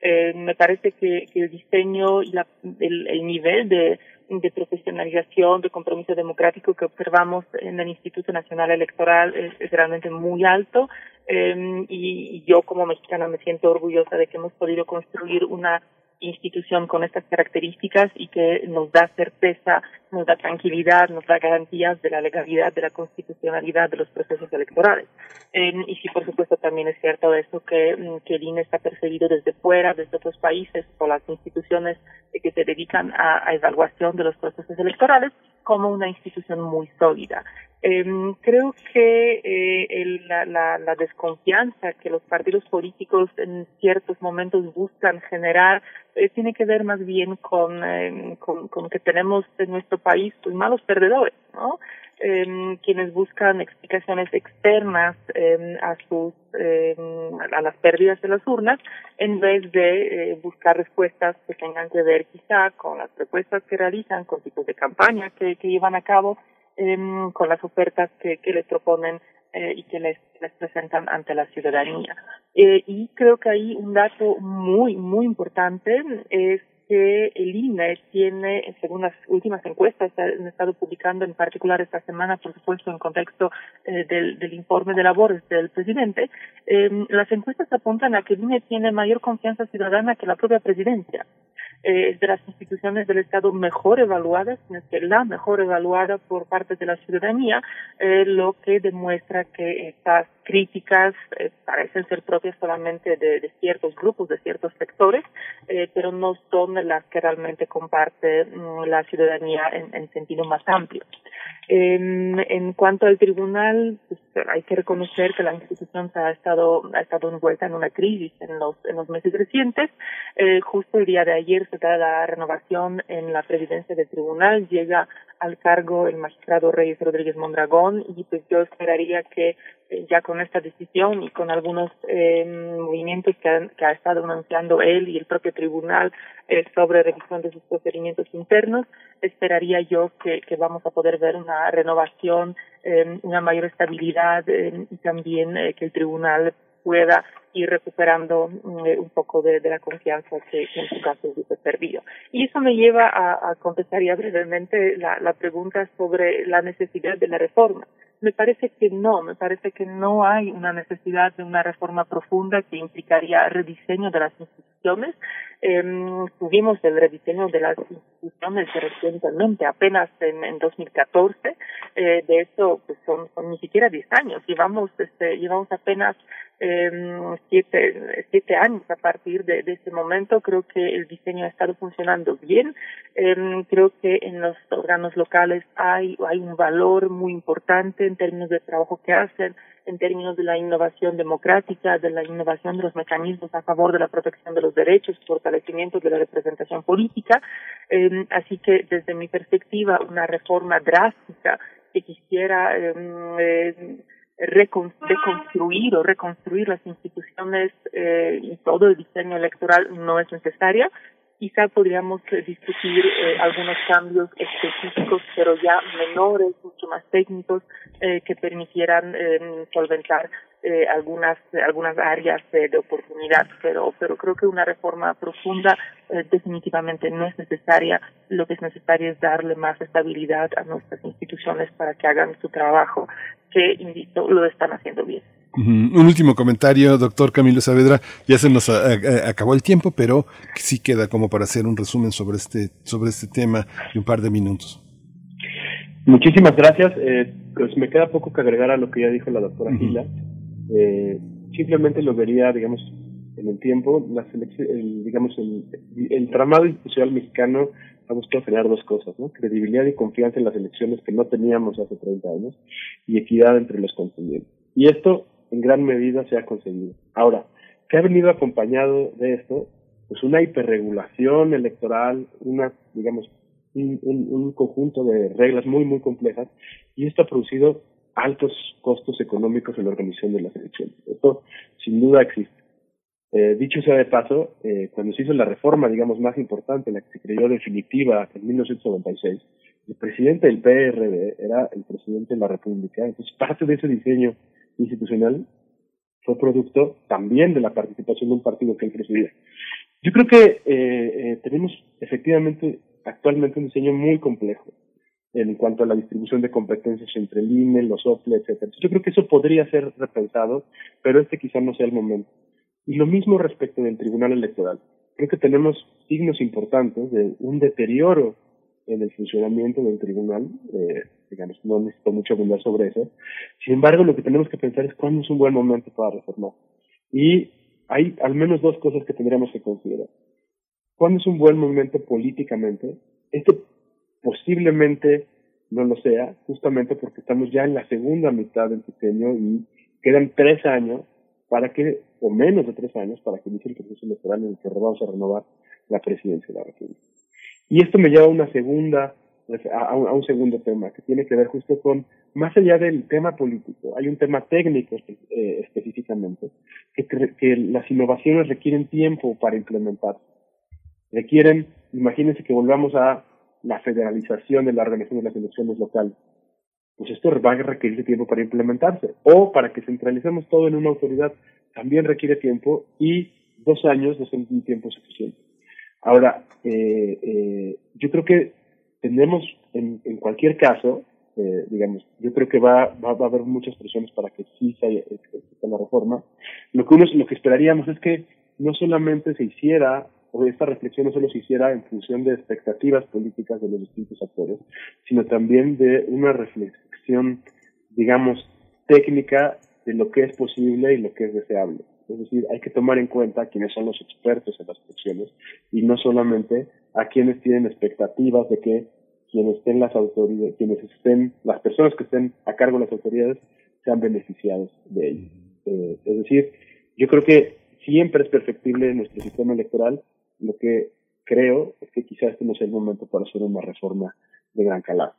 eh, me parece que, que, el diseño y la, el, el nivel de, de, profesionalización, de compromiso democrático que observamos en el Instituto Nacional Electoral es, es realmente muy alto. Eh, y, y yo como mexicana me siento orgullosa de que hemos podido construir una institución con estas características y que nos da certeza, nos da tranquilidad, nos da garantías de la legalidad, de la constitucionalidad de los procesos electorales. Y sí, por supuesto, también es cierto eso que, mm, que el INE está perseguido desde fuera, desde otros países, por las instituciones que se dedican a evaluación de los procesos electorales, como una institución muy sólida. Eh, creo que eh, la, desconfianza que los partidos políticos en ciertos momentos buscan generar eh, tiene que ver más bien con, eh, con, con, que tenemos en nuestro país pues, malos perdedores, ¿no? Quienes buscan explicaciones externas a sus a las pérdidas de las urnas en vez de eh, buscar respuestas que tengan que ver quizá con las propuestas que realizan, con tipos de campaña que, que llevan a cabo eh, con las ofertas que, que les proponen eh, y que les, les presentan ante la ciudadanía. Eh, y creo que ahí un dato muy, muy importante es que el INE tiene, según las últimas encuestas que han estado publicando, en particular esta semana, por supuesto, en contexto eh, del, informe de labores del presidente, eh, las encuestas apuntan a que el INE tiene mayor confianza ciudadana que la propia presidencia. Eh, de las instituciones del Estado mejor evaluadas, es la mejor evaluada por parte de la ciudadanía, eh, lo que demuestra que estas críticas eh, parecen ser propias solamente de, ciertos grupos, de ciertos sectores, eh, pero no son las que realmente comparte mm, la ciudadanía en, en, sentido más amplio. en cuanto al tribunal, pues, hay que reconocer que la institución ha estado ha estado envuelta en una crisis en los en los meses recientes. Eh, justo el día de ayer se da la renovación en la presidencia del tribunal, llega al cargo el magistrado Reyes Rodríguez Mondragón y pues yo esperaría que eh, ya con esta decisión y con algunos eh, movimientos que, que ha estado anunciando él y el propio tribunal eh, sobre revisión de sus procedimientos internos, esperaría yo que, que vamos a poder ver una renovación, eh, una mayor estabilidad eh, y también que el tribunal pueda ir recuperando mm, un poco de, la confianza que, en su caso hubiese perdido. Y eso me lleva a, a contestar ya brevemente la pregunta sobre la necesidad de la reforma. Me parece que no, me parece que no hay una necesidad de una reforma profunda que implicaría rediseño de las instituciones. Eh, tuvimos el rediseño de las instituciones recientemente, apenas en, en 2014. Eh, de eso pues son, son ni siquiera 10 años. Llevamos, este, llevamos apenas eh, siete, siete años a partir de, de ese momento. Creo que el diseño ha estado funcionando bien. Eh, creo que en los órganos locales hay, hay un valor muy importante en términos del trabajo que hacen, en términos de la innovación democrática, de la innovación de los mecanismos a favor de la protección de los derechos, fortalecimiento de la representación política. Eh, así que desde mi perspectiva, una reforma drástica que quisiera eh, reconstruir o reconstruir las instituciones eh, y todo el diseño electoral no es necesaria. Quizá podríamos eh, discutir eh, algunos cambios específicos, pero ya menores, mucho más técnicos, eh, que permitieran eh, solventar eh, algunas algunas áreas de, oportunidad, pero pero creo que una reforma profunda eh, definitivamente no es necesaria. Lo que es necesario es darle más estabilidad a nuestras instituciones para que hagan su trabajo, que invito lo están haciendo bien. Un último comentario, doctor Camilo Saavedra. Ya se nos a, a, acabó el tiempo, pero sí queda como para hacer un resumen sobre este, sobre este tema de un par de minutos. Muchísimas gracias. Eh, pues me queda poco que agregar a lo que ya dijo la doctora uh -huh. Gila. Eh, simplemente lo vería, digamos, en el tiempo, la el, digamos, el, el tramado institucional mexicano ha buscado generar dos cosas, ¿no? Credibilidad y confianza en las elecciones que no teníamos hace 30 años y equidad entre los contendientes. Y esto en gran medida se ha conseguido. Ahora, ¿qué ha venido acompañado de esto? Pues una hiperregulación electoral, una, digamos, un, un, un conjunto de reglas muy, muy complejas, y esto ha producido altos costos económicos en la organización de las elecciones. Esto sin duda existe. Eh, dicho sea de paso, eh, cuando se hizo la reforma, digamos, más importante, la que se creyó definitiva en 1996, el presidente del PRD era el presidente de la República. Entonces, parte de ese diseño institucional fue producto también de la participación de un partido que él presidía. Yo creo que eh, eh, tenemos efectivamente actualmente un diseño muy complejo en cuanto a la distribución de competencias entre el INE, los OPLE, etcétera. Yo creo que eso podría ser repensado, pero este quizá no sea el momento. Y lo mismo respecto del Tribunal Electoral. Creo que tenemos signos importantes de un deterioro en el funcionamiento del tribunal, eh, no necesito mucho abundar sobre eso. Sin embargo, lo que tenemos que pensar es cuándo es un buen momento para reformar. Y hay al menos dos cosas que tendríamos que considerar. ¿Cuándo es un buen momento políticamente? Esto posiblemente no lo sea, justamente porque estamos ya en la segunda mitad del sexenio y quedan tres años para que, o menos de tres años, para que inicie el proceso electoral en el que vamos a renovar la presidencia de la República. Y esto me lleva a una segunda, a a un segundo tema que tiene que ver justo con, más allá del tema político, hay un tema técnico eh, específicamente, que, que las innovaciones requieren tiempo para implementarse. Requieren, imagínense que volvamos a la federalización de la organización de las elecciones locales. Pues esto va a requerir tiempo para implementarse. O para que centralicemos todo en una autoridad también requiere tiempo y dos años no son un tiempo suficiente. Ahora, eh, eh, yo creo que tenemos en, en cualquier caso, eh, digamos, yo creo que va, va, a haber muchas presiones para que sí se haya la reforma. Lo que uno, lo que esperaríamos es que no solamente se hiciera o esta reflexión no solo se hiciera en función de expectativas políticas de los distintos actores, sino también de una reflexión, digamos, técnica de lo que es posible y lo que es deseable. Es decir, hay que tomar en cuenta quiénes son los expertos en las elecciones y no solamente a quienes tienen expectativas de que quienes estén las autoridades, quienes estén, las personas que estén a cargo de las autoridades sean beneficiados de ello. Eh, es decir, yo creo que siempre es perfectible nuestro sistema electoral. Lo que creo es que quizás este no sea el momento para hacer una reforma de gran calado.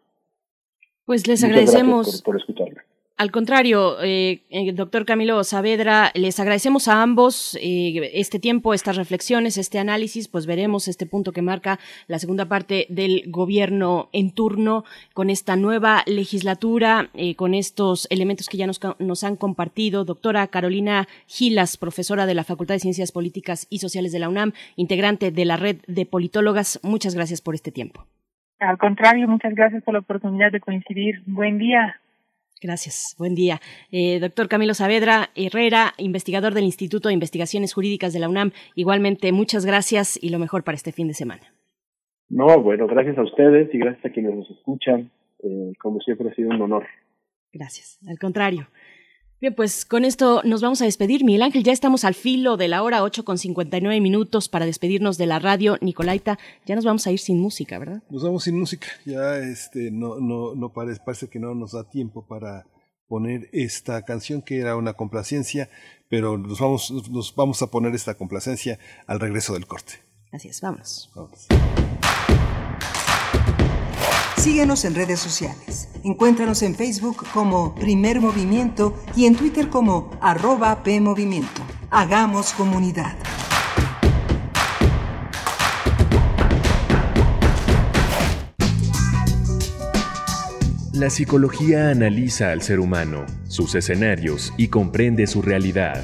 Pues les agradecemos. Por, por escucharme. Al contrario, eh, eh, doctor Camilo Saavedra, les agradecemos a ambos eh, este tiempo, estas reflexiones, este análisis, pues veremos este punto que marca la segunda parte del gobierno en turno con esta nueva legislatura, con estos elementos que ya nos, nos, han compartido. Doctora Carolina Gilas, profesora de la Facultad de Ciencias Políticas y Sociales de la UNAM, integrante de la red de politólogas, muchas gracias por este tiempo. Al contrario, muchas gracias por la oportunidad de coincidir. Buen día. Gracias. Buen día. Eh, doctor Camilo Saavedra Herrera, investigador del Instituto de Investigaciones Jurídicas de la UNAM. Igualmente, muchas gracias y lo mejor para este fin de semana. No, bueno, gracias a ustedes y gracias a quienes nos escuchan. Eh, como siempre ha sido un honor. Gracias. Al contrario. Bien, pues con esto nos vamos a despedir. Miguel Ángel, ya estamos al filo de la hora 8 con 59 minutos para despedirnos de la radio. Nicolaita, ya nos vamos a ir sin música, ¿verdad? Nos vamos sin música. Ya este, no, no, no parece, parece que no nos da tiempo para poner esta canción que era una complacencia, pero nos vamos, nos vamos a poner esta complacencia al regreso del corte. Así es, vámonos. vámonos. Síguenos en redes sociales. Encuéntranos en Facebook como Primer Movimiento y en Twitter como arroba PMovimiento. Hagamos comunidad. La psicología analiza al ser humano, sus escenarios y comprende su realidad.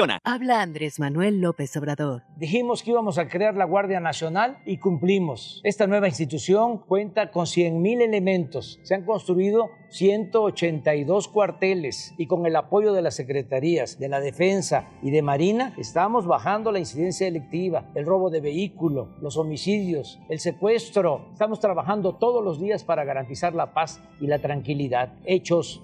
Habla Andrés Manuel López Obrador. Dijimos que íbamos a crear la Guardia Nacional y cumplimos. Esta nueva institución cuenta con 100.000 elementos. Se han construido 182 cuarteles y con el apoyo de las secretarías de la Defensa y de Marina estamos bajando la incidencia delictiva, el robo de vehículo, los homicidios, el secuestro. Estamos trabajando todos los días para garantizar la paz y la tranquilidad. Hechos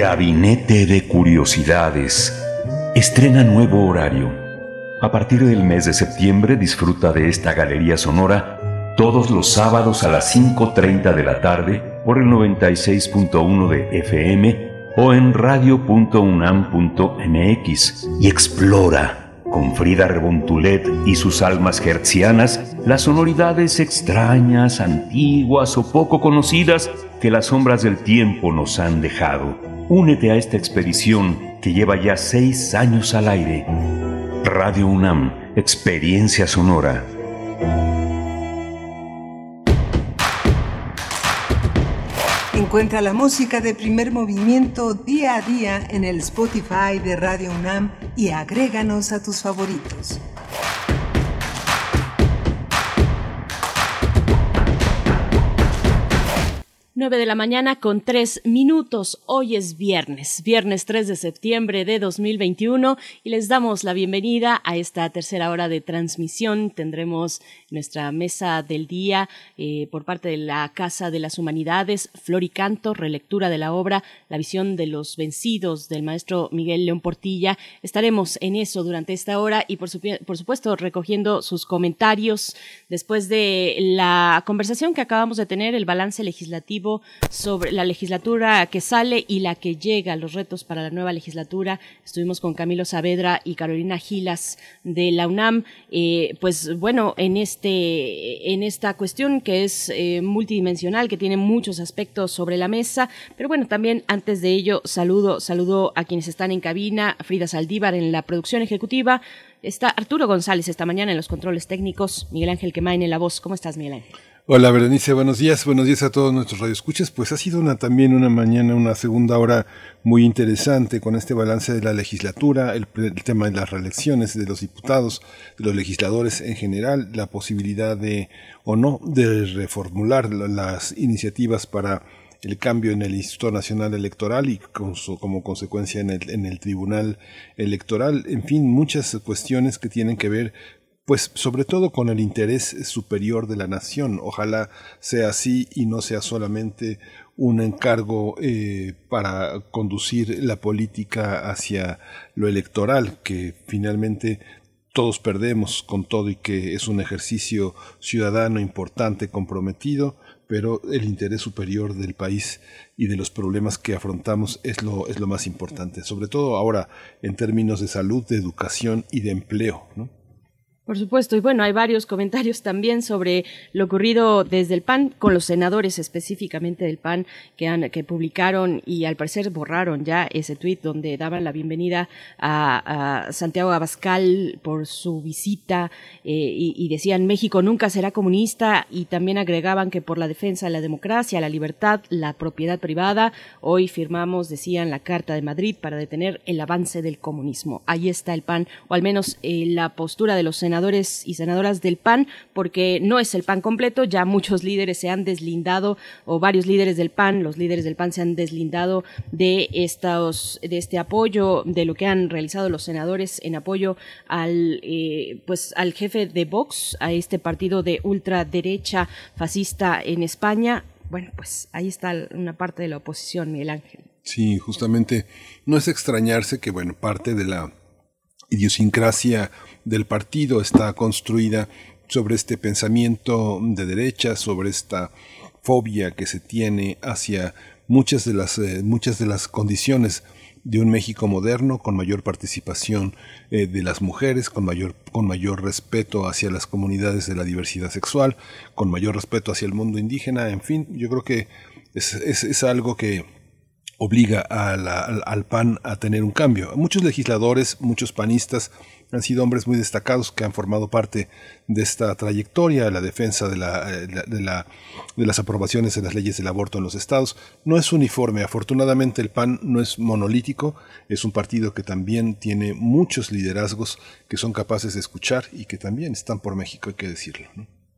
Gabinete de Curiosidades. Estrena nuevo horario. A partir del mes de septiembre disfruta de esta galería sonora todos los sábados a las 5.30 de la tarde por el 96.1 de FM o en radio.unam.mx y explora con Frida Rebontulet y sus almas hertzianas las sonoridades extrañas, antiguas o poco conocidas que las sombras del tiempo nos han dejado. Únete a esta expedición que lleva ya seis años al aire. Radio UNAM Experiencia sonora. Encuentra la música de primer movimiento día a día en el Spotify de Radio UNAM y agréganos a tus favoritos. 9 de la mañana con 3 minutos. Hoy es viernes, viernes 3 de septiembre de 2021 y les damos la bienvenida a esta tercera hora de transmisión. Tendremos nuestra mesa del día eh, por parte de la Casa de las Humanidades, Floricanto, relectura de la obra La visión de los vencidos del maestro Miguel León Portilla. Estaremos en eso durante esta hora y por supuesto recogiendo sus comentarios después de la conversación que acabamos de tener, el balance legislativo sobre la legislatura que sale y la que llega, los retos para la nueva legislatura. Estuvimos con Camilo Saavedra y Carolina Gilas de la UNAM. Eh, pues bueno, en, este, en esta cuestión que es eh, multidimensional, que tiene muchos aspectos sobre la mesa, pero bueno, también antes de ello saludo, saludo a quienes están en cabina, Frida Saldívar en la producción ejecutiva, Está Arturo González esta mañana en los controles técnicos, Miguel Ángel Quemain en la voz. ¿Cómo estás, Miguel Ángel? Hola Berenice, buenos días, buenos días a todos nuestros radioescuchas. Pues ha sido una, también una mañana, una segunda hora muy interesante con este balance de la legislatura, el, tema de las reelecciones de los diputados, de los legisladores en general, la posibilidad de o no de reformular las iniciativas para el cambio en el Instituto Nacional Electoral y como consecuencia en el, en el Tribunal Electoral, en fin, muchas cuestiones que tienen que ver pues sobre todo con el interés superior de la nación. Ojalá sea así y no sea solamente un encargo eh, para conducir la política hacia lo electoral, que finalmente todos perdemos con todo y que es un ejercicio ciudadano importante, comprometido, pero el interés superior del país y de los problemas que afrontamos es lo, es lo más importante, sobre todo ahora en términos de salud, de educación y de empleo. ¿no? Por supuesto, y bueno, hay varios comentarios también sobre lo ocurrido desde el PAN, con los senadores específicamente del PAN que, han, que publicaron y al parecer borraron ya ese tuit donde daban la bienvenida a, Santiago Abascal por su visita eh, y, decían México nunca será comunista y también agregaban que por la defensa de la democracia, la libertad, la propiedad privada, hoy firmamos, decían, la Carta de Madrid para detener el avance del comunismo. Ahí está el PAN, o al menos eh, la postura de los senadores y senadoras del PAN, porque no es el PAN completo, ya muchos líderes se han deslindado, o varios líderes del PAN, los líderes del PAN se han deslindado de, estos, de este apoyo, de lo que han realizado los senadores en apoyo al, eh, pues, al jefe de Vox, a este partido de ultraderecha fascista en España. Bueno, pues ahí está una parte de la oposición, Miguel Ángel. Sí, justamente no es extrañarse que, bueno, parte de la idiosincrasia del partido está construida sobre este pensamiento de derecha, sobre esta fobia que se tiene hacia muchas de las, eh, muchas de las condiciones de un México moderno con mayor participación eh, de las mujeres, con mayor, con mayor respeto hacia las comunidades de la diversidad sexual, con mayor respeto hacia el mundo indígena, en fin, yo creo que es, es algo que obliga al, PAN a tener un cambio. Muchos legisladores, muchos panistas han sido hombres muy destacados que han formado parte de esta trayectoria, la defensa de, la, de, la, de las aprobaciones de las leyes del aborto en los estados. No es uniforme, afortunadamente el PAN no es monolítico, es un partido que también tiene muchos liderazgos que son capaces de escuchar y que también están por México, hay que decirlo.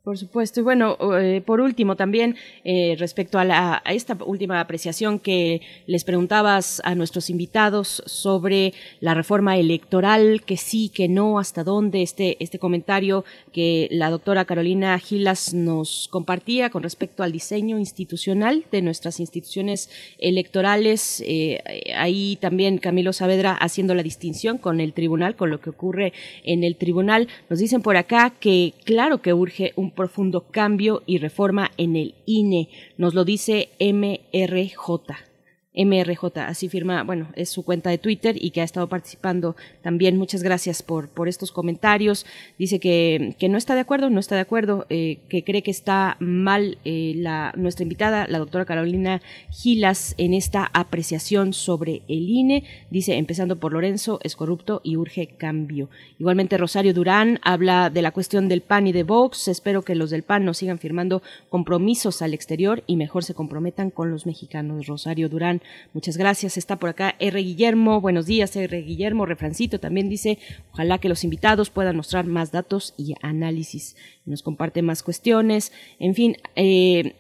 Por supuesto. Y bueno, eh, por último también eh, respecto a, la, a, esta última apreciación que les preguntabas a nuestros invitados sobre la reforma electoral, que sí, que no, hasta dónde, este, este comentario que la doctora Carolina Gilas nos compartía con respecto al diseño institucional de nuestras instituciones electorales. Eh, ahí también Camilo Saavedra haciendo la distinción con el tribunal, con lo que ocurre en el tribunal. Nos dicen por acá que claro que urge un profundo cambio y reforma en el INE. Nos lo dice MRJ. MRJ, así firma, bueno, es su cuenta de Twitter y que ha estado participando también. Muchas gracias por, por estos comentarios. Dice que, que no está de acuerdo, no está de acuerdo, eh, que cree que está mal eh, la, nuestra invitada, la doctora Carolina Gilas, en esta apreciación sobre el INE. Dice, empezando por Lorenzo, es corrupto y urge cambio. Igualmente, Rosario Durán habla de la cuestión del PAN y de Vox. Espero que los del PAN no sigan firmando compromisos al exterior y mejor se comprometan con los mexicanos. Rosario Durán Muchas gracias. Está por acá R. Guillermo. Buenos días, R. Guillermo. Refrancito también dice, ojalá que los invitados puedan mostrar más datos y análisis. Nos comparte más cuestiones. En fin, eh,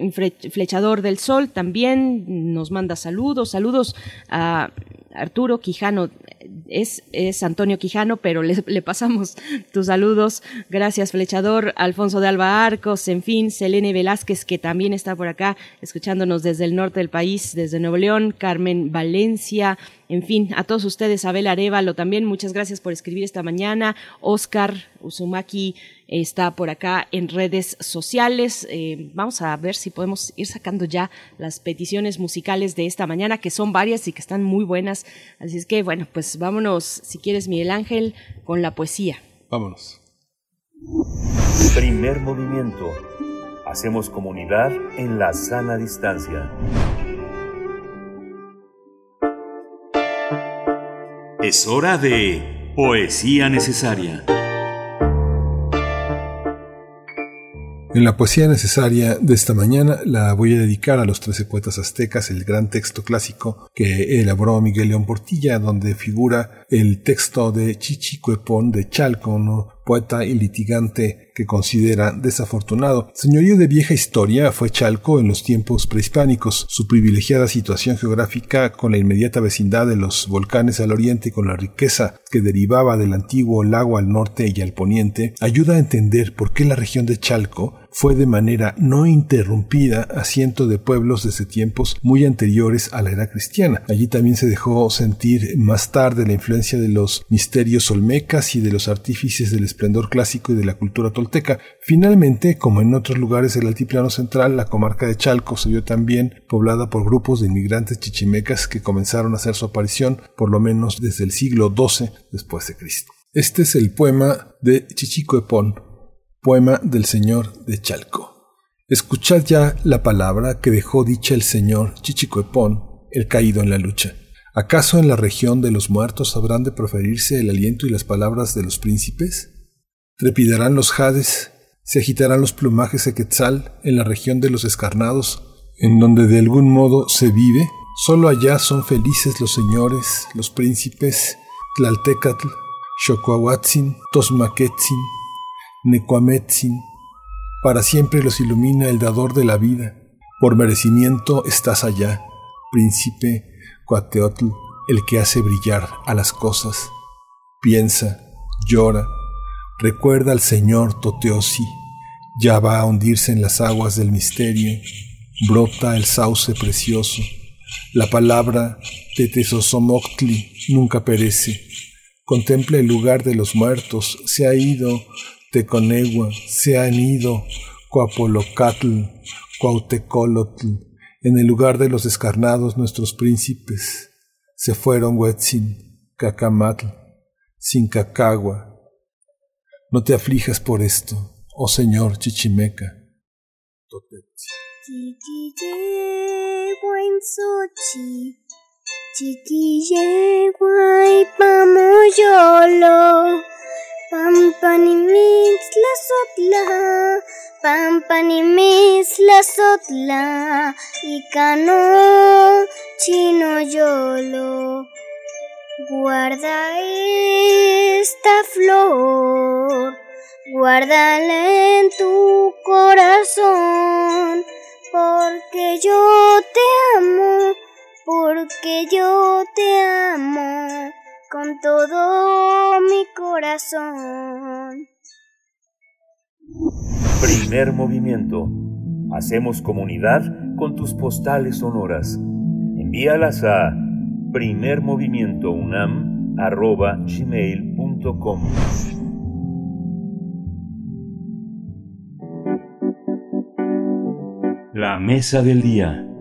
Flechador del Sol también nos manda saludos. Saludos a Arturo Quijano es, es Antonio Quijano, pero le, le, pasamos tus saludos. Gracias, Flechador, Alfonso de Alba Arcos, en fin, Selene Velázquez, que también está por acá, escuchándonos desde el norte del país, desde Nuevo León, Carmen Valencia, en fin, a todos ustedes, Abel Arevalo también, muchas gracias por escribir esta mañana. Oscar Uzumaki está por acá en redes sociales. Eh, vamos a ver si podemos ir sacando ya las peticiones musicales de esta mañana, que son varias y que están muy buenas. Así es que, bueno, pues vámonos, si quieres, Miguel Ángel, con la poesía. Vámonos. Primer movimiento. Hacemos comunidad en la sana distancia. Es hora de Poesía Necesaria. En la poesía necesaria de esta mañana la voy a dedicar a los trece poetas aztecas, el gran texto clásico que elaboró Miguel León Portilla, donde figura el texto de Chichicuepón de Chalco, poeta y litigante que considera desafortunado. Señorío de vieja historia fue Chalco en los tiempos prehispánicos. Su privilegiada situación geográfica con la inmediata vecindad de los volcanes al oriente y con la riqueza que derivaba del antiguo lago al norte y al poniente ayuda a entender por qué la región de Chalco fue de manera no interrumpida asiento de pueblos desde tiempos muy anteriores a la era cristiana. Allí también se dejó sentir más tarde la influencia de los misterios olmecas y de los artífices del esplendor clásico y de la cultura tolteca. Finalmente, como en otros lugares del altiplano central, la comarca de Chalco se vio también poblada por grupos de inmigrantes chichimecas que comenzaron a hacer su aparición por lo menos desde el siglo XII después de Cristo. Este es el poema de Chichicoepón, Poema del Señor de Chalco. Escuchad ya la palabra que dejó dicha el Señor Chichicoepón, el caído en la lucha. ¿Acaso en la región de los muertos habrán de proferirse el aliento y las palabras de los príncipes? ¿Trepidarán los jades? ¿Se agitarán los plumajes de Quetzal en la región de los escarnados, en donde de algún modo se vive? Solo allá son felices los señores, los príncipes, Tlaltecatl, Xocoahuatzin, Tosmaquetzin, Necuametzin, para siempre los ilumina el dador de la vida. Por merecimiento estás allá, príncipe Coateotl, el que hace brillar a las cosas. Piensa, llora, recuerda al Señor Toteosi, ya va a hundirse en las aguas del misterio, brota el sauce precioso. La palabra Tetesosomoctli nunca perece. Contempla el lugar de los muertos, se ha ido Teconegua, se han ido Coapolocatl, Cuautecolotl, en el lugar de los descarnados nuestros príncipes. Se fueron Huetzin, Cacamatl, Sincacagua. No te aflijas por esto, oh Señor Chichimeca. Pampanimitla sotla, Pampanimitla sotla, Icano chino yolo. Guarda esta flor, guárdala en tu corazón, porque yo te amo, porque yo te amo con todo mi corazón. Primer movimiento. Hacemos comunidad con tus postales sonoras. Envíalas a primermovimientounam.gmail.com La mesa del día.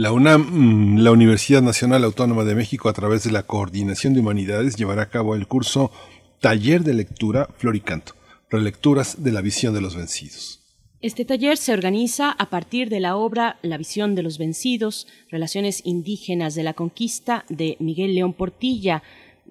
La UNAM, mm, la Universidad Nacional Autónoma de México, a través de la Coordinación de Humanidades, llevará a cabo el curso Taller de Lectura Floricanto, relecturas de la visión de los vencidos. Este taller se organiza a partir de la obra La visión de los vencidos, Relaciones indígenas de la conquista de Miguel León Portilla,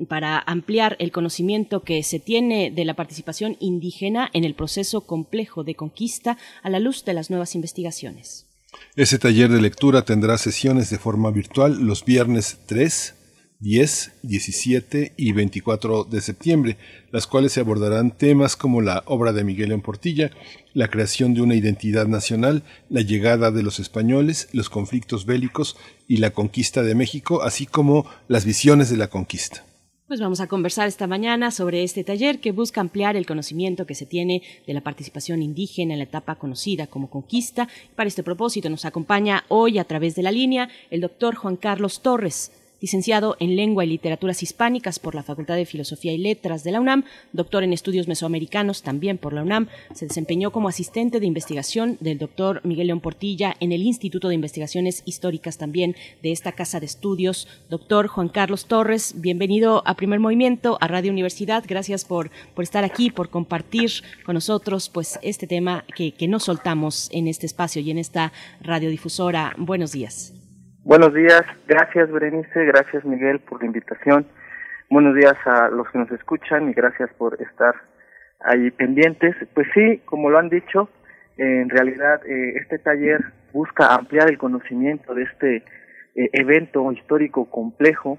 para ampliar el conocimiento que se tiene de la participación indígena en el proceso complejo de conquista a la luz de las nuevas investigaciones. Ese taller de lectura tendrá sesiones de forma virtual los viernes 3, 10, 17 y 24 de septiembre, las cuales se abordarán temas como la obra de Miguel en Portilla, la creación de una identidad nacional, la llegada de los españoles, los conflictos bélicos y la conquista de México, así como las visiones de la conquista. Pues vamos a conversar esta mañana sobre este taller que busca ampliar el conocimiento que se tiene de la participación indígena en la etapa conocida como conquista. Para este propósito nos acompaña hoy a través de la línea el doctor Juan Carlos Torres licenciado en Lengua y Literaturas Hispánicas por la Facultad de Filosofía y Letras de la UNAM, doctor en Estudios Mesoamericanos también por la UNAM, se desempeñó como asistente de investigación del doctor Miguel León Portilla en el Instituto de Investigaciones Históricas también de esta casa de estudios. Doctor Juan Carlos Torres, bienvenido a Primer Movimiento, a Radio Universidad, gracias por, por estar aquí, por compartir con nosotros pues este tema que, que no soltamos en este espacio y en esta radiodifusora. Buenos días. Buenos días, gracias Berenice, gracias Miguel por la invitación. Buenos días a los que nos escuchan y gracias por estar ahí pendientes. Pues sí, como lo han dicho, en realidad eh, este taller busca ampliar el conocimiento de este eh, evento histórico complejo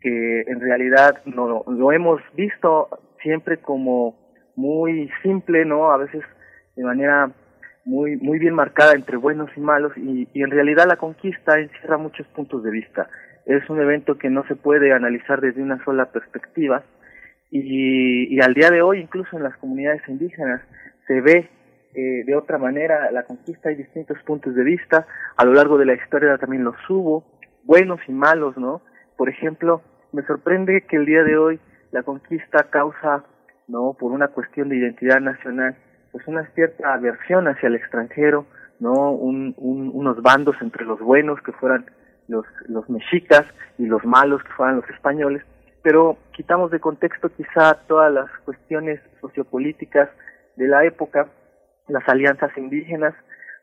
que en realidad no, lo hemos visto siempre como muy simple, ¿no? A veces de manera muy, muy bien marcada entre buenos y malos y, y en realidad la conquista encierra muchos puntos de vista. Es un evento que no se puede analizar desde una sola perspectiva y, y al día de hoy incluso en las comunidades indígenas se ve eh, de otra manera la conquista hay distintos puntos de vista a lo largo de la historia también los hubo buenos y malos no por ejemplo me sorprende que el día de hoy la conquista causa no por una cuestión de identidad nacional pues una cierta aversión hacia el extranjero, ¿no? Un, unos bandos entre los buenos que fueran los, los mexicas y los malos que fueran los españoles, pero quitamos de contexto quizá todas las cuestiones sociopolíticas de la época, las alianzas indígenas,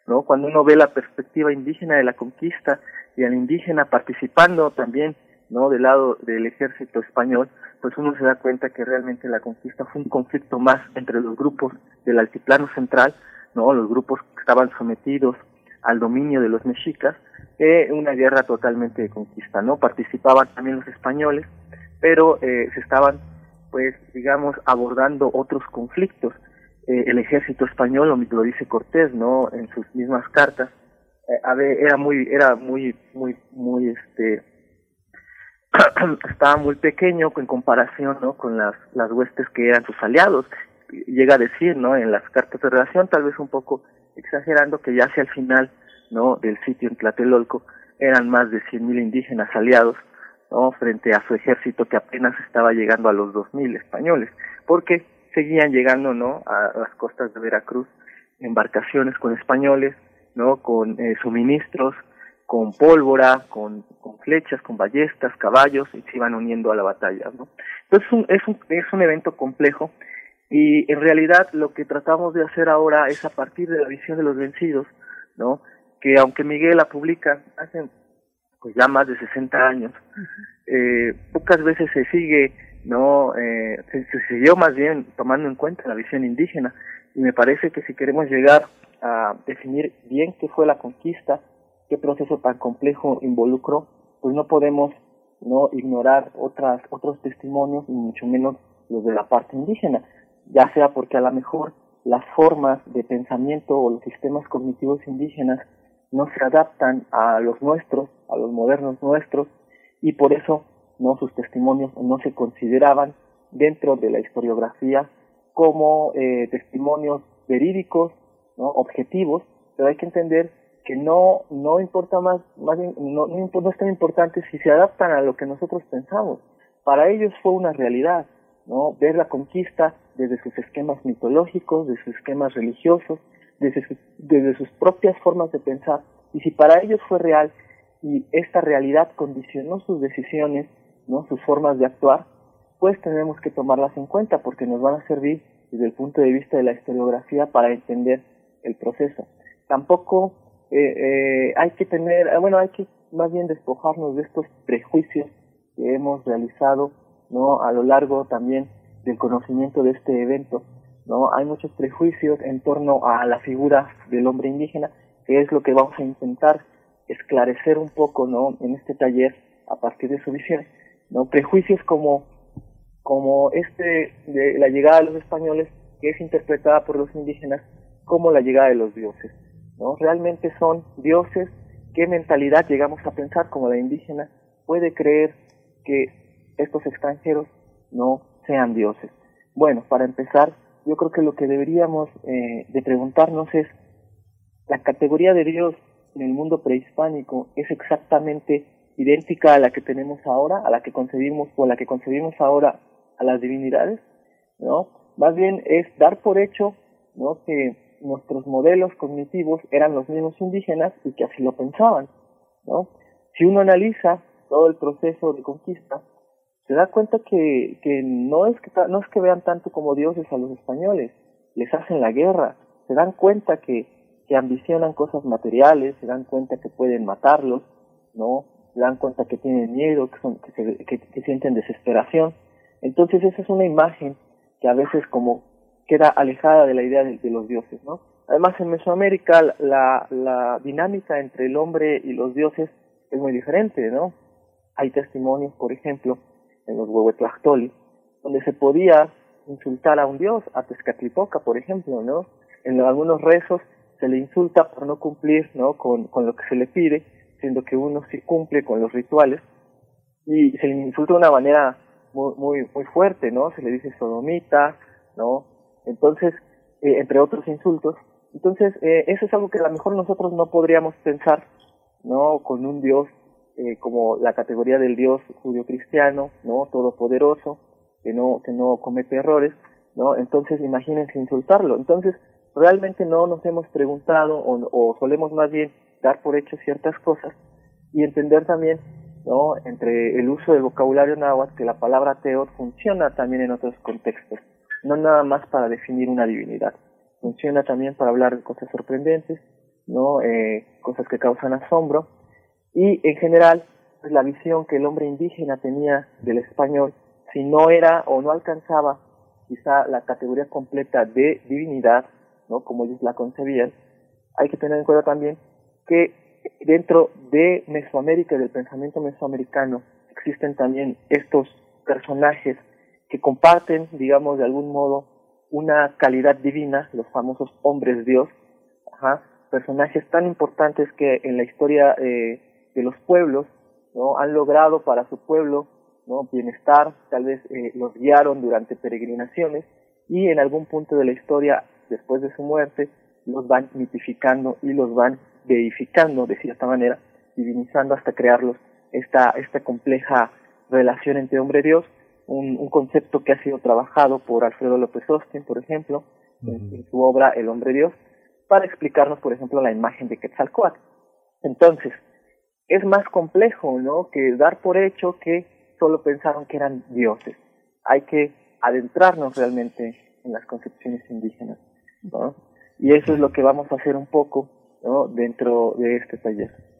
¿no? Cuando uno ve la perspectiva indígena de la conquista y al indígena participando también, ¿no? Del lado del ejército español, pues uno se da cuenta que realmente la conquista fue un conflicto más entre los grupos del altiplano central, no, los grupos que estaban sometidos al dominio de los mexicas, eh, una guerra totalmente de conquista, ¿no? Participaban también los españoles, pero eh, se estaban, pues, digamos, abordando otros conflictos. Eh, el ejército español, lo, dice Cortés, ¿no? En sus mismas cartas, eh, era muy, era muy, muy, muy, este, estaba muy pequeño en comparación ¿no? con las, las huestes que eran sus aliados. Llega a decir ¿no? en las cartas de relación, tal vez un poco exagerando, que ya hacia el final ¿no? del sitio en Tlatelolco eran más de 100.000 indígenas aliados ¿no? frente a su ejército que apenas estaba llegando a los 2.000 españoles, porque seguían llegando ¿no? a las costas de Veracruz embarcaciones con españoles, ¿no? con eh, suministros, con pólvora, con, con flechas, con ballestas, caballos, y se iban uniendo a la batalla, ¿no? Entonces es un, es un, es un evento complejo, y en realidad lo que tratamos de hacer ahora es a partir de la visión de los vencidos, ¿no? Que aunque Miguel la publica hace pues ya más de 60 años, eh, pocas veces se sigue, ¿no? Eh, se, se siguió más bien tomando en cuenta la visión indígena, y me parece que si queremos llegar a definir bien qué fue la conquista, qué proceso tan complejo involucró, pues no podemos no ignorar otras otros testimonios y mucho menos los de la parte indígena, ya sea porque a lo mejor las formas de pensamiento o los sistemas cognitivos indígenas no se adaptan a los nuestros, a los modernos nuestros, y por eso no sus testimonios no se consideraban dentro de la historiografía como eh, testimonios verídicos, ¿no? objetivos, pero hay que entender que no no importa más más no, no es tan importante si se adaptan a lo que nosotros pensamos para ellos fue una realidad no ver la conquista desde sus esquemas mitológicos desde sus esquemas religiosos desde sus, desde sus propias formas de pensar y si para ellos fue real y esta realidad condicionó sus decisiones, ¿no? sus formas de actuar, pues tenemos que tomarlas en cuenta porque nos van a servir desde el punto de vista de la historiografía para entender el proceso. Tampoco eh, eh, hay que tener, eh, bueno, hay que más bien despojarnos de estos prejuicios que hemos realizado, ¿no? A lo largo también del conocimiento de este evento, ¿no? Hay muchos prejuicios en torno a la figura del hombre indígena, que es lo que vamos a intentar esclarecer un poco, ¿no? En este taller a partir de su visión, ¿no? Prejuicios como como este de la llegada de los españoles que es interpretada por los indígenas como la llegada de los dioses, ¿no? Realmente son dioses, ¿qué mentalidad llegamos a pensar como la indígena puede creer que estos extranjeros no sean dioses? Bueno, para empezar, yo creo que lo que deberíamos eh, de preguntarnos es, ¿la categoría de Dios en el mundo prehispánico es exactamente idéntica a la que tenemos ahora, a la que concebimos o a la que concebimos ahora a las divinidades? ¿No? Más bien es dar por hecho, ¿no? Que nuestros modelos cognitivos eran los mismos indígenas y que así lo pensaban, ¿no? Si uno analiza todo el proceso de conquista, se da cuenta que, que no es que no es que vean tanto como dioses a los españoles, les hacen la guerra, se dan cuenta que, que ambicionan cosas materiales, se dan cuenta que pueden matarlos, ¿no? Se dan cuenta que tienen miedo, que, son, que, se, que sienten desesperación. Entonces esa es una imagen que a veces como queda alejada de la idea de, los dioses, ¿no? Además, en Mesoamérica la, dinámica entre el hombre y los dioses es muy diferente, ¿no? Hay testimonios, por ejemplo, en los Huehuetlactoli, donde se podía insultar a un dios, a Tezcatlipoca, por ejemplo, ¿no? En algunos rezos se le insulta por no cumplir, ¿no? Con, con lo que se le pide, siendo que uno sí cumple con los rituales, y se le insulta de una manera muy, muy, muy fuerte, ¿no? Se le dice sodomita, ¿no? Entonces, eh, entre otros insultos. Entonces, eh, eso es algo que a lo mejor nosotros no podríamos pensar, ¿no? Con un Dios eh, como la categoría del Dios judío-cristiano, ¿no? Todopoderoso, que no, que no comete errores, ¿no? Entonces, imagínense insultarlo. Entonces, realmente no nos hemos preguntado o, o solemos más bien dar por hecho ciertas cosas y entender también ¿no? entre el uso del vocabulario náhuatl que la palabra teot funciona también en otros contextos no nada más para definir una divinidad, funciona también para hablar de cosas sorprendentes, no eh, cosas que causan asombro. Y en general pues, la visión que el hombre indígena tenía del español si no era o no alcanzaba quizá la categoría completa de divinidad no como ellos la concebían hay que tener en cuenta también que dentro de Mesoamérica y del pensamiento mesoamericano existen también estos personajes que comparten, digamos, de algún modo una calidad divina, los famosos hombres Dios, personajes tan importantes que en la historia eh, de los pueblos no han logrado para su pueblo no bienestar, tal vez eh, los guiaron durante peregrinaciones y en algún punto de la historia después de su muerte los van mitificando y los van deificando de cierta manera, divinizando hasta crearlos esta esta compleja relación entre hombre y Dios un, concepto que ha sido trabajado por Alfredo López Austin, por ejemplo, en, su obra El hombre Dios, para explicarnos, por ejemplo, la imagen de Quetzalcoatl. Entonces, es más complejo, ¿no? Que dar por hecho que solo pensaron que eran dioses. Hay que adentrarnos realmente en las concepciones indígenas, ¿no? Y eso es lo que vamos a hacer un poco, ¿no? Dentro de este taller.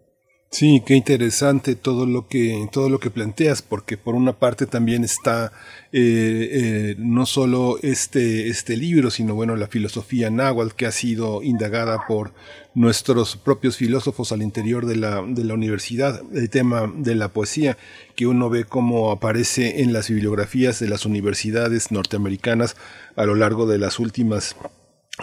Sí, qué interesante todo lo que todo lo que planteas, porque por una parte también está eh, eh, no solo este este libro, sino bueno la filosofía náhuatl que ha sido indagada por nuestros propios filósofos al interior de la de la universidad, el tema de la poesía que uno ve cómo aparece en las bibliografías de las universidades norteamericanas a lo largo de las últimas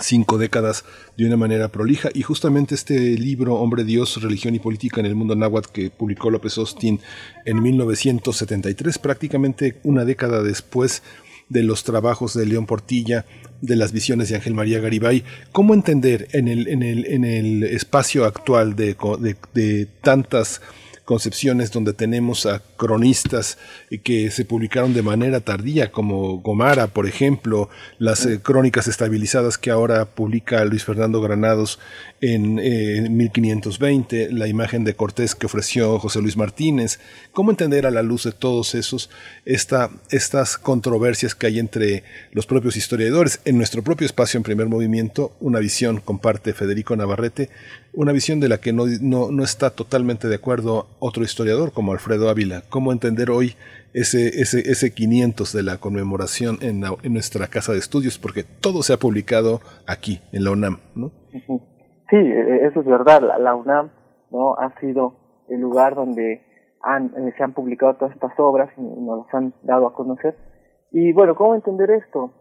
cinco décadas de una manera prolija. Y justamente este libro Hombre Dios, Religión y Política en el Mundo Náhuatl que publicó López Austin en 1973, prácticamente una década después de los trabajos de León Portilla, de las visiones de Ángel María Garibay, ¿cómo entender en el, en el, en el espacio actual de, de, de tantas concepciones donde tenemos a cronistas que se publicaron de manera tardía, como Gomara, por ejemplo, las eh, crónicas estabilizadas que ahora publica Luis Fernando Granados en 1520, eh, la imagen de Cortés que ofreció José Luis Martínez. ¿Cómo entender a la luz de todos esos esta, estas controversias que hay entre los propios historiadores? En nuestro propio espacio en primer movimiento, una visión comparte Federico Navarrete, una visión de la que no, no, no está totalmente de acuerdo otro historiador como Alfredo Ávila. ¿Cómo entender hoy ese, ese, ese 500 de la conmemoración en, nuestra casa de estudios? Porque todo se ha publicado aquí, en la UNAM, ¿no? Sí, e, eso es verdad. La, UNAM no ha sido el lugar donde han, eh, se han publicado todas estas obras y nos las han dado a conocer. Y bueno, ¿cómo entender esto?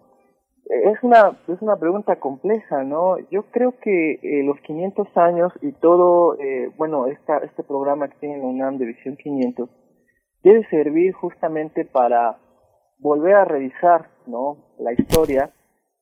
Es una, es una pregunta compleja, ¿no? Yo creo que eh, los 500 años y todo, eh, bueno, esta, este programa que tiene la UNAM de Visión 500 debe servir justamente para volver a revisar, ¿no? La historia,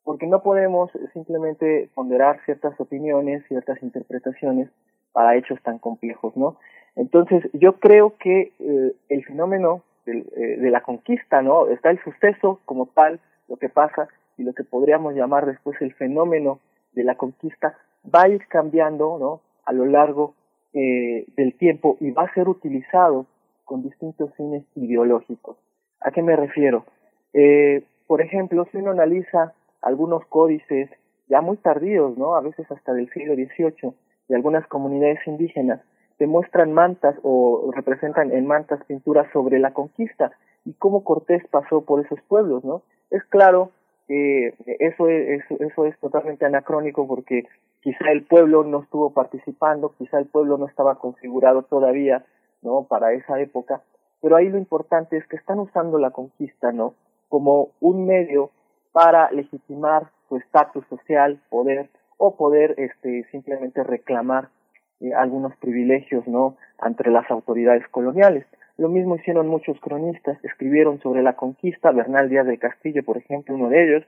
porque no podemos simplemente ponderar ciertas opiniones, ciertas interpretaciones para hechos tan complejos, ¿no? Entonces, yo creo que eh, el fenómeno de la conquista, ¿no? Está el suceso como tal, lo que pasa, y lo que podríamos llamar después el fenómeno de la conquista va a ir cambiando ¿no? a lo largo eh, del tiempo y va a ser utilizado con distintos fines ideológicos. ¿A qué me refiero? Eh, por ejemplo, si uno analiza algunos códices ya muy tardíos, ¿no? a veces hasta del siglo XVIII, de algunas comunidades indígenas, demuestran mantas o representan en mantas pinturas sobre la conquista y cómo Cortés pasó por esos pueblos, ¿no? Es claro eh, eso, es, eso, es totalmente anacrónico porque quizá el pueblo no estuvo participando, quizá el pueblo no estaba configurado todavía, ¿no? Para esa época, pero ahí lo importante es que están usando la conquista, ¿no? Como un medio para legitimar su estatus social, poder, o poder este, simplemente reclamar eh, algunos privilegios, ¿no? Ante las autoridades coloniales. Lo mismo hicieron muchos cronistas, escribieron sobre la conquista, Bernal Díaz del Castillo, por ejemplo, uno de ellos,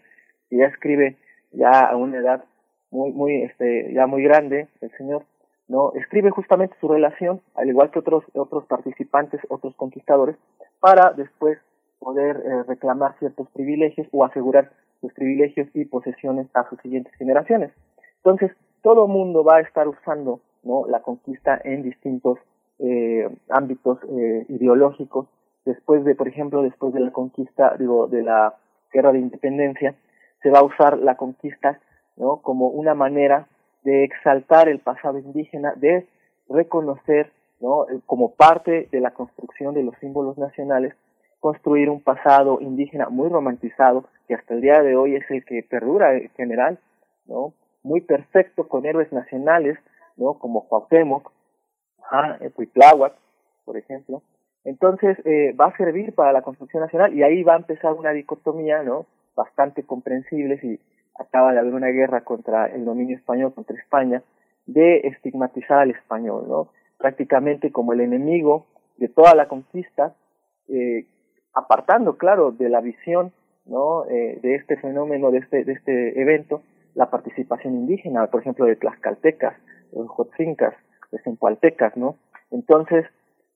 que ya escribe ya a una edad muy, muy, este, ya muy grande, el señor, no, escribe justamente su relación, al igual que otros, otros participantes, otros conquistadores, para después poder eh, reclamar ciertos privilegios o asegurar sus privilegios y posesiones a sus siguientes generaciones. Entonces, todo mundo va a estar usando ¿no? la conquista en distintos eh, ámbitos eh, ideológicos después de, por ejemplo, después de la conquista, digo, de la guerra de independencia, se va a usar la conquista, ¿no? Como una manera de exaltar el pasado indígena, de reconocer, ¿no? Como parte de la construcción de los símbolos nacionales, construir un pasado indígena muy romantizado, que hasta el día de hoy es el que perdura en general, ¿no? Muy perfecto con héroes nacionales, ¿no? Como Cuauhtémoc, a por ejemplo. Entonces, eh, va a servir para la construcción nacional y ahí va a empezar una dicotomía, ¿no? Bastante comprensible si acaba de haber una guerra contra el dominio español, contra España, de estigmatizar al español, ¿no? Prácticamente como el enemigo de toda la conquista, eh, apartando, claro, de la visión, ¿no? Eh, de este fenómeno, de este, de este evento, la participación indígena, por ejemplo, de tlaxcaltecas, los jotzincas, Cualtecas, ¿no? Entonces,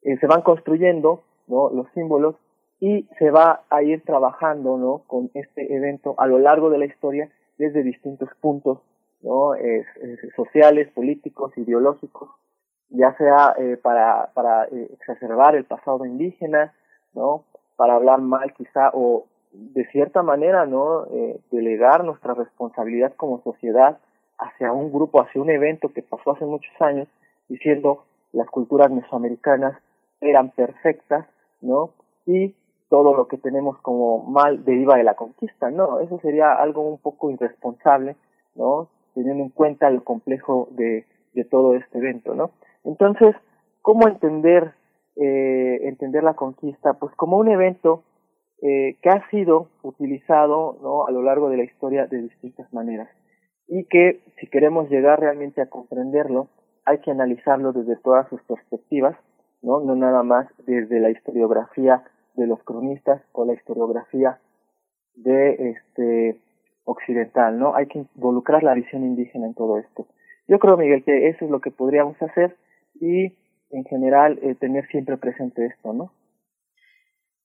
eh, se van construyendo. Los símbolos y se va a ir trabajando. Con este evento a lo largo de la historia desde distintos puntos, ¿no? sociales, políticos, ideológicos, ya sea eh, para, para exacerbar el pasado indígena, ¿no? Para hablar mal quizá o de cierta manera, ¿no? delegar nuestra responsabilidad como sociedad hacia un grupo, hacia un evento que pasó hace muchos años diciendo las culturas mesoamericanas eran perfectas, ¿no? Y todo lo que tenemos como mal deriva de la conquista, ¿no? Eso sería algo un poco irresponsable, ¿no? Teniendo en cuenta el complejo de, de todo este evento, ¿no? Entonces, ¿cómo entender, eh, entender la conquista? Pues como un evento eh, que ha sido utilizado, ¿no? A lo largo de la historia de distintas maneras y que si queremos llegar realmente a comprenderlo, hay que analizarlo desde todas sus perspectivas, ¿no? No nada más desde la historiografía de los cronistas o la historiografía de este occidental, ¿no? Hay que involucrar la visión indígena en todo esto. Yo creo, Miguel, que eso es lo que podríamos hacer y en general eh, tener siempre presente esto, ¿no?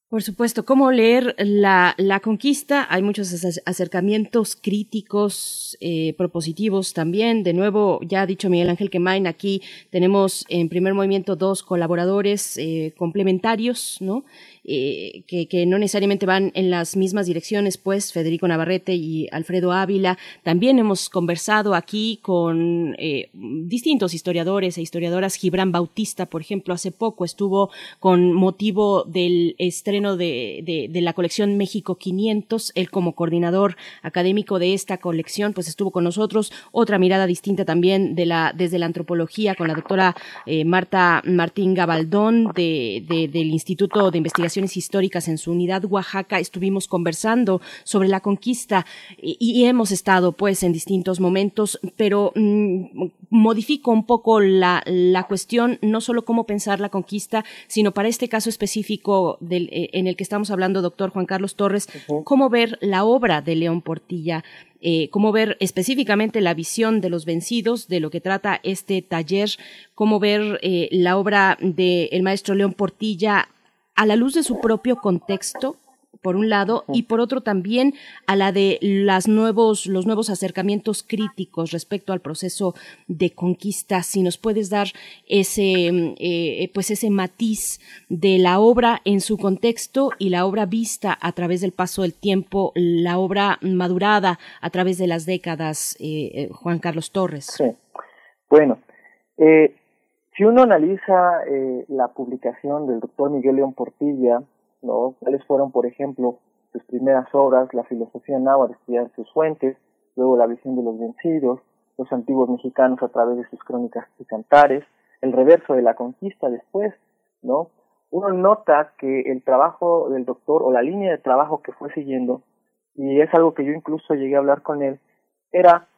Por supuesto, ¿cómo leer la, la conquista? Hay muchos acercamientos críticos, eh, propositivos también. De nuevo, ya ha dicho Miguel Ángel Quemain, aquí tenemos en primer movimiento dos colaboradores eh, complementarios, ¿no? Eh, que, no necesariamente van en las mismas direcciones, pues Federico Navarrete y Alfredo Ávila. También hemos conversado aquí con eh, distintos historiadores e historiadoras. Gibran Bautista, por ejemplo, hace poco estuvo con motivo del estreno de, la colección México 500. Él como coordinador académico de esta colección, pues estuvo con nosotros. Otra mirada distinta también desde la antropología con la doctora eh, Marta Martín Gabaldón de, del Instituto de Investigación históricas en su unidad Oaxaca, estuvimos conversando sobre la conquista y, hemos estado pues en distintos momentos, pero mm, modifico un poco la, la, cuestión, no solo cómo pensar la conquista, sino para este caso específico del, eh, en el que estamos hablando, doctor Juan Carlos Torres, cómo ver la obra de León Portilla, eh, cómo ver específicamente la visión de los vencidos, de lo que trata este taller, cómo ver eh, la obra del maestro León Portilla a la luz de su propio contexto, por un lado, y por otro también a la de las nuevos, los nuevos acercamientos críticos respecto al proceso de conquista. Si nos puedes dar ese, eh, pues ese matiz de la obra en su contexto y la obra vista a través del paso del tiempo, la obra madurada a través de las décadas, eh, eh, Juan Carlos Torres. Sí. Bueno, eh, si uno analiza eh, la publicación del doctor Miguel León Portilla, ¿no? cuáles fueron, por ejemplo, sus primeras obras, la filosofía náhuatl, estudiar sus fuentes, luego la visión de los vencidos, los antiguos mexicanos a través de sus crónicas y cantares, el reverso de la conquista después, ¿no? Uno nota que el trabajo del doctor o la línea de trabajo que fue siguiendo, y es algo que yo incluso llegué a hablar con él, era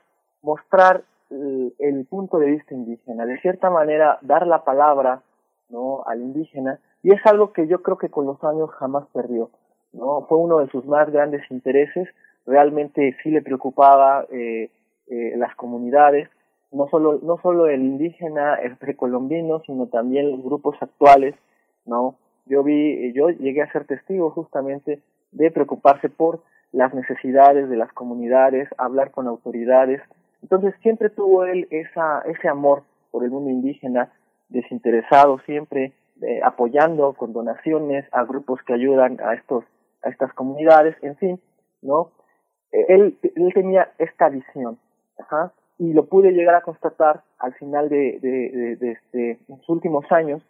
mostrar el, punto de vista indígena, de cierta manera dar la palabra ¿no? al indígena, y es algo que yo creo que con los años jamás perdió, ¿no? Fue uno de sus más grandes intereses, realmente sí le preocupaba eh, eh, las comunidades, no solo, no solo el indígena, el precolombino, sino también los grupos actuales, ¿no? Yo vi, yo llegué a ser testigo justamente de preocuparse por las necesidades de las comunidades, hablar con autoridades, entonces siempre tuvo él esa, ese amor por el mundo indígena, desinteresado siempre, eh, apoyando con donaciones a grupos que ayudan a estos, a estas comunidades, en fin, ¿no? Eh, él, tenía esta visión, ajá, y lo pude llegar a constatar al final de, de, de, este, los últimos años,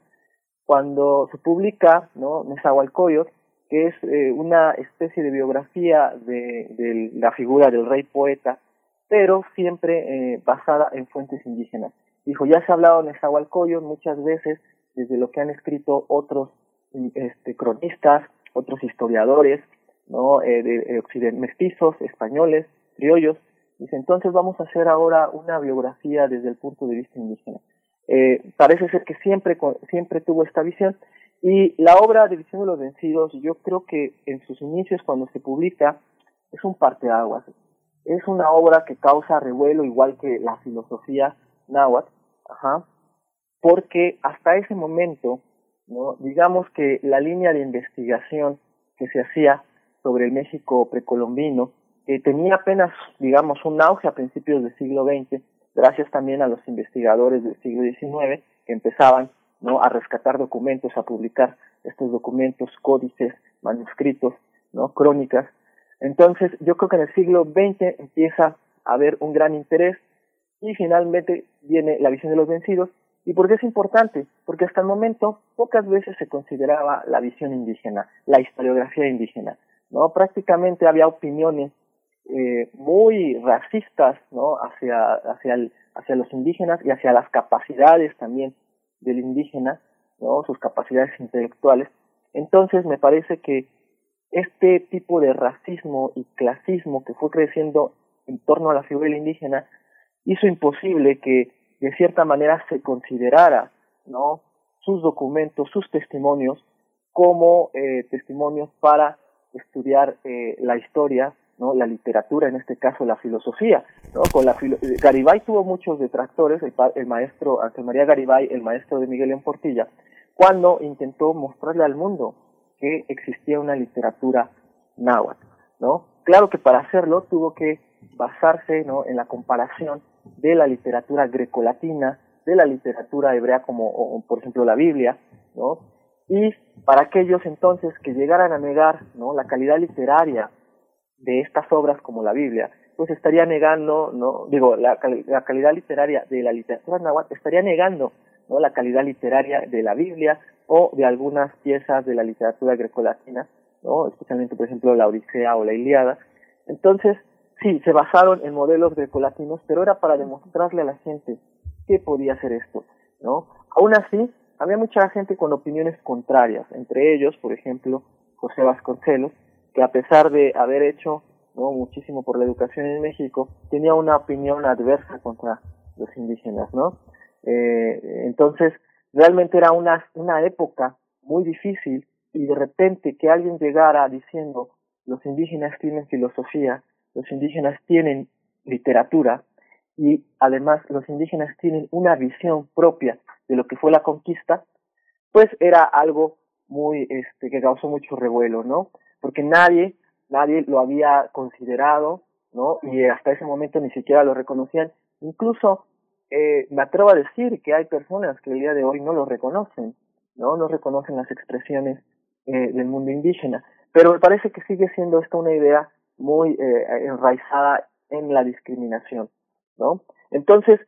cuando se publica, ¿no? Nezahualcóyotl, que es eh, una especie de biografía de, de la figura del rey poeta pero siempre eh, basada en fuentes indígenas. Dijo, ya se ha hablado en Nezahualcóyotl muchas veces, desde lo que han escrito otros este, cronistas, otros historiadores, ¿no? Eh, de, de mestizos, españoles, criollos. Dice, entonces vamos a hacer ahora una biografía desde el punto de vista indígena. Eh, parece ser que siempre, siempre tuvo esta visión. Y la obra de Visión de los Vencidos, yo creo que en sus inicios, cuando se publica, es un parteaguas es una obra que causa revuelo igual que la filosofía náhuatl, porque hasta ese momento, ¿no? digamos que la línea de investigación que se hacía sobre el México precolombino eh, tenía apenas, digamos, un auge a principios del siglo XX, gracias también a los investigadores del siglo XIX que empezaban ¿no? a rescatar documentos, a publicar estos documentos, códices, manuscritos, ¿no? crónicas, entonces, yo creo que en el siglo XX empieza a haber un gran interés y finalmente viene la visión de los vencidos. ¿Y por qué es importante? Porque hasta el momento pocas veces se consideraba la visión indígena, la historiografía indígena. ¿no? Prácticamente había opiniones eh, muy racistas ¿no? hacia, hacia, hacia los indígenas y hacia las capacidades también del indígena, ¿no? sus capacidades intelectuales. Entonces me parece que este tipo de racismo y clasismo que fue creciendo en torno a la figura indígena hizo imposible que de cierta manera se considerara no sus documentos sus testimonios como eh, testimonios para estudiar eh, la historia ¿no? la literatura, en este caso la filosofía. ¿no? Con la Garibay tuvo muchos detractores, el, el maestro Ángel María Garibay, el maestro de Miguel en Portilla, cuando intentó mostrarle al mundo que existía una literatura náhuatl. ¿no? Claro que para hacerlo tuvo que basarse ¿no? en la comparación de la literatura grecolatina, de la literatura hebrea como por ejemplo la Biblia, ¿no? Y para aquellos entonces que llegaran a negar ¿no? la calidad literaria de estas obras como la Biblia, pues estaría negando, no digo, la, la calidad literaria de la literatura náhuatl estaría negando la calidad literaria de la Biblia o de algunas piezas de la literatura grecolatina, ¿no? especialmente por ejemplo la Odisea o la Iliada. Entonces, sí, se basaron en modelos grecolatinos, pero era para demostrarle a la gente qué podía ser esto, ¿no? Aún así, había mucha gente con opiniones contrarias, entre ellos, por ejemplo, José Vasconcelos, que a pesar de haber hecho ¿no? muchísimo por la educación en México, tenía una opinión adversa contra los indígenas, ¿no? Eh, entonces, realmente era una, una época muy difícil y de repente que alguien llegara diciendo los indígenas tienen filosofía, los indígenas tienen literatura y además los indígenas tienen una visión propia de lo que fue la conquista, pues era algo muy, este, que causó mucho revuelo, ¿no? Porque nadie, nadie lo había considerado, ¿no? Y hasta ese momento ni siquiera lo reconocían. Incluso eh, me atrevo a decir que hay personas que el día de hoy no lo reconocen, ¿no? No reconocen las expresiones eh, del mundo indígena. Pero me parece que sigue siendo esta una idea muy eh, enraizada en la discriminación, ¿no? Entonces,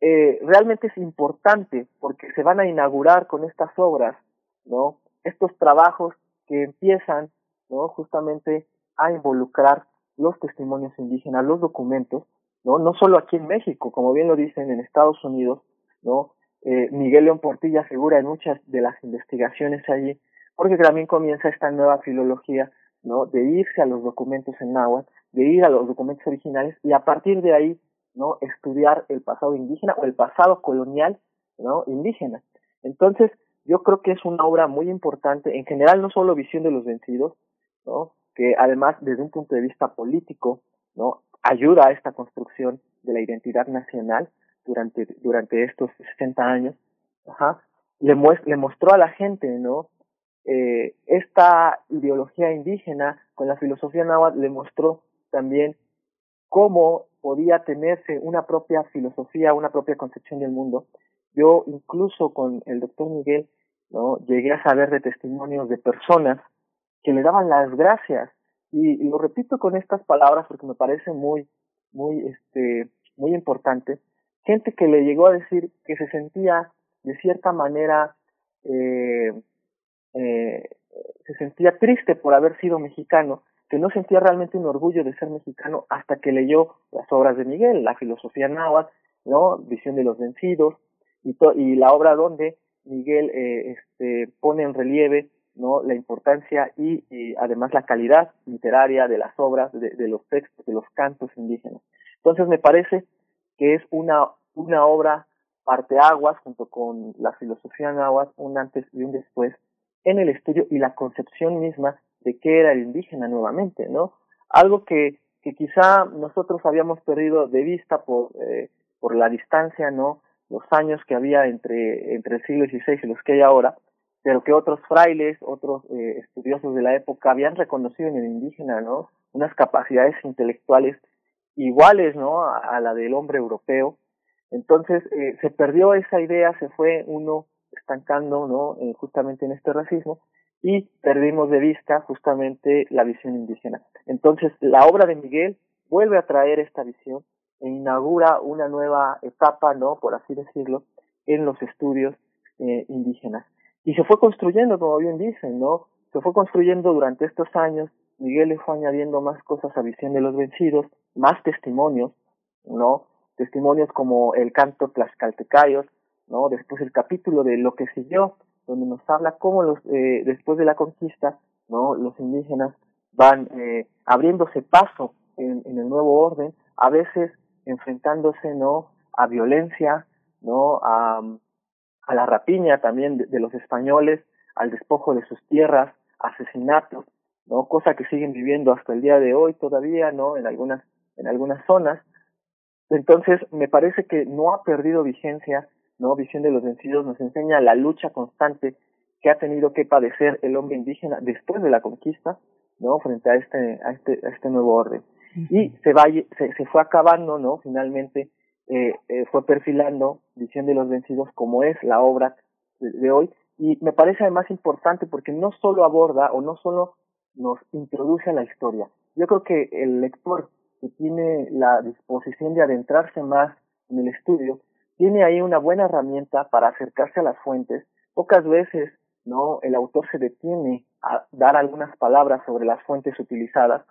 eh, realmente es importante porque se van a inaugurar con estas obras, ¿no? Estos trabajos que empiezan, ¿no? Justamente a involucrar los testimonios indígenas, los documentos, ¿no? No solo aquí en México, como bien lo dicen en Estados Unidos, ¿no? Eh, Miguel León Portilla figura en muchas de las investigaciones allí, porque también comienza esta nueva filología, ¿no? De irse a los documentos en náhuatl, de ir a los documentos originales y a partir de ahí ¿no? Estudiar el pasado indígena o el pasado colonial, ¿no? Indígena. Entonces, yo creo que es una obra muy importante, en general no solo Visión de los Vencidos, ¿no? Que además desde un punto de vista político, ¿no? Ayuda a esta construcción de la identidad nacional durante, durante estos 60 años, le, le mostró a la gente, ¿no? Eh, esta ideología indígena con la filosofía náhuatl le mostró también cómo podía tenerse una propia filosofía, una propia concepción del mundo. Yo incluso con el doctor Miguel, ¿no? Llegué a saber de testimonios de personas que le daban las gracias y, lo repito con estas palabras porque me parece muy, muy, este, muy importante. Gente que le llegó a decir que se sentía de cierta manera, eh, eh, se sentía triste por haber sido mexicano que no sentía realmente un orgullo de ser mexicano hasta que leyó las obras de Miguel, la filosofía náhuatl, ¿no? Visión de los vencidos, y, y la obra donde Miguel eh, este, pone en relieve no la importancia y, además la calidad literaria de las obras, de, de, los textos, de los cantos indígenas. Entonces me parece que es una, una obra parteaguas junto con la filosofía náhuatl, un antes y un después, en el estudio y la concepción misma de qué era el indígena nuevamente, ¿no? Algo que, que quizá nosotros habíamos perdido de vista por, eh, por la distancia, ¿no? Los años que había entre, entre el siglo XVI y los que hay ahora, pero que otros frailes, otros eh, estudiosos de la época habían reconocido en el indígena, ¿no? Unas capacidades intelectuales iguales, ¿no? A, la del hombre europeo. Entonces, eh, se perdió esa idea, se fue uno estancando, ¿no? Eh, justamente en este racismo y perdimos de vista justamente la visión indígena. Entonces, la obra de Miguel vuelve a traer esta visión e inaugura una nueva etapa, ¿no? Por así decirlo, en los estudios eh, indígenas. Y se fue construyendo, como bien dicen, ¿no? Se fue construyendo durante estos años. Miguel le fue añadiendo más cosas a Visión de los Vencidos, más testimonios, ¿no? Testimonios como el canto Tlaxcaltecayos, ¿no? Después el capítulo de lo que siguió, donde nos habla cómo los, eh, después de la conquista, ¿no? Los indígenas van eh, abriéndose paso en, en, el nuevo orden, a veces enfrentándose, ¿no? A violencia, ¿no? A, a la rapiña también de, los españoles, al despojo de sus tierras, asesinatos, ¿no? Cosa que siguen viviendo hasta el día de hoy todavía, ¿no? En algunas, en algunas zonas. Entonces, me parece que no ha perdido vigencia, ¿no? Visión de los vencidos nos enseña la lucha constante que ha tenido que padecer el hombre indígena después de la conquista, ¿no? Frente a este, a este, a este nuevo orden. Y se, va, se, se fue acabando, ¿no? Finalmente, eh, eh, fue perfilando Visión de los Vencidos como es la obra de, hoy y me parece además importante porque no solo aborda o no solo nos introduce a la historia. Yo creo que el lector que tiene la disposición de adentrarse más en el estudio tiene ahí una buena herramienta para acercarse a las fuentes. Pocas veces, ¿no? El autor se detiene a dar algunas palabras sobre las fuentes utilizadas,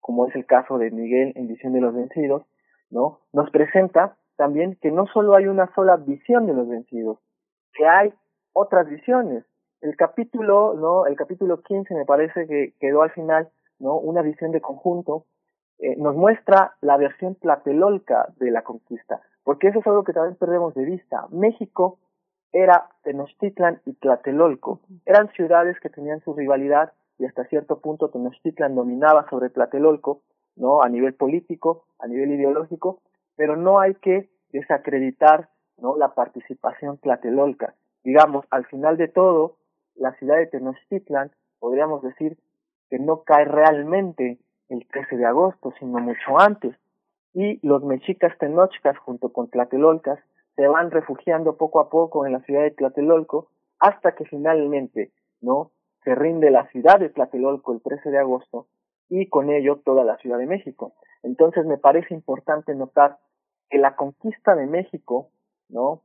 como es el caso de Miguel en Visión de los Vencidos, ¿no? Nos presenta también que no solo hay una sola visión de los vencidos, que hay otras visiones. El capítulo, ¿no? El capítulo 15 me parece que quedó al final, ¿no? Una visión de conjunto, eh, nos muestra la versión tlatelolca de la conquista, porque eso es algo que también perdemos de vista. México era Tenochtitlan y Tlatelolco. Eran ciudades que tenían su rivalidad y hasta cierto punto Tenochtitlan dominaba sobre Tlatelolco, ¿no? A nivel político, a nivel ideológico, pero no hay que desacreditar, ¿no? La participación tlatelolca. Digamos, al final de todo, la ciudad de Tenochtitlan, podríamos decir que no cae realmente el 13 de agosto, sino mucho antes. Y los mexicas tenochcas junto con tlatelolcas se van refugiando poco a poco en la ciudad de Tlatelolco hasta que finalmente, ¿no? Se rinde la ciudad de Tlatelolco el 13 de agosto y con ello toda la Ciudad de México. Entonces me parece importante notar que la conquista de México, ¿no?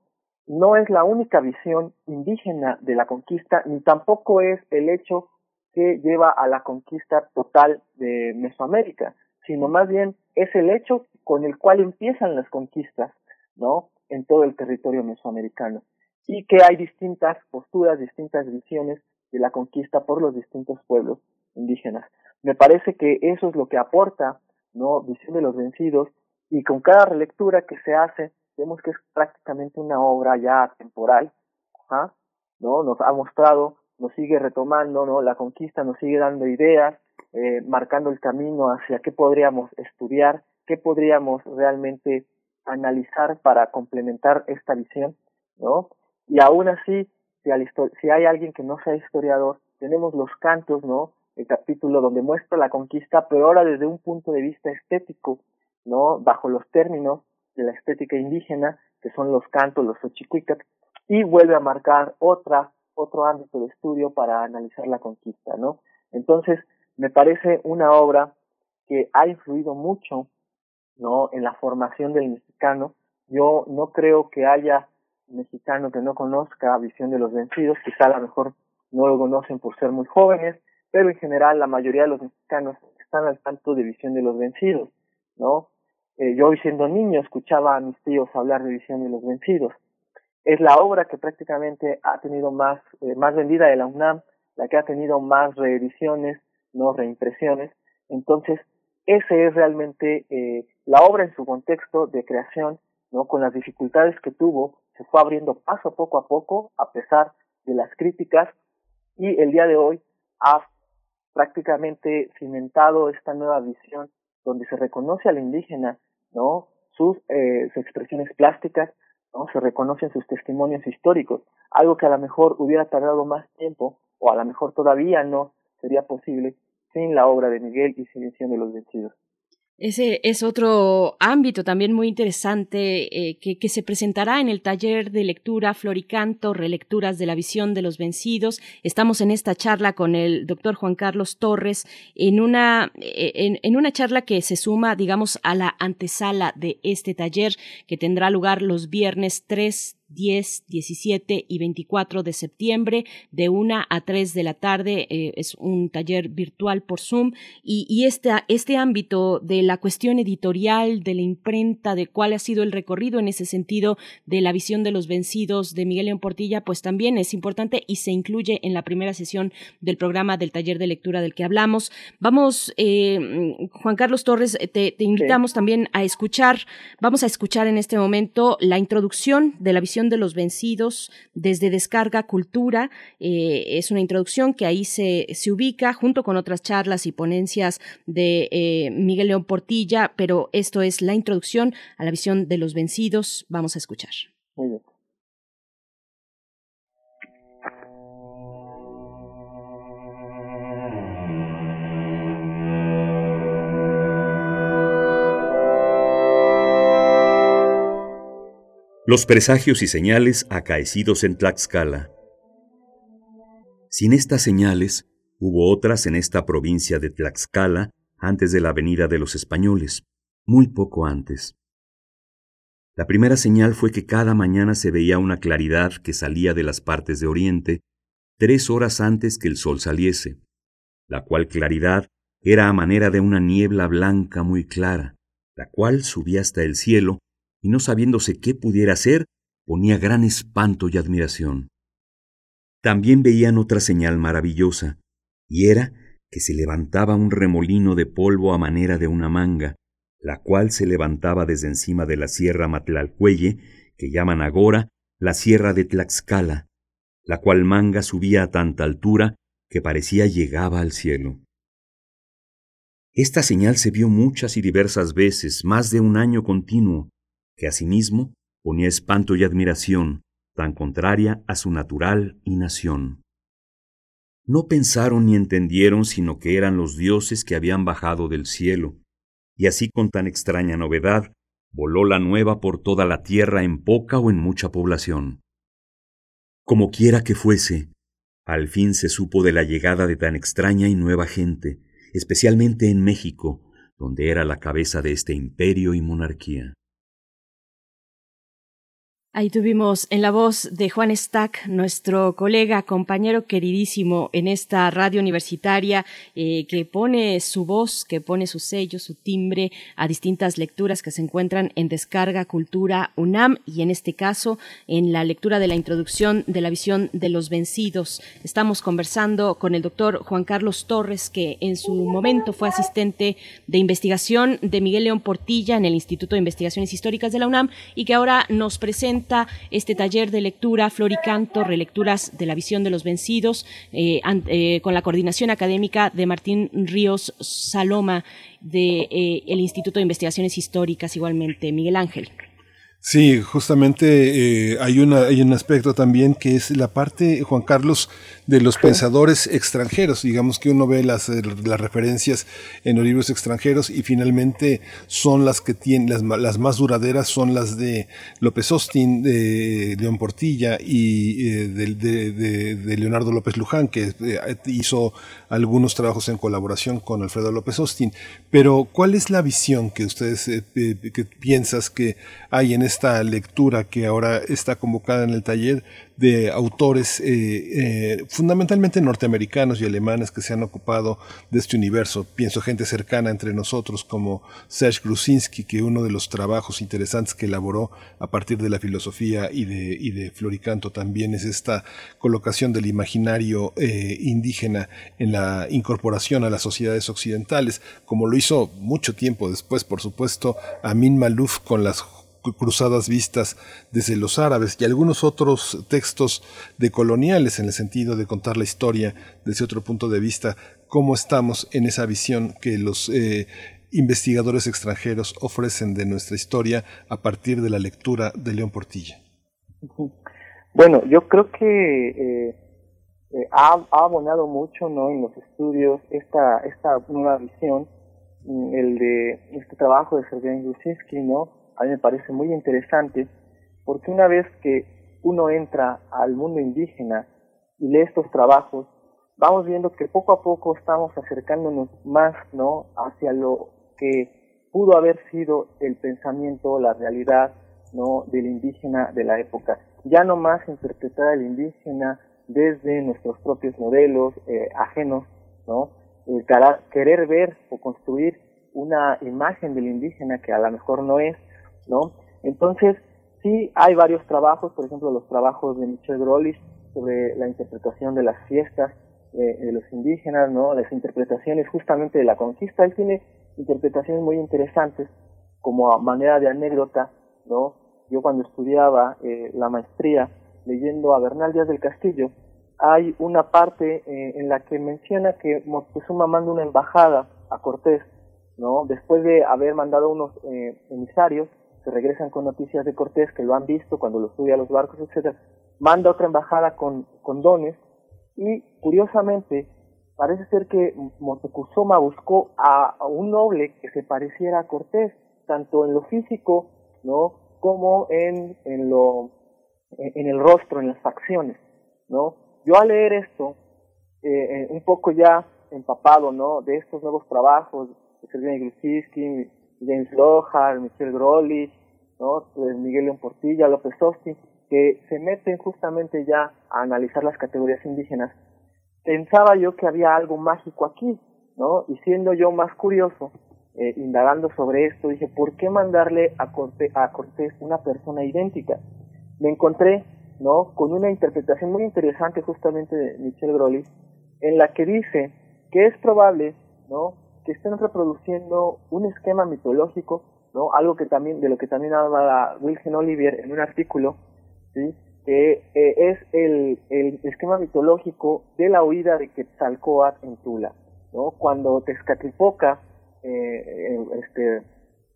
Es la única visión indígena de la conquista, ni tampoco es el hecho que lleva a la conquista total de Mesoamérica, sino más bien es el hecho con el cual empiezan las conquistas, ¿no? En todo el territorio mesoamericano. Y que hay distintas posturas, distintas visiones de la conquista por los distintos pueblos indígenas. Me parece que eso es lo que aporta, ¿no? Visión de los vencidos, y con cada relectura que se hace, vemos que es prácticamente una obra ya temporal, ¿ah? ¿no? Nos ha mostrado, nos sigue retomando, ¿no? La conquista nos sigue dando ideas, eh, marcando el camino hacia qué podríamos estudiar, qué podríamos realmente analizar para complementar esta visión, ¿no? Y aún así, si, si hay alguien que no sea historiador, tenemos los cantos, ¿no? El capítulo donde muestra la conquista, pero ahora desde un punto de vista estético, ¿no? Bajo los términos de la estética indígena, que son los cantos, los ochicuicas, y vuelve a marcar otra, otro ámbito de estudio para analizar la conquista, ¿no? Entonces, me parece una obra que ha influido mucho, ¿no? En la formación del mexicano. Yo no creo que haya mexicano que no conozca Visión de los Vencidos, quizá a lo mejor no lo conocen por ser muy jóvenes, pero en general la mayoría de los mexicanos están al tanto de Visión de los Vencidos, ¿no? Eh, yo siendo niño escuchaba a mis tíos hablar de Visión de los Vencidos. Es la obra que prácticamente ha tenido más, eh, más vendida de la UNAM, la que ha tenido más reediciones, no reimpresiones. Entonces, ese es realmente eh, la obra en su contexto de creación, ¿no? Con las dificultades que tuvo, se fue abriendo paso poco a poco, a pesar de las críticas, y el día de hoy ha prácticamente cimentado esta nueva visión donde se reconoce al indígena, ¿no? Sus, eh, sus expresiones plásticas, ¿no? Se reconocen sus testimonios históricos, algo que a lo mejor hubiera tardado más tiempo o a lo mejor todavía no sería posible sin la obra de Miguel y sin Visión de los Vencidos. Ese es otro ámbito también muy interesante eh, que, se presentará en el taller de lectura Floricanto, relecturas de la visión de los vencidos. Estamos en esta charla con el doctor Juan Carlos Torres en una, eh, en, en una charla que se suma, digamos, a la antesala de este taller que tendrá lugar los viernes 3 10, 17 y 24 de septiembre de 1 a 3 de la tarde. Eh, es un taller virtual por Zoom y, y este, este ámbito de la cuestión editorial, de la imprenta, de cuál ha sido el recorrido en ese sentido de la visión de los vencidos de Miguel León Portilla, pues también es importante y se incluye en la primera sesión del programa del taller de lectura del que hablamos. Vamos, eh, Juan Carlos Torres, te, te invitamos también a escuchar, vamos a escuchar en este momento la introducción de la visión de los vencidos desde Descarga Cultura. Eh, es una introducción que ahí se, se ubica junto con otras charlas y ponencias de eh, Miguel León Portilla, pero esto es la introducción a la visión de los vencidos. Vamos a escuchar. Muy bien. Los presagios y señales acaecidos en Tlaxcala. Sin estas señales, hubo otras en esta provincia de Tlaxcala antes de la venida de los españoles, muy poco antes. La primera señal fue que cada mañana se veía una claridad que salía de las partes de oriente tres horas antes que el sol saliese, la cual claridad era a manera de una niebla blanca muy clara, la cual subía hasta el cielo y no sabiéndose qué pudiera hacer, ponía gran espanto y admiración. También veían otra señal maravillosa, y era que se levantaba un remolino de polvo a manera de una manga, la cual se levantaba desde encima de la sierra Matlalcuelle, que llaman agora la sierra de Tlaxcala, la cual manga subía a tanta altura que parecía llegaba al cielo. Esta señal se vio muchas y diversas veces, más de un año continuo, que asimismo ponía espanto y admiración, tan contraria a su natural y nación. No pensaron ni entendieron sino que eran los dioses que habían bajado del cielo, y así con tan extraña novedad voló la nueva por toda la tierra en poca o en mucha población. Como quiera que fuese, al fin se supo de la llegada de tan extraña y nueva gente, especialmente en México, donde era la cabeza de este imperio y monarquía. Ahí tuvimos en la voz de Juan Stack, nuestro colega, compañero queridísimo en esta radio universitaria, eh, que pone su voz, que pone su sello, su timbre a distintas lecturas que se encuentran en Descarga Cultura UNAM y en este caso en la lectura de la introducción de la visión de los vencidos. Estamos conversando con el doctor Juan Carlos Torres, que en su momento fue asistente de investigación de Miguel León Portilla en el Instituto de Investigaciones Históricas de la UNAM y que ahora nos presenta este taller de lectura Floricanto, relecturas de la visión de los vencidos, eh, eh, con la coordinación académica de Martín Ríos Saloma del de, eh, Instituto de Investigaciones Históricas igualmente. Miguel Ángel. Sí, justamente hay, una, hay un aspecto también que es la parte, Juan Carlos, de los pensadores extranjeros. Digamos que uno ve las, eh, las referencias en los libros extranjeros y finalmente son las que tienen, las, las más duraderas son las de López Austin, de León Portilla y eh, de, de, Leonardo López Luján, que eh, hizo algunos trabajos en colaboración con Alfredo López Austin. Pero, ¿cuál es la visión que ustedes que piensas que hay en esta lectura que ahora está convocada en el taller de autores eh, eh, fundamentalmente norteamericanos y alemanes que se han ocupado de este universo. Pienso gente cercana entre nosotros como Serge Grusinski, que uno de los trabajos interesantes que elaboró a partir de la filosofía y de, y de Floricanto también es esta colocación del imaginario eh, indígena en la incorporación a las sociedades occidentales, como lo hizo mucho tiempo después, por supuesto, Amin Malouf con las cruzadas vistas desde los árabes y algunos otros textos de coloniales en el sentido de contar la historia desde otro punto de vista, cómo estamos en esa visión que los eh, investigadores extranjeros ofrecen de nuestra historia a partir de la lectura de León Portilla. Bueno, yo creo que eh, eh, ha, abonado mucho ¿no? en los estudios esta, esta nueva visión, mm, el de este trabajo de Sergei Grusinski, ¿no? A mí me parece muy interesante porque una vez que uno entra al mundo indígena y lee estos trabajos, vamos viendo que poco a poco estamos acercándonos más ¿no? hacia lo que pudo haber sido el pensamiento, la realidad ¿no? del indígena de la época. Ya no más interpretar al indígena desde nuestros propios modelos eh, ajenos, ¿no? El querer ver o construir una imagen del indígena que a lo mejor no es, ¿no? Entonces, sí hay varios trabajos, por ejemplo, los trabajos de Michel Grolis sobre la interpretación de las fiestas eh, de los indígenas, ¿no? Las interpretaciones justamente de la conquista. Él tiene interpretaciones muy interesantes como manera de anécdota, ¿no? yo cuando estudiaba eh, la maestría, leyendo a Bernal Díaz del Castillo, hay una parte eh, en la que menciona que Moctezuma manda una embajada a Cortés, ¿no? Después de haber mandado unos eh, emisarios que regresan con noticias de Cortés, que lo han visto cuando lo sube a los barcos, etcétera, manda otra embajada con, dones y curiosamente parece ser que Moctezuma buscó a, a, un noble que se pareciera a Cortés, tanto en lo físico, ¿no? como en, en lo en el rostro, en las facciones, ¿no? Yo al leer esto, eh, eh, un poco ya empapado, ¿no? De estos nuevos trabajos, de Sergei Grusinski, James Lohar, Michel Grolli, ¿no? Pues Miguel León Portilla, López Osti, que se meten justamente ya a analizar las categorías indígenas, pensaba yo que había algo mágico aquí, ¿no? Y siendo yo más curioso, eh, indagando sobre esto, dije, ¿por qué mandarle a, Cortés, a Cortés una persona idéntica? Me encontré, ¿no? Con una interpretación muy interesante justamente de Michel Grolis, en la que dice que es probable, ¿no? Que estén reproduciendo un esquema mitológico, ¿no? Algo que también, de lo que también habla Wilhelm Olivier en un artículo, ¿sí? que eh, es el, el, esquema mitológico de la huida de Quetzalcoatl en Tula, ¿no? Cuando Tezcatlipoca eh, este,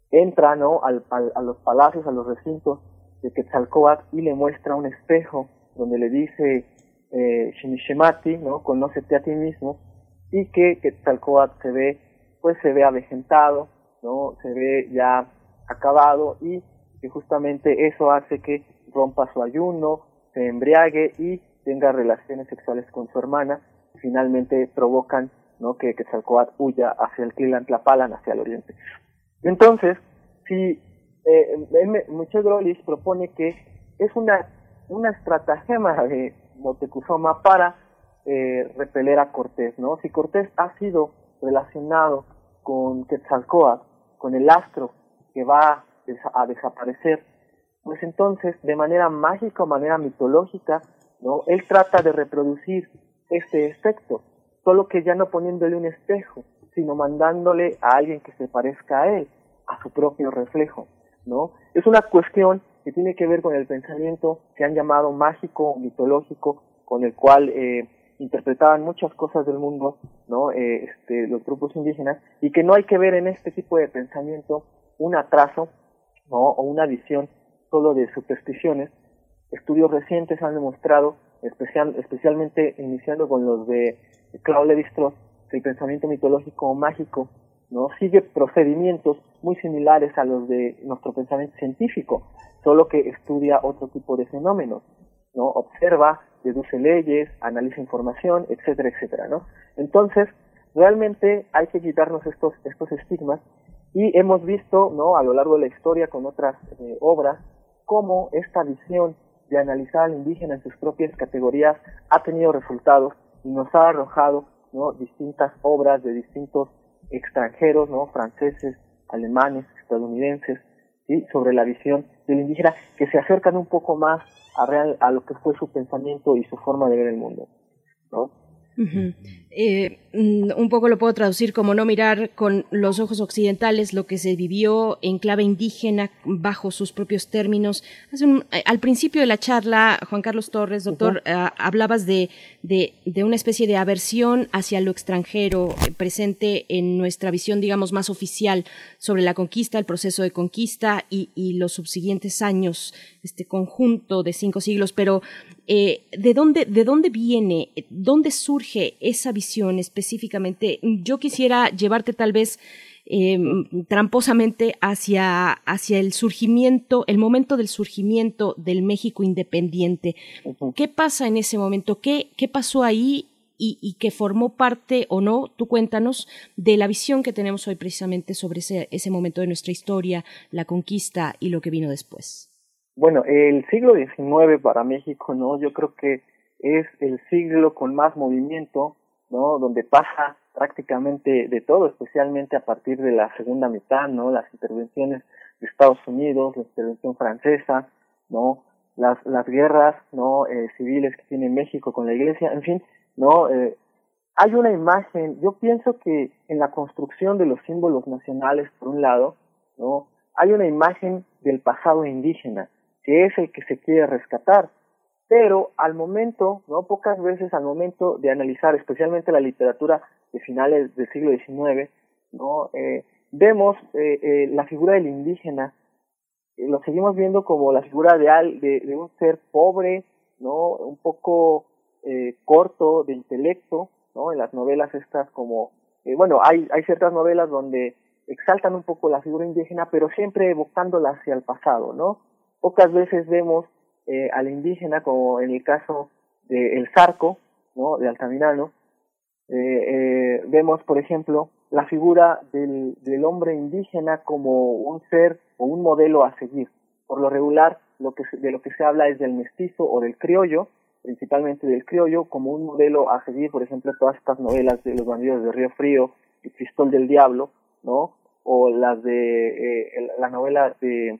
entra, ¿no? Al, al, a los palacios, a los recintos de Quetzalcoatl y le muestra un espejo donde le dice eh, Shinishemati, ¿no? Conócete a ti mismo y que Quetzalcoatl se ve, pues se ve avejentado, ¿no? Se ve ya acabado y que justamente eso hace que rompa su ayuno, se embriague y tenga relaciones sexuales con su hermana, finalmente provocan ¿no? que Quetzalcoatl huya hacia el Tlapalan, hacia el oriente. Entonces, si eh, Muchos Grolis propone que es una, una estratagema de Motecuzoma para eh, repeler a Cortés, ¿no? Si Cortés ha sido relacionado con Quetzalcoatl, con el astro que va a desaparecer, pues entonces de manera mágica o manera mitológica, ¿no? Él trata de reproducir este efecto, solo que ya no poniéndole un espejo, sino mandándole a alguien que se parezca a él, a su propio reflejo, ¿no? Es una cuestión que tiene que ver con el pensamiento que han llamado mágico o mitológico, con el cual eh, interpretaban muchas cosas del mundo, ¿no? Eh, este, los grupos indígenas, y que no hay que ver en este tipo de pensamiento un atraso, ¿no? O una visión solo de supersticiones. Estudios recientes han demostrado, especial, especialmente iniciando con los de Claude Lévi-Strauss, que el pensamiento mitológico o mágico no sigue procedimientos muy similares a los de nuestro pensamiento científico, solo que estudia otro tipo de fenómenos, no observa, deduce leyes, analiza información, etcétera, etcétera, ¿no? Entonces, realmente hay que quitarnos estos estos estigmas y hemos visto, ¿no? A lo largo de la historia con otras eh, obras cómo esta visión de analizar al indígena en sus propias categorías ha tenido resultados y nos ha arrojado ¿no? distintas obras de distintos extranjeros, ¿no? franceses, alemanes, estadounidenses, ¿sí? sobre la visión del indígena que se acercan un poco más a, real, a lo que fue su pensamiento y su forma de ver el mundo. ¿no? Eh, mm, un poco lo puedo traducir como no mirar con los ojos occidentales lo que se vivió en clave indígena bajo sus propios términos. Eh, al principio de la charla, Juan Carlos Torres, doctor, eh, hablabas de, de, una especie de aversión hacia lo extranjero presente en nuestra visión, digamos, más oficial sobre la conquista, el proceso de conquista y, y los subsiguientes años, este conjunto de cinco siglos. Pero, ¿de, dónde, ¿de dónde viene, dónde surge esa visión específicamente. Yo quisiera llevarte tal vez em, tramposamente hacia, hacia el surgimiento, el momento del surgimiento del México independiente. ¿Qué pasa en ese momento? ¿Qué, qué pasó ahí y, y, que formó parte o no, tú cuéntanos, de la visión que tenemos hoy precisamente sobre ese, ese momento de nuestra historia, la conquista y lo que vino después? Bueno, el siglo XIX para México, ¿no? Yo creo que es el siglo con más movimiento, ¿no? Donde pasa prácticamente de todo, especialmente a partir de la segunda mitad, ¿no? Las intervenciones de Estados Unidos, la intervención francesa, ¿no? Las, las guerras, ¿no? Eh, civiles que tiene México con la iglesia, en fin, ¿no? Eh, hay una imagen, yo pienso que en la construcción de los símbolos nacionales, por un lado, ¿no? Hay una imagen del pasado indígena, que es el que se quiere rescatar. Pero al momento, no pocas veces al momento de analizar especialmente la literatura de finales del siglo XIX, no eh, vemos eh, eh, la figura del indígena, lo seguimos viendo como la figura de, de, de un ser pobre, no un poco corto de intelecto, ¿no? En las novelas estas como, bueno, hay, hay ciertas novelas donde exaltan un poco la figura indígena, pero siempre evocándola hacia el pasado, ¿no? Pocas veces vemos eh, al indígena, como en el caso de El Zarco, ¿no? De Altamirano, eh, eh, vemos, por ejemplo, la figura del, del hombre indígena como un ser o un modelo a seguir. Por lo regular, lo que de lo que se habla es del mestizo o del criollo, principalmente del criollo, como un modelo a seguir, por ejemplo, todas estas novelas de los bandidos de Río Frío, El Pistol del Diablo, ¿no? o las de eh, la novela de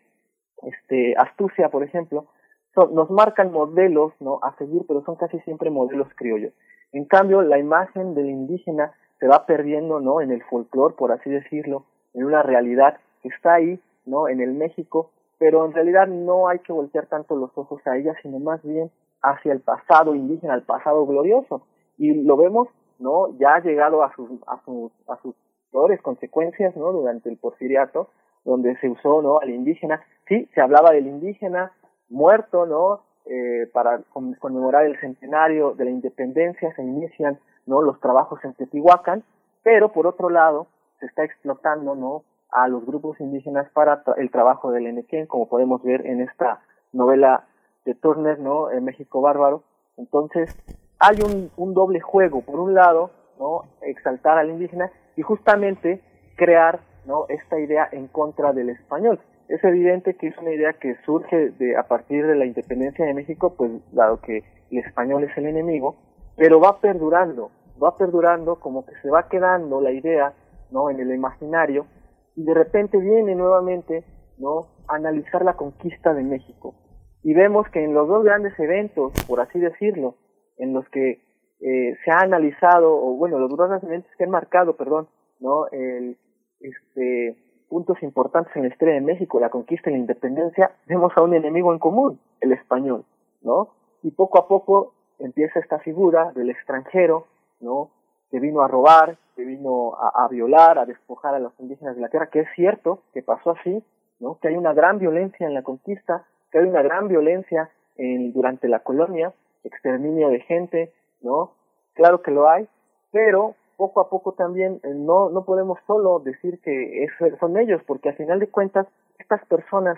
este Astucia, por ejemplo, nos marcan modelos ¿no? a seguir, pero son casi siempre modelos criollos. En cambio, la imagen del indígena se va perdiendo ¿no? en el folclore, por así decirlo, en una realidad que está ahí, ¿no? en el México, pero en realidad no hay que voltear tanto los ojos a ella, sino más bien hacia el pasado indígena, al pasado glorioso. Y lo vemos, ¿no? Ya ha llegado a sus, a sus, a sus peores consecuencias, ¿no? Durante el porfiriato, donde se usó, ¿no? Al indígena. Sí, se hablaba del indígena muerto, ¿no? Eh, para conmemorar el centenario de la independencia se inician, ¿no? Los trabajos en Teotihuacán, pero por otro lado se está explotando, ¿no? A los grupos indígenas para el trabajo del Enequén, como podemos ver en esta novela de Turner, ¿no? En México Bárbaro. Entonces, hay un, un doble juego. Por un lado, ¿no? Exaltar al indígena y justamente crear, ¿no? Esta idea en contra del español. Es evidente que es una idea que surge de, a partir de la independencia de México, pues dado que el español es el enemigo, pero va perdurando, va perdurando como que se va quedando la idea, ¿no? En el imaginario y de repente viene nuevamente, ¿no? Analizar la conquista de México. Y vemos que en los dos grandes eventos, por así decirlo, en los que eh, se ha analizado, o bueno, los dos eventos que han marcado, perdón, ¿no? El, este, puntos importantes en la historia de México, la conquista y la independencia, vemos a un enemigo en común, el español, ¿no? Y poco a poco empieza esta figura del extranjero, ¿no? Que vino a robar, que vino a, violar, a despojar a los indígenas de la tierra, que es cierto que pasó así, ¿no? Que hay una gran violencia en la conquista, que hay una gran violencia en, durante la colonia, exterminio de gente, ¿no? Claro que lo hay, pero poco a poco también eh, no, no podemos solo decir que son ellos, porque al final de cuentas estas personas,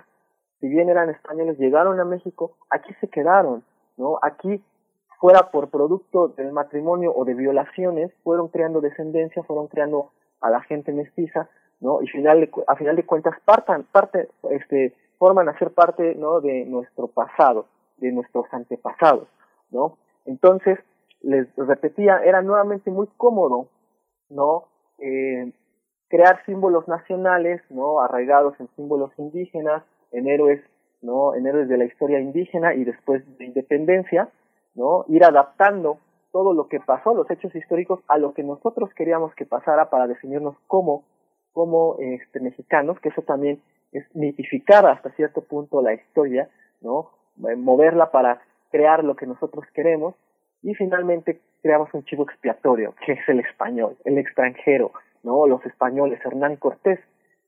si bien eran españoles, llegaron a México, aquí se quedaron, ¿no? Aquí fuera por producto del matrimonio o de violaciones, fueron creando descendencia, fueron creando a la gente mestiza, ¿no? Y final a final de cuentas partan, parte, este, forman a ser parte, ¿no? De nuestro pasado, de nuestros antepasados, ¿no? Entonces, les repetía, era nuevamente muy cómodo, ¿no? Eh, crear símbolos nacionales, ¿no? Arraigados en símbolos indígenas, en héroes, ¿no? En héroes de la historia indígena y después de independencia, ¿no? Ir adaptando todo lo que pasó, los hechos históricos, a lo que nosotros queríamos que pasara para definirnos como, como este, mexicanos, que eso también es mitificar hasta cierto punto la historia, ¿no? Eh, moverla para crear lo que nosotros queremos y finalmente creamos un chivo expiatorio, que es el español, el extranjero, ¿no? Los españoles, Hernán Cortés,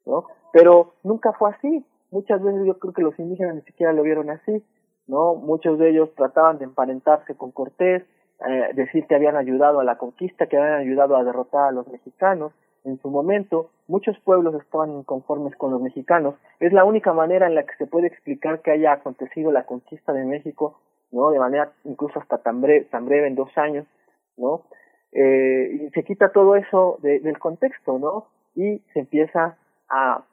¿no? Pero nunca fue así. Muchas veces yo creo que los indígenas ni siquiera lo vieron así, ¿no? Muchos de ellos trataban de emparentarse con Cortés, eh, decir que habían ayudado a la conquista, que habían ayudado a derrotar a los mexicanos. En su momento, muchos pueblos estaban inconformes con los mexicanos. Es la única manera en la que se puede explicar que haya acontecido la conquista de México ¿no? De manera incluso hasta tan breve, tan breve en dos años, ¿no? Eh, y se quita todo eso de, del contexto, ¿no? Y se empieza a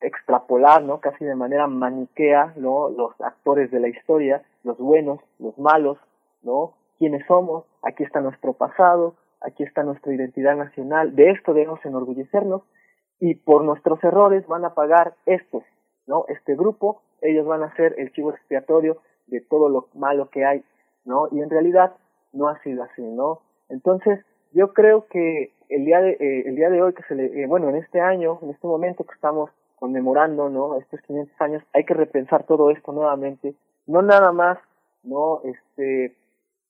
extrapolar, ¿no? Casi de manera maniquea, ¿no? Los actores de la historia, los buenos, los malos, ¿no? ¿Quiénes somos? Aquí está nuestro pasado, aquí está nuestra identidad nacional, de esto debemos enorgullecernos y por nuestros errores van a pagar estos, ¿no? Este grupo, ellos van a ser el chivo expiatorio de todo lo malo que hay, ¿no? Y en realidad no ha sido así, ¿no? Entonces, yo creo que el día de, eh, el día de hoy que se le, eh, bueno, en este año, en este momento que estamos conmemorando, ¿no? Estos 500 años, hay que repensar todo esto nuevamente, no nada más, ¿no? Este,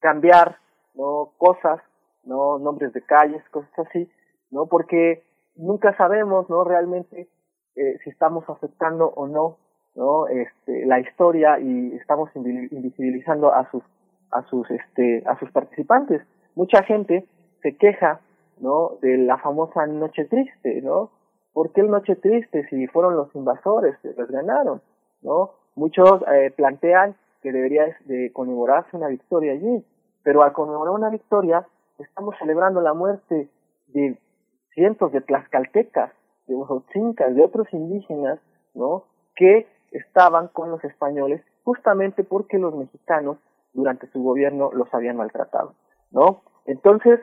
cambiar, ¿no? Cosas, ¿no? Nombres de calles, cosas así, ¿no? Porque nunca sabemos, ¿no? Realmente eh, si estamos afectando o no, ¿no? Este, la historia y estamos invisibilizando a sus, a sus, este, a sus participantes. Mucha gente se queja, ¿no? De la famosa Noche Triste, ¿no? ¿Por qué el Noche Triste si fueron los invasores, los ganaron, ¿no? Muchos eh, plantean que debería de conmemorarse una victoria allí, pero al conmemorar una victoria estamos celebrando la muerte de cientos de tlaxcaltecas, de ojochincas, de otros indígenas, ¿no? Que estaban con los españoles justamente porque los mexicanos durante su gobierno los habían maltratado, ¿no? Entonces,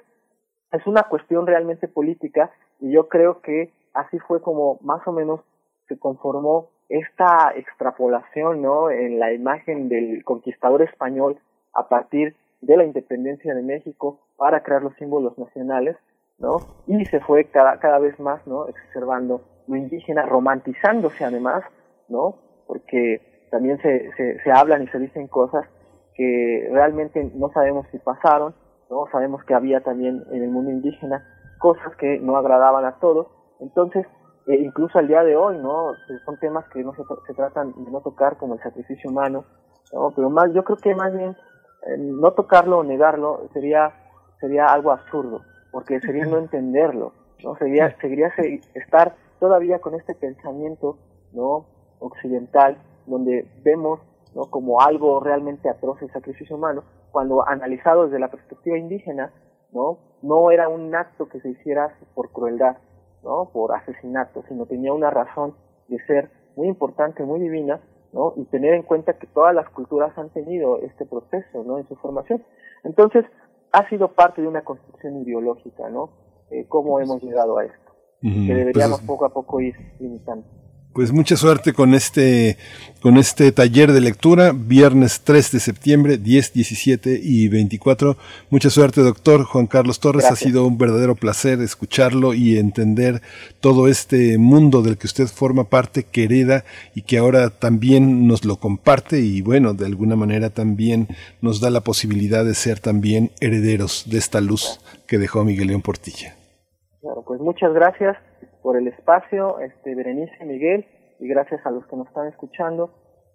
es una cuestión realmente política y yo creo que así fue como más o menos se conformó esta extrapolación, ¿no? En la imagen del conquistador español a partir de la independencia de México para crear los símbolos nacionales, ¿no? Y se fue cada, cada vez más, ¿no? Exacerbando lo indígena, romantizándose además, ¿no? Porque también se, se, se hablan y se dicen cosas que realmente no sabemos si pasaron, ¿no? Sabemos que había también en el mundo indígena cosas que no agradaban a todos. Entonces, eh, incluso al día de hoy, ¿no? Son temas que no se, se tratan de no tocar como el sacrificio humano, ¿no? Pero más, yo creo que más bien eh, no tocarlo o negarlo sería, sería algo absurdo porque sería no entenderlo, ¿no? Sería, seguiría estar todavía con este pensamiento, ¿no? Occidental, donde vemos, ¿no? Como algo realmente atroz el sacrificio humano, cuando analizado desde la perspectiva indígena, ¿no? No era un acto que se hiciera por crueldad, ¿no? Por asesinato, sino tenía una razón de ser muy importante, muy divina, ¿no? Y tener en cuenta que todas las culturas han tenido este proceso, ¿no? En su formación. Entonces, ha sido parte de una construcción ideológica, ¿no? Eh, cómo hemos llegado a esto, que deberíamos pues poco a poco ir limitando. Pues mucha suerte con este, con este taller de lectura, viernes 3 de septiembre, 10, 17 y 24. Mucha suerte, doctor Juan Carlos Torres. Ha sido un verdadero placer escucharlo y entender todo este mundo del que usted forma parte, que hereda y que ahora también nos lo comparte y bueno, de alguna manera también nos da la posibilidad de ser también herederos de esta luz que dejó Miguel León Portilla. Claro, pues muchas gracias por el espacio, este, Berenice, Miguel, y gracias a los que nos están escuchando.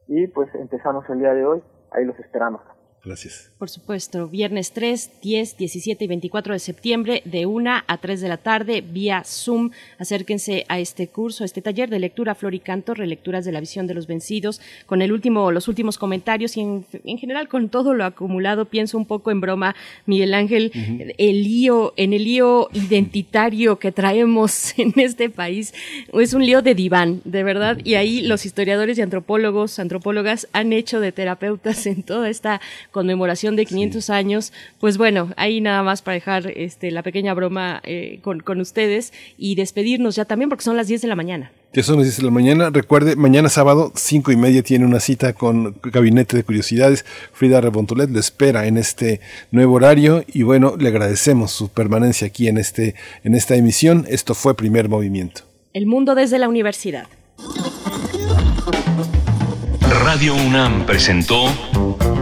Y pues empezamos el día de hoy, ahí los esperamos. Gracias. Por supuesto, viernes 3, 10, 17 y 24 de septiembre de 1 a 3 de la tarde vía Zoom. Acérquense a este curso, a este taller de lectura Floricanto, relecturas de la visión de los vencidos, con el último, los últimos comentarios y en, general con todo lo acumulado. Pienso un poco en broma, Miguel Ángel, el lío, en el lío identitario que traemos en este país. Es un lío de diván, de verdad. Y ahí los historiadores y antropólogos, antropólogas han hecho de terapeutas en toda esta conmemoración de 500 años, pues bueno, ahí nada más para dejar este, la pequeña broma eh, con, con ustedes y despedirnos ya también porque son las 10 de la mañana. Ya son las 10 de la mañana. Recuerde, mañana sábado, 5 y media, tiene una cita con Gabinete de Curiosidades. Frida Rebontulet le espera en este nuevo horario y bueno, le agradecemos su permanencia aquí en, este, en esta emisión. Esto fue Primer Movimiento. El mundo desde la universidad. Radio UNAM presentó